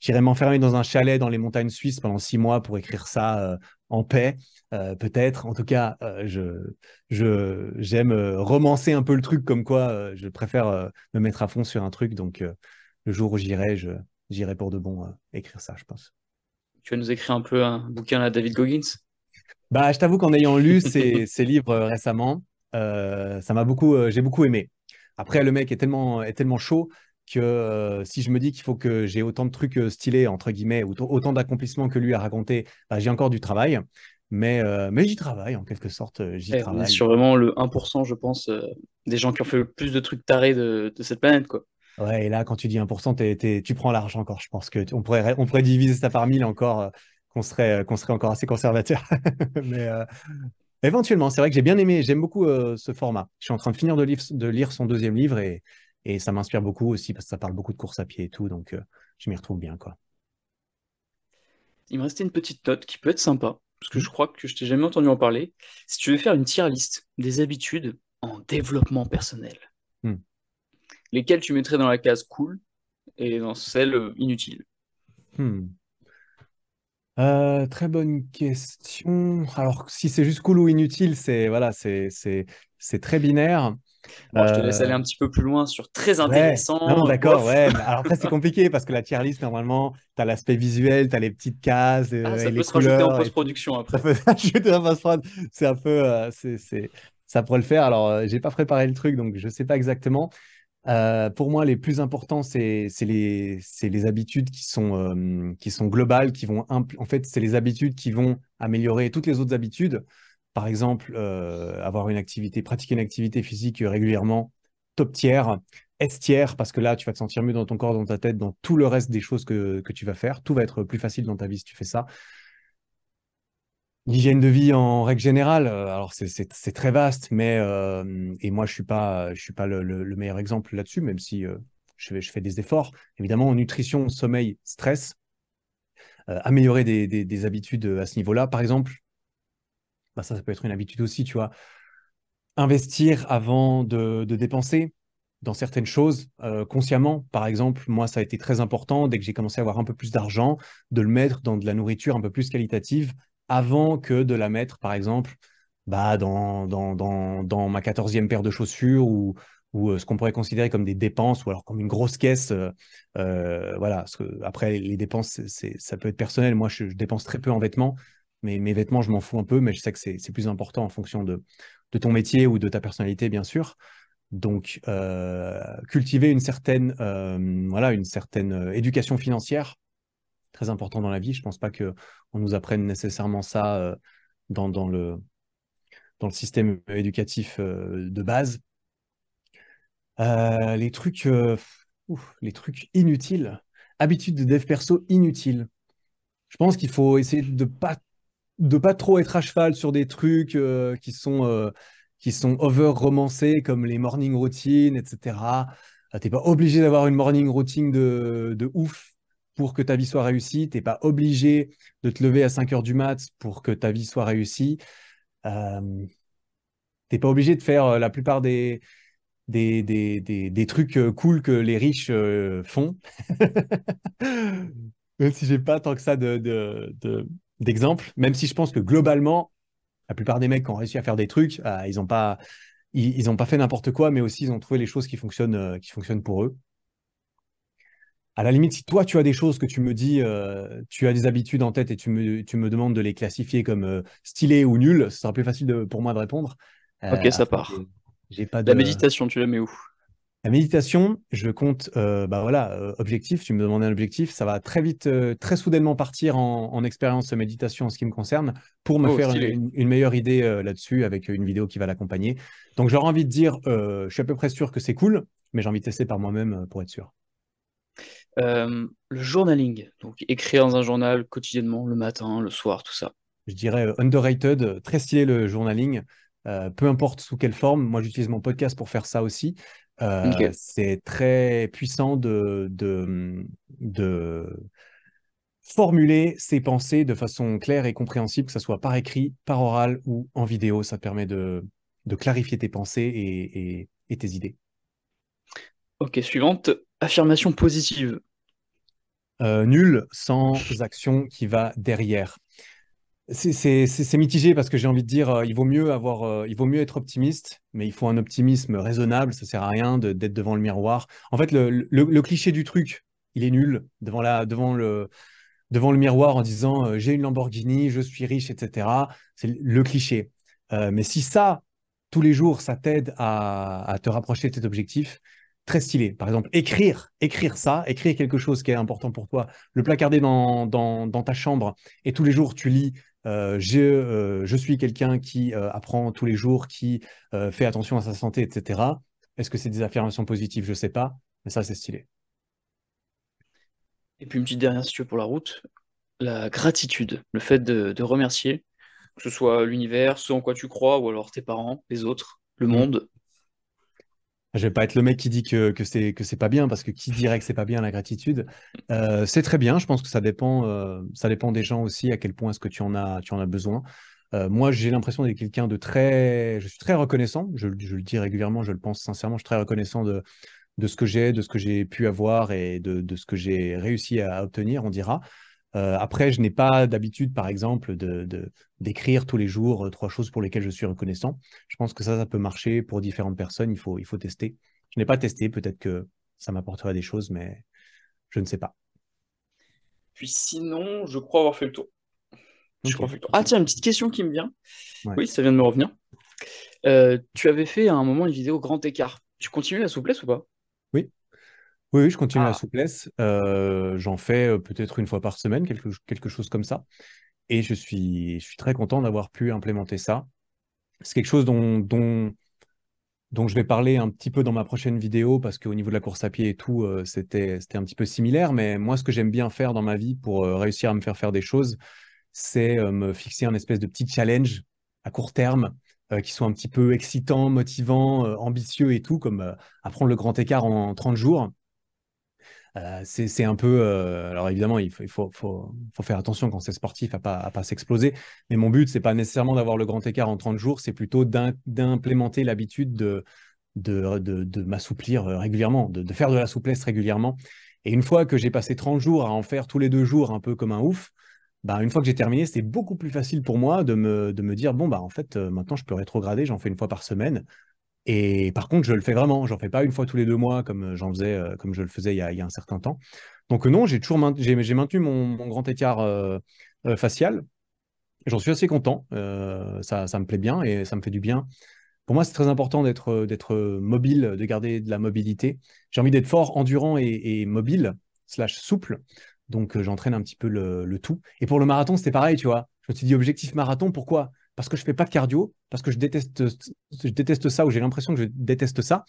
Speaker 2: J'irai m'enfermer dans un chalet dans les montagnes suisses pendant six mois pour écrire ça euh, en paix, euh, peut-être. En tout cas, euh, je, je, j'aime romancer un peu le truc comme quoi je préfère me mettre à fond sur un truc. Donc, le jour où j'irai, je, j'irai pour de bon écrire ça, je pense.
Speaker 1: Tu vas nous écrire un peu un bouquin à David Goggins?
Speaker 2: Bah, Je t'avoue qu'en ayant lu ces, ces livres récemment, ça m'a beaucoup, j'ai beaucoup aimé. Après, le mec est tellement, est tellement chaud que euh, si je me dis qu'il faut que j'ai autant de trucs euh, stylés, entre guillemets, ou autant d'accomplissements que lui a raconté, bah, j'ai encore du travail. Mais, euh, mais j'y travaille, en quelque sorte. J'y
Speaker 1: travaille. On est sur vraiment le 1%, je pense, des gens qui ont fait le plus de trucs tarés de, de cette planète. quoi.
Speaker 2: Ouais, et là, quand tu dis 1%, tu prends l'argent encore. Je pense qu'on pourrait, on pourrait diviser ça par 1000 encore, qu'on serait, qu'on serait encore assez conservateur. mais éventuellement, c'est vrai que j'ai bien aimé, j'aime beaucoup ce format. Je suis en train de finir de, de lire son deuxième livre et, et ça m'inspire beaucoup aussi parce que ça parle beaucoup de course à pied et tout. Donc, euh, je m'y retrouve bien. quoi.
Speaker 1: Il me restait une petite note qui peut être sympa, parce que mmh. je crois que je t'ai jamais entendu en parler. Si tu veux faire une tier list des habitudes en développement personnel, mmh. lesquelles tu mettrais dans la case cool et dans celle euh, inutile?
Speaker 2: Mmh. Euh, très bonne question. Alors, si c'est juste cool ou inutile, c'est voilà, c'est très binaire
Speaker 1: je te laisse aller euh, un petit peu plus loin sur très intéressant.
Speaker 2: Non, d'accord, ouais. alors après, c'est compliqué parce que la tier list, normalement, tu as l'aspect visuel, tu as les petites cases. Euh,
Speaker 1: ah,
Speaker 2: ça
Speaker 1: et peut
Speaker 2: les
Speaker 1: se rajouter en post-production après.
Speaker 2: Ça peut se rajouter en post-prod. C'est un peu. Euh, c'est, Ça pourrait le faire. Alors, j'ai pas préparé le truc, donc je sais pas exactement. Pour moi, les plus importants, c'est les, habitudes qui sont, qui sont globales, qui vont. En fait, c'est les habitudes qui vont améliorer toutes les autres habitudes par exemple, euh, avoir une activité, pratiquer une activité physique régulièrement, top tiers, S tiers, parce que là, tu vas te sentir mieux dans ton corps, dans ta tête, dans tout le reste des choses que, tu vas faire. Tout va être plus facile dans ta vie si tu fais ça. L'hygiène de vie en règle générale, euh, alors c'est très vaste, mais euh, et moi je suis pas je suis pas le, meilleur exemple là-dessus, même si je, je, fais des efforts. Évidemment, nutrition, sommeil, stress, améliorer des, des, habitudes à ce niveau-là. Par exemple, bah, ça, ça peut être une habitude aussi, tu vois. Investir avant de, dépenser dans certaines choses euh, consciemment. Par exemple, moi, ça a été très important dès que j'ai commencé à avoir un peu plus d'argent, de le mettre dans de la nourriture un peu plus qualitative avant que de la mettre, par exemple, bah, dans, dans, dans, dans ma quatorzième paire de chaussures ou, ou euh, ce qu'on pourrait considérer comme des dépenses ou alors comme une grosse caisse. Euh, voilà, parce que après, les dépenses, c'est, ça peut être personnel. Moi, je dépense très peu en vêtements mes vêtements, je m'en fous un peu, mais je sais que c'est plus important en fonction de, ton métier ou de ta personnalité, bien sûr. Donc, euh, cultiver une certaine, euh, voilà, une certaine euh, éducation financière, très important dans la vie. Je ne pense pas qu'on nous apprenne nécessairement ça dans, dans, le, dans le système éducatif de base. les trucs, les trucs inutiles, habitudes de dev perso inutiles. Je pense qu'il faut essayer de pas de pas trop être à cheval sur des trucs euh, qui sont euh, qui sont over romancés comme les morning routines, etc. Tu n'es pas obligé d'avoir une morning routine de, ouf pour que ta vie soit réussie. Tu n'es pas obligé de te lever à 5 heures du mat pour que ta vie soit réussie. Euh, tu n'es pas obligé de faire la plupart des, des, des, des, trucs cool que les riches font. Même si j'ai pas tant que ça de, de, d'exemples, même si je pense que globalement, la plupart des mecs qui ont réussi à faire des trucs, euh, ils n'ont pas, ils, pas fait n'importe quoi, mais aussi ils ont trouvé les choses qui fonctionnent, euh, qui fonctionnent pour eux. À la limite, si toi tu as des choses que tu me dis, euh, tu as des habitudes en tête et tu me, tu me demandes de les classifier comme stylées ou nulles, ce sera plus facile pour moi de répondre.
Speaker 1: ok, ça part.
Speaker 2: J'ai pas
Speaker 1: La méditation, tu la mets où?
Speaker 2: La méditation, je compte, euh, bah voilà, euh, objectif, tu me demandais un objectif, ça va très vite, euh, très soudainement partir en, expérience méditation en ce qui me concerne pour me oh, faire une, meilleure idée là-dessus avec une vidéo qui va l'accompagner. Donc j'aurais envie de dire, je suis à peu près sûr que c'est cool, mais j'ai envie de tester par moi-même pour être sûr.
Speaker 1: Le journaling, donc écrire dans un journal quotidiennement, le matin, le soir, tout ça.
Speaker 2: Je dirais underrated, très stylé le journaling. peu importe sous quelle forme, moi j'utilise mon podcast pour faire ça aussi. Euh, c'est très puissant de, de, formuler ses pensées de façon claire et compréhensible, que ce soit par écrit, par oral ou en vidéo. Ça permet de, clarifier tes pensées et, tes idées.
Speaker 1: Ok, suivante, affirmation positive.
Speaker 2: Euh, nul sans action qui va derrière. C'est mitigé parce que j'ai envie de dire, euh, il vaut mieux avoir, euh, il vaut mieux être optimiste, mais il faut un optimisme raisonnable. Ça sert à rien d'être devant le miroir. En fait, le, cliché du truc, il est nul devant la, devant le, devant le miroir en disant j'ai une Lamborghini, je suis riche, etc. C'est le cliché. mais si ça, tous les jours, ça t'aide à, à, te rapprocher de cet objectif, très stylé. Par exemple, écrire, écrire ça, écrire quelque chose qui est important pour toi, le placarder dans, dans, dans ta chambre et tous les jours tu lis euh, euh, je, suis quelqu'un qui euh, apprend tous les jours, qui fait attention à sa santé, etc. Est-ce que c'est des affirmations positives? Je ne sais pas, mais ça, c'est stylé.
Speaker 1: Et puis une petite dernière, si tu veux, pour la route, la gratitude, le fait de, remercier, que ce soit l'univers, ce en quoi tu crois, ou alors tes parents, les autres, le mmh. monde,
Speaker 2: je vais pas être le mec qui dit que, que c'est que c'est pas bien parce que qui dirait que c'est pas bien la gratitude? Euh, c'est très bien je pense que ça dépend euh, ça dépend des gens aussi à quel point est-ce que tu en as tu en as besoin. Euh, moi j'ai l'impression d'être quelqu'un de très je suis très reconnaissant je, je, le dis régulièrement je le pense sincèrement je suis très reconnaissant de de ce que j'ai de ce que j'ai pu avoir et de, de ce que j'ai réussi à obtenir on dira euh, après, je n'ai pas d'habitude, par exemple, de, d'écrire tous les jours euh, trois choses pour lesquelles je suis reconnaissant. Je pense que ça, ça peut marcher pour différentes personnes. Il faut, il faut tester. Je n'ai pas testé. Peut-être que ça m'apporterait des choses, mais je ne sais pas.
Speaker 1: Puis sinon, je crois avoir fait le tour. Ah tiens, une petite question qui me vient. Oui, ça vient de me revenir. Euh, tu avais fait à un moment une vidéo grand écart. Tu continues la souplesse ou pas?
Speaker 2: Oui, je continue la ah. souplesse. Euh, j'en fais euh, peut-être une fois par semaine, quelque, quelque chose comme ça. Et je suis, je suis très content d'avoir pu implémenter ça. C'est quelque chose dont, dont, dont je vais parler un petit peu dans ma prochaine vidéo parce qu'au niveau de la course à pied et tout, euh, c'était, c'était un petit peu similaire. Mais moi, ce que j'aime bien faire dans ma vie pour réussir à me faire faire des choses, c'est me fixer un espèce de petit challenge à court terme qui soit un petit peu excitant, motivant, ambitieux et tout, comme apprendre le grand écart en 30 jours. Euh, c'est un peu. Euh, alors évidemment, il faut, faire attention quand c'est sportif à pas, pas s'exploser. Mais mon but, c'est pas nécessairement d'avoir le grand écart en 30 jours, c'est plutôt d'implémenter l'habitude de, de, m'assouplir euh, régulièrement, de, faire de la souplesse régulièrement. Et une fois que j'ai passé 30 jours à en faire tous les deux jours, un peu comme un ouf, bah, une fois que j'ai terminé, c'est beaucoup plus facile pour moi de me, de me dire bon, bah, en fait, maintenant, je peux rétrograder, j'en fais une fois par semaine. Et par contre, je le fais vraiment. J'en fais pas une fois tous les deux mois comme euh, j'en faisais, euh, comme je le faisais il y a, un certain temps. Donc non, j'ai toujours j'ai, maintenu mon, grand écart euh, facial. J'en suis assez content. ça, me plaît bien et ça me fait du bien. Pour moi, c'est très important d'être, mobile, de garder de la mobilité. J'ai envie d'être fort, endurant et, mobile, slash souple. Donc, j'entraîne un petit peu le, tout. Et pour le marathon, c'était pareil, tu vois. Je me suis dit, objectif marathon, pourquoi? Parce que je fais pas de cardio, parce que je déteste, je déteste ça ou j'ai l'impression que je déteste ça.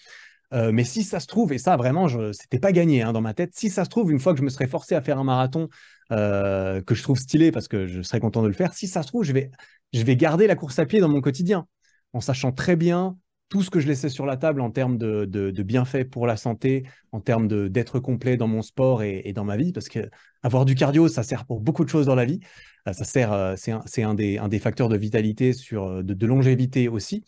Speaker 2: Euh, mais si ça se trouve, et ça vraiment, c'était pas gagné hein, dans ma tête, si ça se trouve, une fois que je me serais forcé à faire un marathon euh, que je trouve stylé parce que je serais content de le faire, si ça se trouve, je vais, je vais garder la course à pied dans mon quotidien en sachant très bien tout ce que je laissais sur la table en termes de, de, bienfaits pour la santé, en termes d'être complet dans mon sport et, dans ma vie, parce que avoir du cardio, ça sert pour beaucoup de choses dans la vie. Euh, ça sert, euh, c'est un, des, facteurs de vitalité, sur, euh, de, longévité aussi.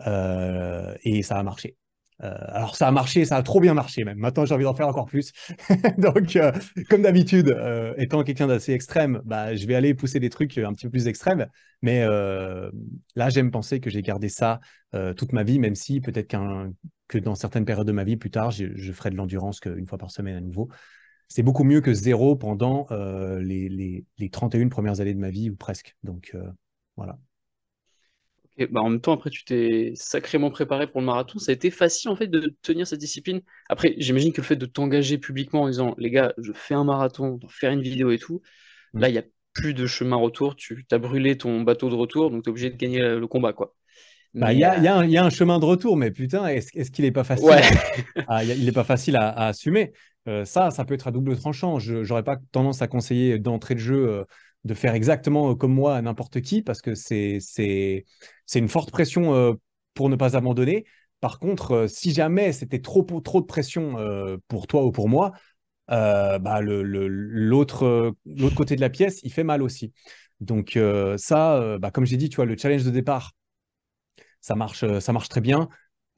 Speaker 2: et ça a marché. Euh, alors ça a marché, ça a trop bien marché même. Maintenant j'ai envie d'en faire encore plus. Donc euh, comme d'habitude, euh, étant quelqu'un d'assez extrême, bah, je vais aller pousser des trucs un petit peu plus extrêmes. Mais là j'aime penser que j'ai gardé ça toute ma vie, même si peut-être que dans certaines périodes de ma vie plus tard, je ferai de l'endurance qu'une fois par semaine à nouveau. C'est beaucoup mieux que zéro pendant les, les, les 31 premières années de ma vie ou presque. Donc voilà.
Speaker 1: Bah, en même temps, après, tu t'es sacrément préparé pour le marathon. Ça a été facile, en fait, de tenir cette discipline. Après, j'imagine que le fait de t'engager publiquement en disant, les gars, je fais un marathon, faire une vidéo et tout, mm. là, il n'y a plus de chemin retour. Tu as brûlé ton bateau de retour, donc tu es obligé de gagner le combat, quoi.
Speaker 2: Bah, il y, a, y, a un chemin de retour, mais putain, est-ce qu'il n'est pas facile à, Il n'est pas facile à, assumer? Euh, ça, ça peut être à double tranchant. Je n'aurais pas tendance à conseiller d'entrée de jeu euh, de faire exactement comme moi à n'importe qui parce que c'est une forte pression euh, pour ne pas abandonner. Par contre, euh, si jamais c'était trop, trop de pression euh, pour toi ou pour moi, bah, l'autre côté de la pièce, il fait mal aussi. Donc ça, bah, comme j'ai dit, tu vois, le challenge de départ, ça marche, ça marche très bien.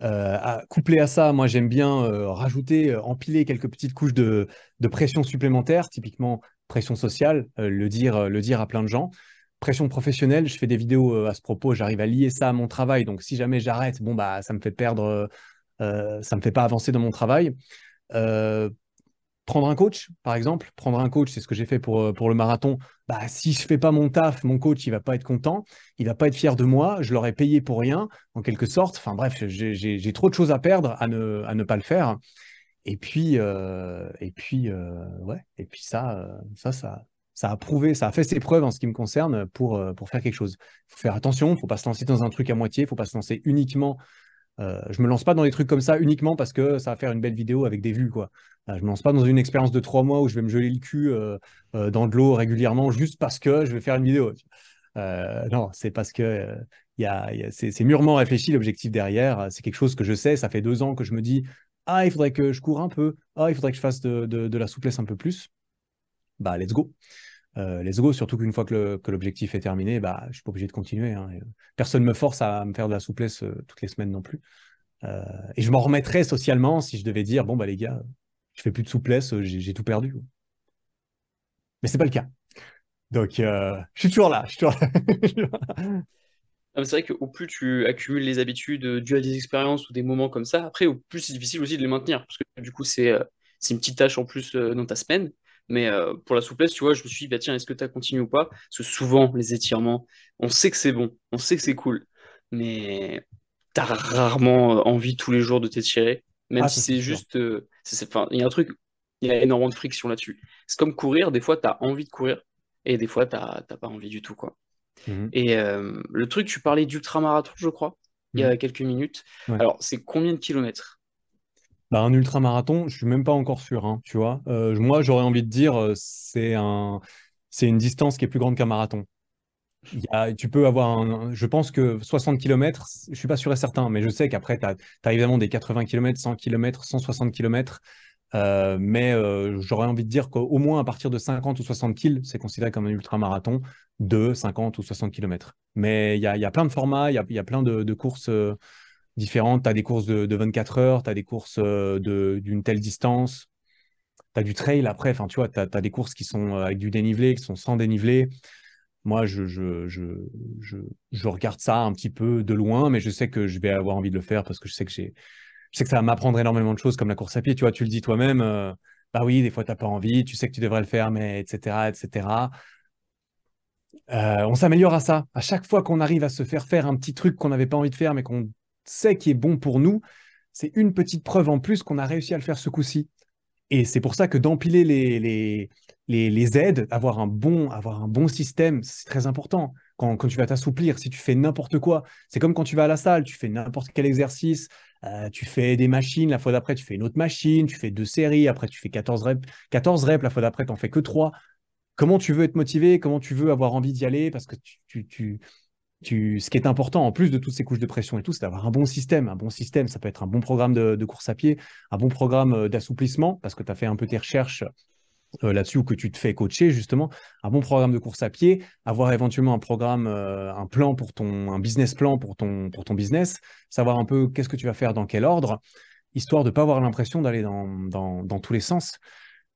Speaker 2: Euh, couplé à ça, moi j'aime bien euh, rajouter, euh, empiler quelques petites couches de, pression supplémentaire, typiquement pression sociale, le, dire, le dire à plein de gens. Pression professionnelle, je fais des vidéos à ce propos, j'arrive à lier ça à mon travail. Donc si jamais j'arrête, bon bah ça me fait perdre, ça me fait pas avancer dans mon travail prendre un coach, par exemple. Prendre un coach, c'est ce que j'ai fait pour, euh, pour le marathon. Bah, si je fais pas mon taf, mon coach, il va pas être content, il va pas être fier de moi, je l'aurais payé pour rien, en quelque sorte. Enfin bref, j'ai trop de choses à perdre à ne, à ne pas le faire. Et puis, euh, et puis, euh, ouais, et puis ça, ça, ça, ça a prouvé, ça a fait ses preuves en ce qui me concerne pour, pour faire quelque chose. Il faut faire attention, il ne faut pas se lancer dans un truc à moitié, il ne faut pas se lancer uniquement euh, je me lance pas dans des trucs comme ça uniquement parce que ça va faire une belle vidéo avec des vues. Quoi. Euh, je me lance pas dans une expérience de trois mois où je vais me geler le cul euh, dans de l'eau régulièrement juste parce que je vais faire une vidéo. non, c'est parce que c'est mûrement réfléchi l'objectif derrière. C'est quelque chose que je sais. Ça fait deux ans que je me dis Ah, il faudrait que je cours un peu. Ah, il faudrait que je fasse de, la souplesse un peu plus. Bah, let's go. Let's go, surtout qu'une fois que l'objectif est terminé, bah, je suis pas obligé de continuer. Hein, personne ne me force à me faire de la souplesse euh, toutes les semaines non plus. Euh, et je m'en remettrais socialement si je devais dire bon bah les gars, je fais plus de souplesse, euh, j'ai tout perdu. Mais c'est pas le cas. Donc je suis toujours là. Je suis toujours là.
Speaker 1: Ah, c'est vrai qu'au plus tu accumules les habitudes dues à des expériences ou des moments comme ça, après, au plus c'est difficile aussi de les maintenir. Parce que du coup, c'est une petite tâche en plus dans ta semaine. Mais euh, pour la souplesse, tu vois, je me suis dit, bah, tiens, est-ce que tu as continué ou pas? Parce que souvent, les étirements, on sait que c'est bon, on sait que c'est cool, mais tu as rarement euh, envie tous les jours de t'étirer, même ah, si c'est juste. Euh, il y a un truc, il y a énormément de friction là-dessus. C'est comme courir, des fois, tu as envie de courir, et des fois, tu n'as pas envie du tout. quoi. Mmh et le truc, tu parlais d'ultramarathon, je crois, il y a mmh quelques minutes. Alors, c'est combien de kilomètres?
Speaker 2: Bah, un ultramarathon, je suis même pas encore sûr, hein, tu vois. Euh, moi, j'aurais envie de dire, euh, c'est c'est une distance qui est plus grande qu'un marathon. Tu peux avoir un, je pense que 60 km, je suis pas sûr et certain, mais je sais qu'après, tu as, évidemment des 80 km, 100 km, 160 km. mais euh, j'aurais envie de dire qu'au moins à partir de 50 ou 60 km, c'est considéré comme un ultramarathon de 50 ou 60 km. Mais il y a, y a, plein de formats, il y a, y a, plein de courses différentes. Tu as des courses de, 24 heures, tu as des courses euh, d'une telle distance. Tu as du trail après, enfin, tu vois, tu as, des courses qui sont euh, avec du dénivelé, qui sont sans dénivelé. Moi, je, je, je, regarde ça un petit peu de loin, mais je sais que je vais avoir envie de le faire parce que je sais que, j'ai, je sais que ça va m'apprendre énormément de choses comme la course à pied. Tu vois, tu le dis toi-même, euh, bah oui, des fois, tu n'as pas envie, tu sais que tu devrais le faire, mais etc., etc. on s'améliore à ça. À chaque fois qu'on arrive à se faire faire un petit truc qu'on n'avait pas envie de faire, mais qu'on sait qui est bon pour nous, c'est une petite preuve en plus qu'on a réussi à le faire ce coup-ci. Et c'est pour ça que d'empiler les, les, les, aides, avoir un bon, avoir un bon système, c'est très important. Quand, quand, tu vas t'assouplir, si tu fais n'importe quoi, c'est comme quand tu vas à la salle, tu fais n'importe quel exercice, euh, tu fais des machines, la fois d'après, tu fais une autre machine, tu fais deux séries, après, tu fais 14 reps, 14 reps la fois d'après, tu n'en fais que 3. Comment tu veux être motivé Comment tu veux avoir envie d'y aller Parce que tu, tu, ce qui est important, en plus de toutes ces couches de pression et tout, c'est d'avoir un bon système. Un bon système, ça peut être un bon programme de, course à pied, un bon programme euh, d'assouplissement, parce que tu as fait un peu tes recherches euh, là-dessus ou que tu te fais coacher, justement. Un bon programme de course à pied, avoir éventuellement un programme, euh, un plan pour ton, un business plan pour ton, pour ton business, savoir un peu qu'est-ce que tu vas faire dans quel ordre, histoire de ne pas avoir l'impression d'aller dans, dans tous les sens.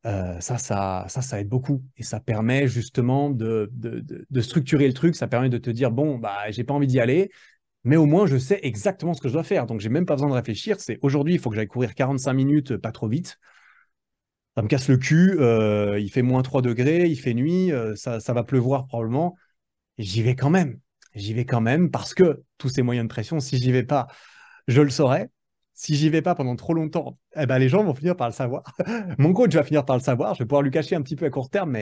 Speaker 2: Euh, ça, ça, ça, aide beaucoup. Et ça permet justement de, structurer le truc. Ça permet de te dire, bon, bah, j'ai pas envie d'y aller, mais au moins, je sais exactement ce que je dois faire. Donc, j'ai même pas besoin de réfléchir. C'est aujourd'hui, il faut que j'aille courir 45 minutes, pas trop vite. Ça me casse le cul. Euh, il fait moins 3 degrés, il fait nuit, euh, ça, ça va pleuvoir probablement. J'y vais quand même. J'y vais quand même parce que tous ces moyens de pression, si j'y vais pas, je le saurais si j'y vais pas pendant trop longtemps, eh ben, les gens vont finir par le savoir. Mon coach va finir par le savoir. Je vais pouvoir lui cacher un petit peu à court terme,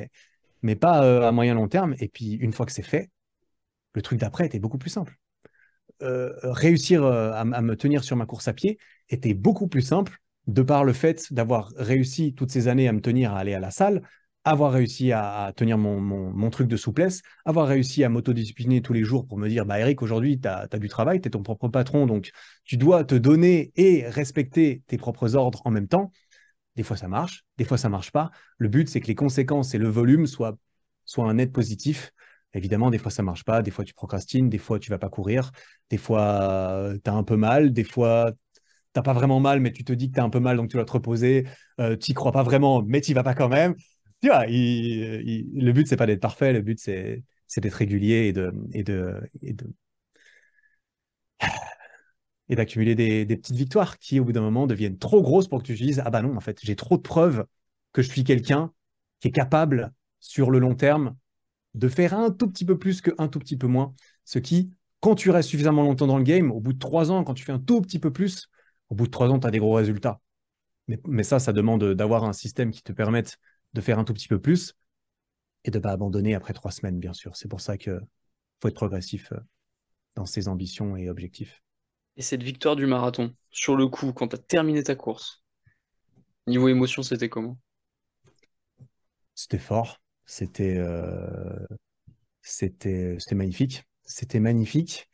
Speaker 2: mais, pas euh, à moyen long terme. Et puis, une fois que c'est fait, le truc d'après était beaucoup plus simple. Euh, réussir euh, à, me tenir sur ma course à pied était beaucoup plus simple de par le fait d'avoir réussi toutes ces années à me tenir à aller à la salle, avoir réussi à, tenir mon, truc de souplesse, avoir réussi à m'autodiscipliner tous les jours pour me dire, bah Eric, aujourd'hui, tu as, du travail, tu es ton propre patron, donc tu dois te donner et respecter tes propres ordres en même temps. Des fois, ça marche, des fois, ça marche pas. Le but, c'est que les conséquences et le volume soient, soient un net positif. Évidemment, des fois, ça marche pas, des fois, tu procrastines, des fois, tu vas pas courir, des fois, tu as un peu mal, des fois, t'as pas vraiment mal, mais tu te dis que tu as un peu mal, donc tu dois te reposer. Euh, tu crois pas vraiment, mais tu vas pas quand même. Tu vois, le but, c'est pas d'être parfait, le but, c'est d'être régulier et de, d'accumuler des, petites victoires qui, au bout d'un moment, deviennent trop grosses pour que tu te dises Ah bah non, en fait, j'ai trop de preuves que je suis quelqu'un qui est capable, sur le long terme, de faire un tout petit peu plus qu'un tout petit peu moins. Ce qui, quand tu restes suffisamment longtemps dans le game, au bout de trois ans, quand tu fais un tout petit peu plus, au bout de trois ans, tu as des gros résultats. Mais, ça, ça demande d'avoir un système qui te permette de faire un tout petit peu plus et de ne pas abandonner après trois semaines, bien sûr. C'est pour ça qu'il faut être progressif euh, dans ses ambitions et objectifs.
Speaker 1: Et cette victoire du marathon, sur le coup, quand tu as terminé ta course, niveau émotion, c'était comment?
Speaker 2: C'était fort. C'était euh, c'était magnifique. C'était magnifique.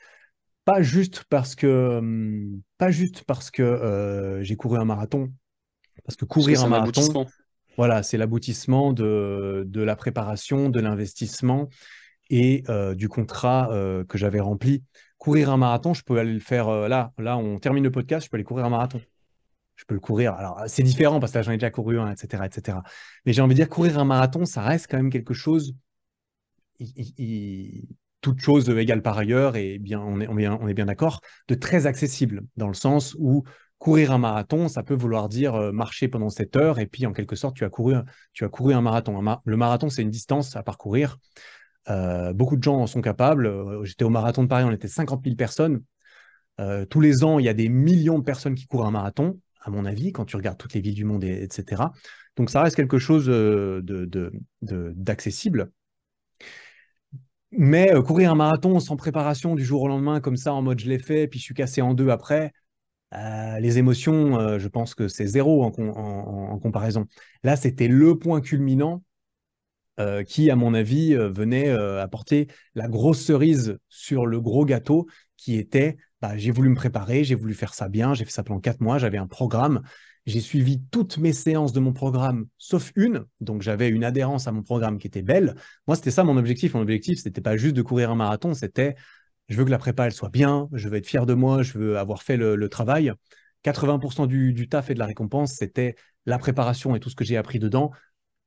Speaker 2: Pas juste parce que, hum, pas juste parce que euh, j'ai couru un marathon. Parce que courir un marathon, voilà, c'est l'aboutissement de, la préparation, de l'investissement et euh, du contrat que j'avais rempli courir un marathon, je peux aller le faire euh, là. Là, on termine le podcast, je peux aller courir un marathon. Je peux le courir. Alors, c'est différent parce que là, j'en ai déjà couru un, etc., etc. Mais j'ai envie de dire, courir un marathon, ça reste quand même quelque chose. toute chose égale par ailleurs, et bien, on est, on est, bien d'accord, de très accessible, dans le sens où courir un marathon, ça peut vouloir dire euh, marcher pendant 7 heures, et puis en quelque sorte, tu as couru, tu as couru un marathon. le marathon, c'est une distance à parcourir euh, beaucoup de gens en sont capables. Euh, j'étais au marathon de Paris, on était 50 000 personnes. Tous les ans, il y a des millions de personnes qui courent un marathon, à mon avis, quand tu regardes toutes les villes du monde, etc. Donc ça reste quelque chose d'accessible. Mais courir un marathon sans préparation du jour au lendemain, comme ça, en mode je l'ai fait, puis je suis cassé en deux après, les émotions, je pense que c'est zéro en comparaison. Là, c'était le point culminant euh, qui, à mon avis, euh, venait euh, apporter la grosse cerise sur le gros gâteau qui était bah, j'ai voulu me préparer, j'ai voulu faire ça bien, j'ai fait ça pendant quatre mois, j'avais un programme, j'ai suivi toutes mes séances de mon programme, sauf une, donc j'avais une adhérence à mon programme qui était belle. Moi, c'était ça mon objectif. Mon objectif, c'était pas juste de courir un marathon, c'était je veux que la prépa elle soit bien, je veux être fier de moi, je veux avoir fait le, travail. 80% du, taf et de la récompense, c'était la préparation et tout ce que j'ai appris dedans.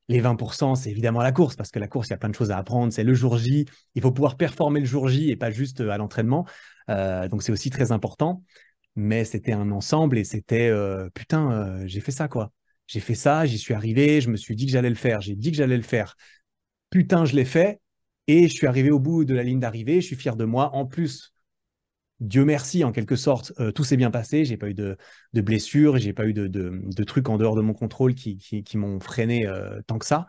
Speaker 2: Les 20%, c'est évidemment la course, parce que la course, il y a plein de choses à apprendre. C'est le jour J. Il faut pouvoir performer le jour J et pas juste euh, à l'entraînement. Euh, donc, c'est aussi très important. Mais c'était un ensemble et c'était euh, putain, j'ai fait ça, quoi. J'ai fait ça, j'y suis arrivé, je me suis dit que j'allais le faire. J'ai dit que j'allais le faire. Putain, je l'ai fait. Et je suis arrivé au bout de la ligne d'arrivée. Je suis fier de moi. En plus, Dieu merci, en quelque sorte, euh, tout s'est bien passé. J'ai pas eu de, de blessures, j'ai pas eu de, trucs en dehors de mon contrôle qui, m'ont freiné euh, tant que ça.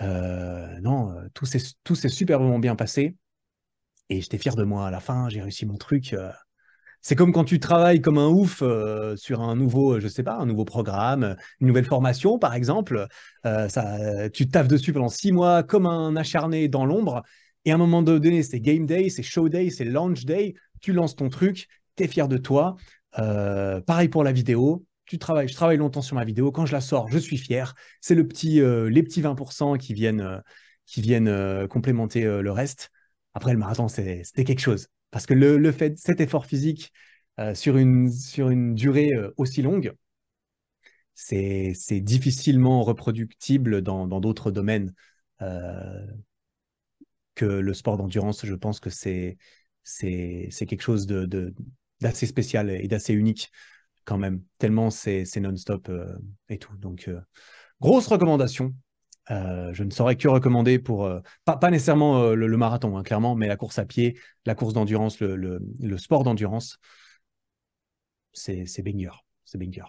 Speaker 2: Euh, non, tout s'est superbement bien passé. Et j'étais fier de moi à la fin. J'ai réussi mon truc. C'est comme quand tu travailles comme un ouf sur un nouveau, je sais pas, un nouveau programme, une nouvelle formation, par exemple. ça, tu taffes dessus pendant six mois comme un acharné dans l'ombre. Et à un moment donné, c'est game day, c'est show day, c'est launch day tu lances ton truc, tu es fier de toi. Euh, pareil pour la vidéo. Tu travailles, je travaille longtemps sur ma vidéo. Quand je la sors, je suis fier. C'est euh, les petits 20% qui viennent, euh, qui viennent complémenter le reste. Après, le marathon, c'était quelque chose. Parce que le, fait, cet effort physique sur, une, sur une durée aussi longue, c'est difficilement reproductible dans d'autres domaines que le sport d'endurance. Je pense que c'est quelque chose d'assez spécial et d'assez unique quand même, tellement c'est non-stop euh, et tout. Donc, euh, grosse recommandation. Euh, je ne saurais que recommander pour, pas, nécessairement le, marathon, hein, clairement, mais la course à pied, la course d'endurance, le, sport d'endurance, c'est banger. C'est banger.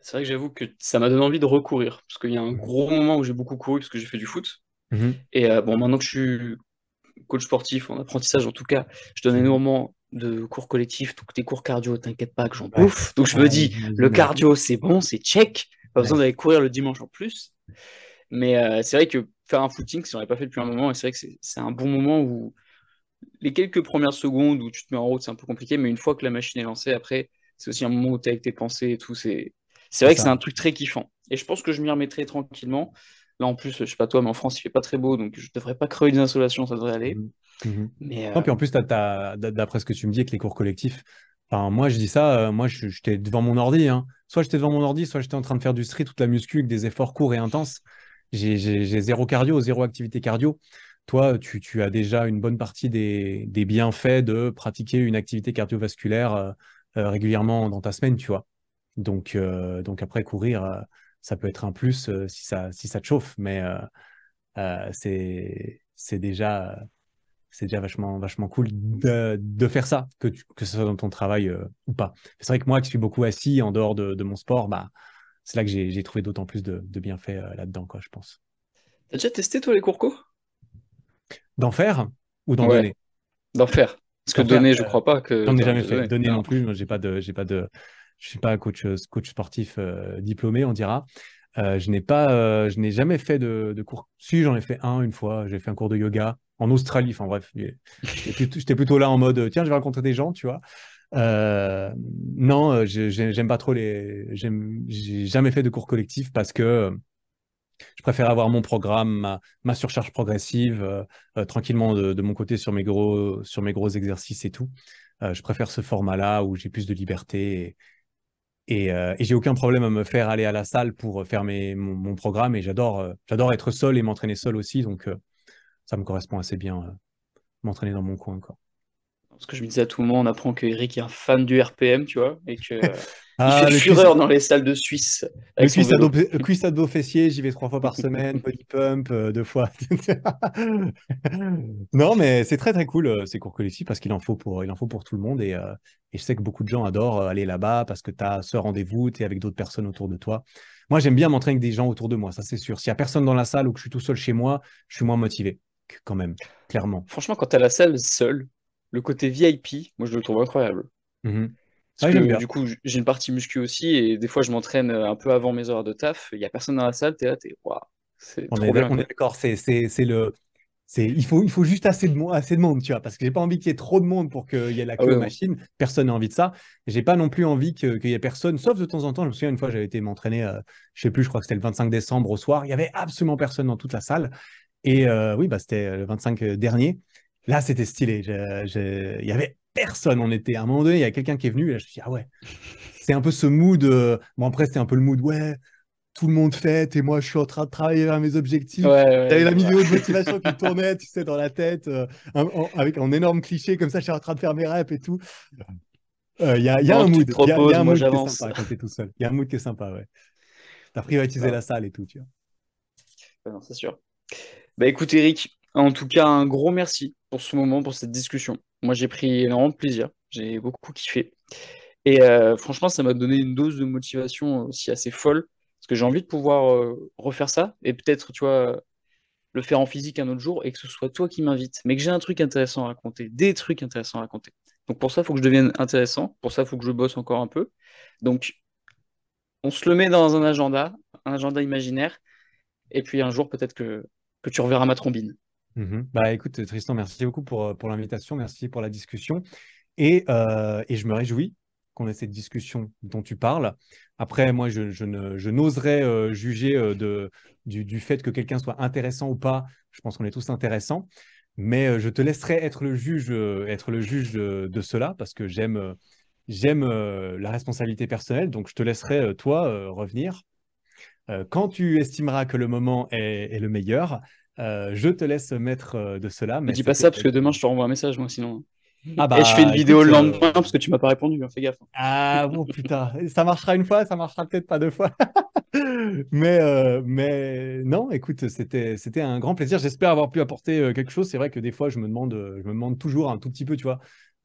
Speaker 1: C'est vrai que j'avoue que ça m'a donné envie de recourir, parce qu'il y a un gros moment où j'ai beaucoup couru, parce que j'ai fait du foot. Mmh et bon, maintenant que je suis coach sportif, en apprentissage en tout cas, je donne énormément de cours collectifs, donc des cours cardio, t'inquiète pas que j'en bouffe. Donc je me dis, le cardio c'est bon, c'est check, pas besoin d'aller courir le dimanche en plus. Mais euh, c'est vrai que faire un footing, si on n'avait pas fait depuis un moment, et c'est vrai que c'est un bon moment où les quelques premières secondes où tu te mets en route, c'est un peu compliqué, mais une fois que la machine est lancée, après, c'est aussi un moment où tu es avec tes pensées et tout. C'est vrai que c'est un truc très kiffant. Et je pense que je m'y remettrai tranquillement. Là, en plus, je sais pas toi, mais en France, il fait pas très beau, donc je devrais pas crever des insolations, ça devrait aller.
Speaker 2: Mhm. Mhm. Mais, puis en plus, d'après ce que tu me dis avec les cours collectifs, Enfin, moi, je dis ça, euh, moi, j'étais devant mon ordi. hein. Soit j'étais devant mon ordi, soit j'étais en train de faire du street, toute la muscu, avec des efforts courts et intenses. J'ai zéro cardio, zéro activité cardio. Toi, tu, as déjà une bonne partie des, bienfaits de pratiquer une activité cardiovasculaire euh, euh, régulièrement dans ta semaine, tu vois. Donc, euh, donc après, courir, ça peut être un plus si ça, si ça te chauffe, mais c'est, déjà vachement, vachement cool de, faire ça, que, tu- ce soit dans ton travail ou pas. C'est vrai que moi, qui suis beaucoup assis en dehors de, de mon sport, bah, c'est là que j'ai trouvé d'autant plus de, de bienfaits euh, là-dedans, quoi, je pense.
Speaker 1: T'as déjà testé, toi, les courcos?
Speaker 2: D'en faire ou d'en
Speaker 1: Ouais,
Speaker 2: donner?
Speaker 1: d'en faire. Parce que donner, je
Speaker 2: euh,
Speaker 1: crois pas que
Speaker 2: j'en ai jamais fait.
Speaker 1: donner. Non.
Speaker 2: non plus, moi, j'ai pas de, j'ai pas de, je suis pas coach, euh, coach sportif euh, diplômé, on dira. Euh, je n'ai pas, euh, je n'ai jamais fait de, de cours. Si, j'en ai fait un une fois. J'ai fait un cours de yoga en Australie. Enfin bref, j'étais plutôt, j'étais plutôt là en mode, tiens, je vais rencontrer des gens, tu vois. Euh, non, euh, j'ai- j'ai- j'aime pas trop les. J'ai jamais fait de cours collectifs parce que euh, je préfère avoir mon programme, ma, surcharge progressive, tranquillement de, mon côté sur mes gros, sur mes gros exercices et tout. Je préfère ce format-là où j'ai plus de liberté et, j'ai aucun problème à me faire aller à la salle pour faire mes, mon, programme. Et j'adore, j'adore être seul et m'entraîner seul aussi. Donc, ça me correspond assez bien, m'entraîner dans mon coin, quoi.
Speaker 1: Parce que je me disais à tout moment, on apprend que Eric est un fan du RPM, tu vois, et que euh, il
Speaker 2: Ah,
Speaker 1: fait
Speaker 2: le cuisse,
Speaker 1: fureur dans les salles de Suisse
Speaker 2: Le cuisse
Speaker 1: vélo.
Speaker 2: le cuisse ado fessier, j'y vais trois fois par semaine, body pump euh, deux fois. non, mais c'est très très cool euh, ces cours collectifs parce qu'il en faut pour il en faut pour tout le monde et, euh, et je sais que beaucoup de gens adorent aller là-bas parce que tu as ce rendez-vous, tu es avec d'autres personnes autour de toi. Moi, j'aime bien m'entraîner avec des gens autour de moi, ça c'est sûr. S'il y a personne dans la salle ou que je suis tout seul chez moi, je suis moins motivé quand même, clairement.
Speaker 1: Franchement, quand t'as la salle seule, le côté VIP, moi je le trouve incroyable.
Speaker 2: Mhm.
Speaker 1: Parce
Speaker 2: j'aime
Speaker 1: que
Speaker 2: bien.
Speaker 1: du coup, j'ai une partie muscu aussi, et des fois je m'entraîne euh, un peu avant mes heures de taf. Il y a personne dans la salle, t'es là, t'es waouh, c'est
Speaker 2: On est,
Speaker 1: trop
Speaker 2: d'ac-
Speaker 1: bien
Speaker 2: on est d'accord, c'est c'est- c'est le C'est, il faut, il faut juste assez de, mo- assez de monde, tu vois, parce que j'ai pas envie qu'il y ait trop de monde pour qu'il y ait la
Speaker 1: Ah
Speaker 2: queue
Speaker 1: ouais, non.
Speaker 2: machines. Personne n'a envie de ça. J'ai pas non plus envie que- qu'il y ait personne, sauf de temps en temps. Je me souviens une fois, j'avais été m'entraîner, euh, je sais plus, je crois que c'était le 25 décembre au soir. Il y avait absolument personne dans toute la salle. Et euh, oui, bah, c'était le 25 dernier. Là, c'était stylé. Il y avait personne. On était à un moment donné, il y a quelqu'un qui est venu. Et là, je me suis dit, ah ouais, c'est un peu ce mood. euh, Bon, après, c'était un peu le mood, ouais, tout le monde fête et moi, je suis en train de travailler vers mes
Speaker 1: Ouais,
Speaker 2: objectifs.
Speaker 1: ouais,
Speaker 2: J'avais
Speaker 1: je
Speaker 2: la vidéo de motivation qui tournait, tu sais, dans la tête, euh, en- avec un énorme cliché, comme ça, je suis en train de faire mes reps et tout. Euh, Il y, a, il y a un mood, y a, il y a un mood qui est sympa quand t'es tout seul. Il y a un mood qui est sympa, ouais. T'as privatisé
Speaker 1: Ah,
Speaker 2: la salle et tout, tu vois.
Speaker 1: ouais, non, c'est sûr. Bah écoute Eric, en tout cas un gros merci pour ce moment, pour cette discussion. Moi j'ai pris énormément de plaisir, j'ai beaucoup kiffé. Et euh, franchement ça m'a donné une dose de motivation aussi assez folle, parce que j'ai envie de pouvoir euh, refaire ça, et peut-être tu vois le faire en physique un autre jour, et que ce soit toi qui m'invites, mais que j'ai un truc intéressant à raconter, des trucs intéressants à raconter. Donc pour ça il faut que je devienne intéressant, pour ça il faut que je bosse encore un peu. Donc on se le met dans un agenda, un agenda imaginaire, et puis un jour peut-être que, que tu reverras ma trombine.
Speaker 2: Mhm. Bah écoute, Tristan, merci beaucoup pour, euh, pour l'invitation, merci pour la discussion. Et, euh, et je me réjouis qu'on ait cette discussion dont tu parles. Après, moi, je, je n'oserais euh, juger de, du, du fait que quelqu'un soit intéressant ou pas. Je pense qu'on est tous intéressants. Mais je te laisserai être le juge, être le juge de, cela parce que j'aime, j'aime la responsabilité personnelle. Donc, je te laisserai, toi, revenir. Quand tu estimeras que le moment est le meilleur, euh, je te laisse mettre euh, de cela. Mais
Speaker 1: dis pas ça parce que demain je te renvoie un message moi sinon.
Speaker 2: Ah
Speaker 1: Et je fais une
Speaker 2: bah
Speaker 1: vidéo
Speaker 2: écoute,
Speaker 1: le
Speaker 2: euh,
Speaker 1: lendemain parce que tu m'as pas répondu, hein, fais gaffe.
Speaker 2: Ah, oh putain, ça marchera une fois, ça marchera peut-être pas deux fois. Mais, euh, mais non, écoute, c'était, c'était un grand plaisir. J'espère avoir pu apporter quelque chose. C'est vrai que des fois, je me demande, je me demande toujours un tout petit peu, tu vois,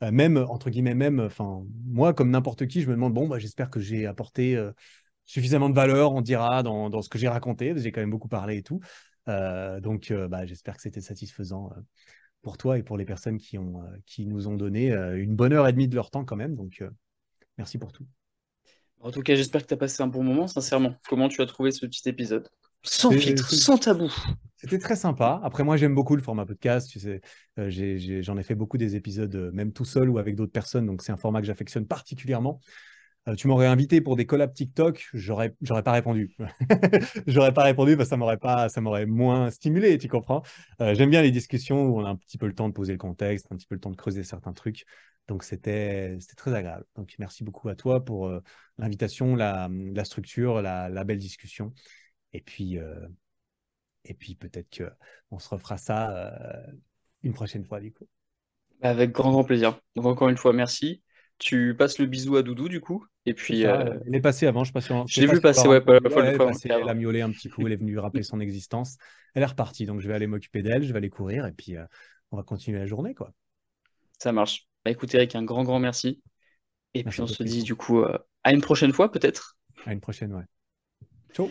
Speaker 2: même, entre guillemets, même, enfin, moi, comme n'importe qui, je me demande, bon, bah, j'espère que j'ai apporté euh, suffisamment de valeur, on dira, dans, dans ce que j'ai raconté. J'ai quand même beaucoup parlé et tout. Euh, donc, euh, bah, j'espère que c'était satisfaisant euh, pour toi et pour les personnes qui, ont, qui nous ont donné une bonne heure et demie de leur temps quand même. Donc, merci pour tout.
Speaker 1: En tout cas, j'espère que tu as passé un bon moment, sincèrement. Comment tu as trouvé ce petit épisode? Sans filtre, sans tabou.
Speaker 2: C'était très sympa. Après, moi, j'aime beaucoup le format podcast. Tu sais, euh, j'ai- j'en ai, fait beaucoup des épisodes, euh, même tout seul ou avec d'autres personnes. Donc, c'est un format que j'affectionne particulièrement. Euh, tu m'aurais invité pour des collabs TikTok, j'aurais, j'aurais pas répondu. j'aurais pas répondu parce que ça m'aurait pas, ça m'aurait moins stimulé, tu comprends? Euh, j'aime bien les discussions où on a un petit peu le temps de poser le contexte, un petit peu le temps de creuser certains trucs. Donc c'était, c'était très agréable. Donc merci beaucoup à toi pour euh, l'invitation, la, la, structure, la, la, belle discussion. Et puis, et puis peut-être que on se refera ça une prochaine fois du coup.
Speaker 1: Avec grand grand plaisir. Donc encore une fois, merci. Tu passes le bisou à Doudou, du coup. Et puis.
Speaker 2: Euh... Elle est passée avant, je pas
Speaker 1: Je l'ai vu passer, ouais, pas,
Speaker 2: fois. Elle, elle a miaulé un petit coup, elle est venue rappeler son existence. Elle est repartie, donc je vais aller m'occuper d'elle, je vais aller courir, et puis euh, on va continuer la journée, quoi.
Speaker 1: Ça marche. Bah écoute, Eric, un grand, grand merci. Et puis on se dit, du coup, euh, à une prochaine fois, peut-être.
Speaker 2: À une prochaine, ouais. Ciao.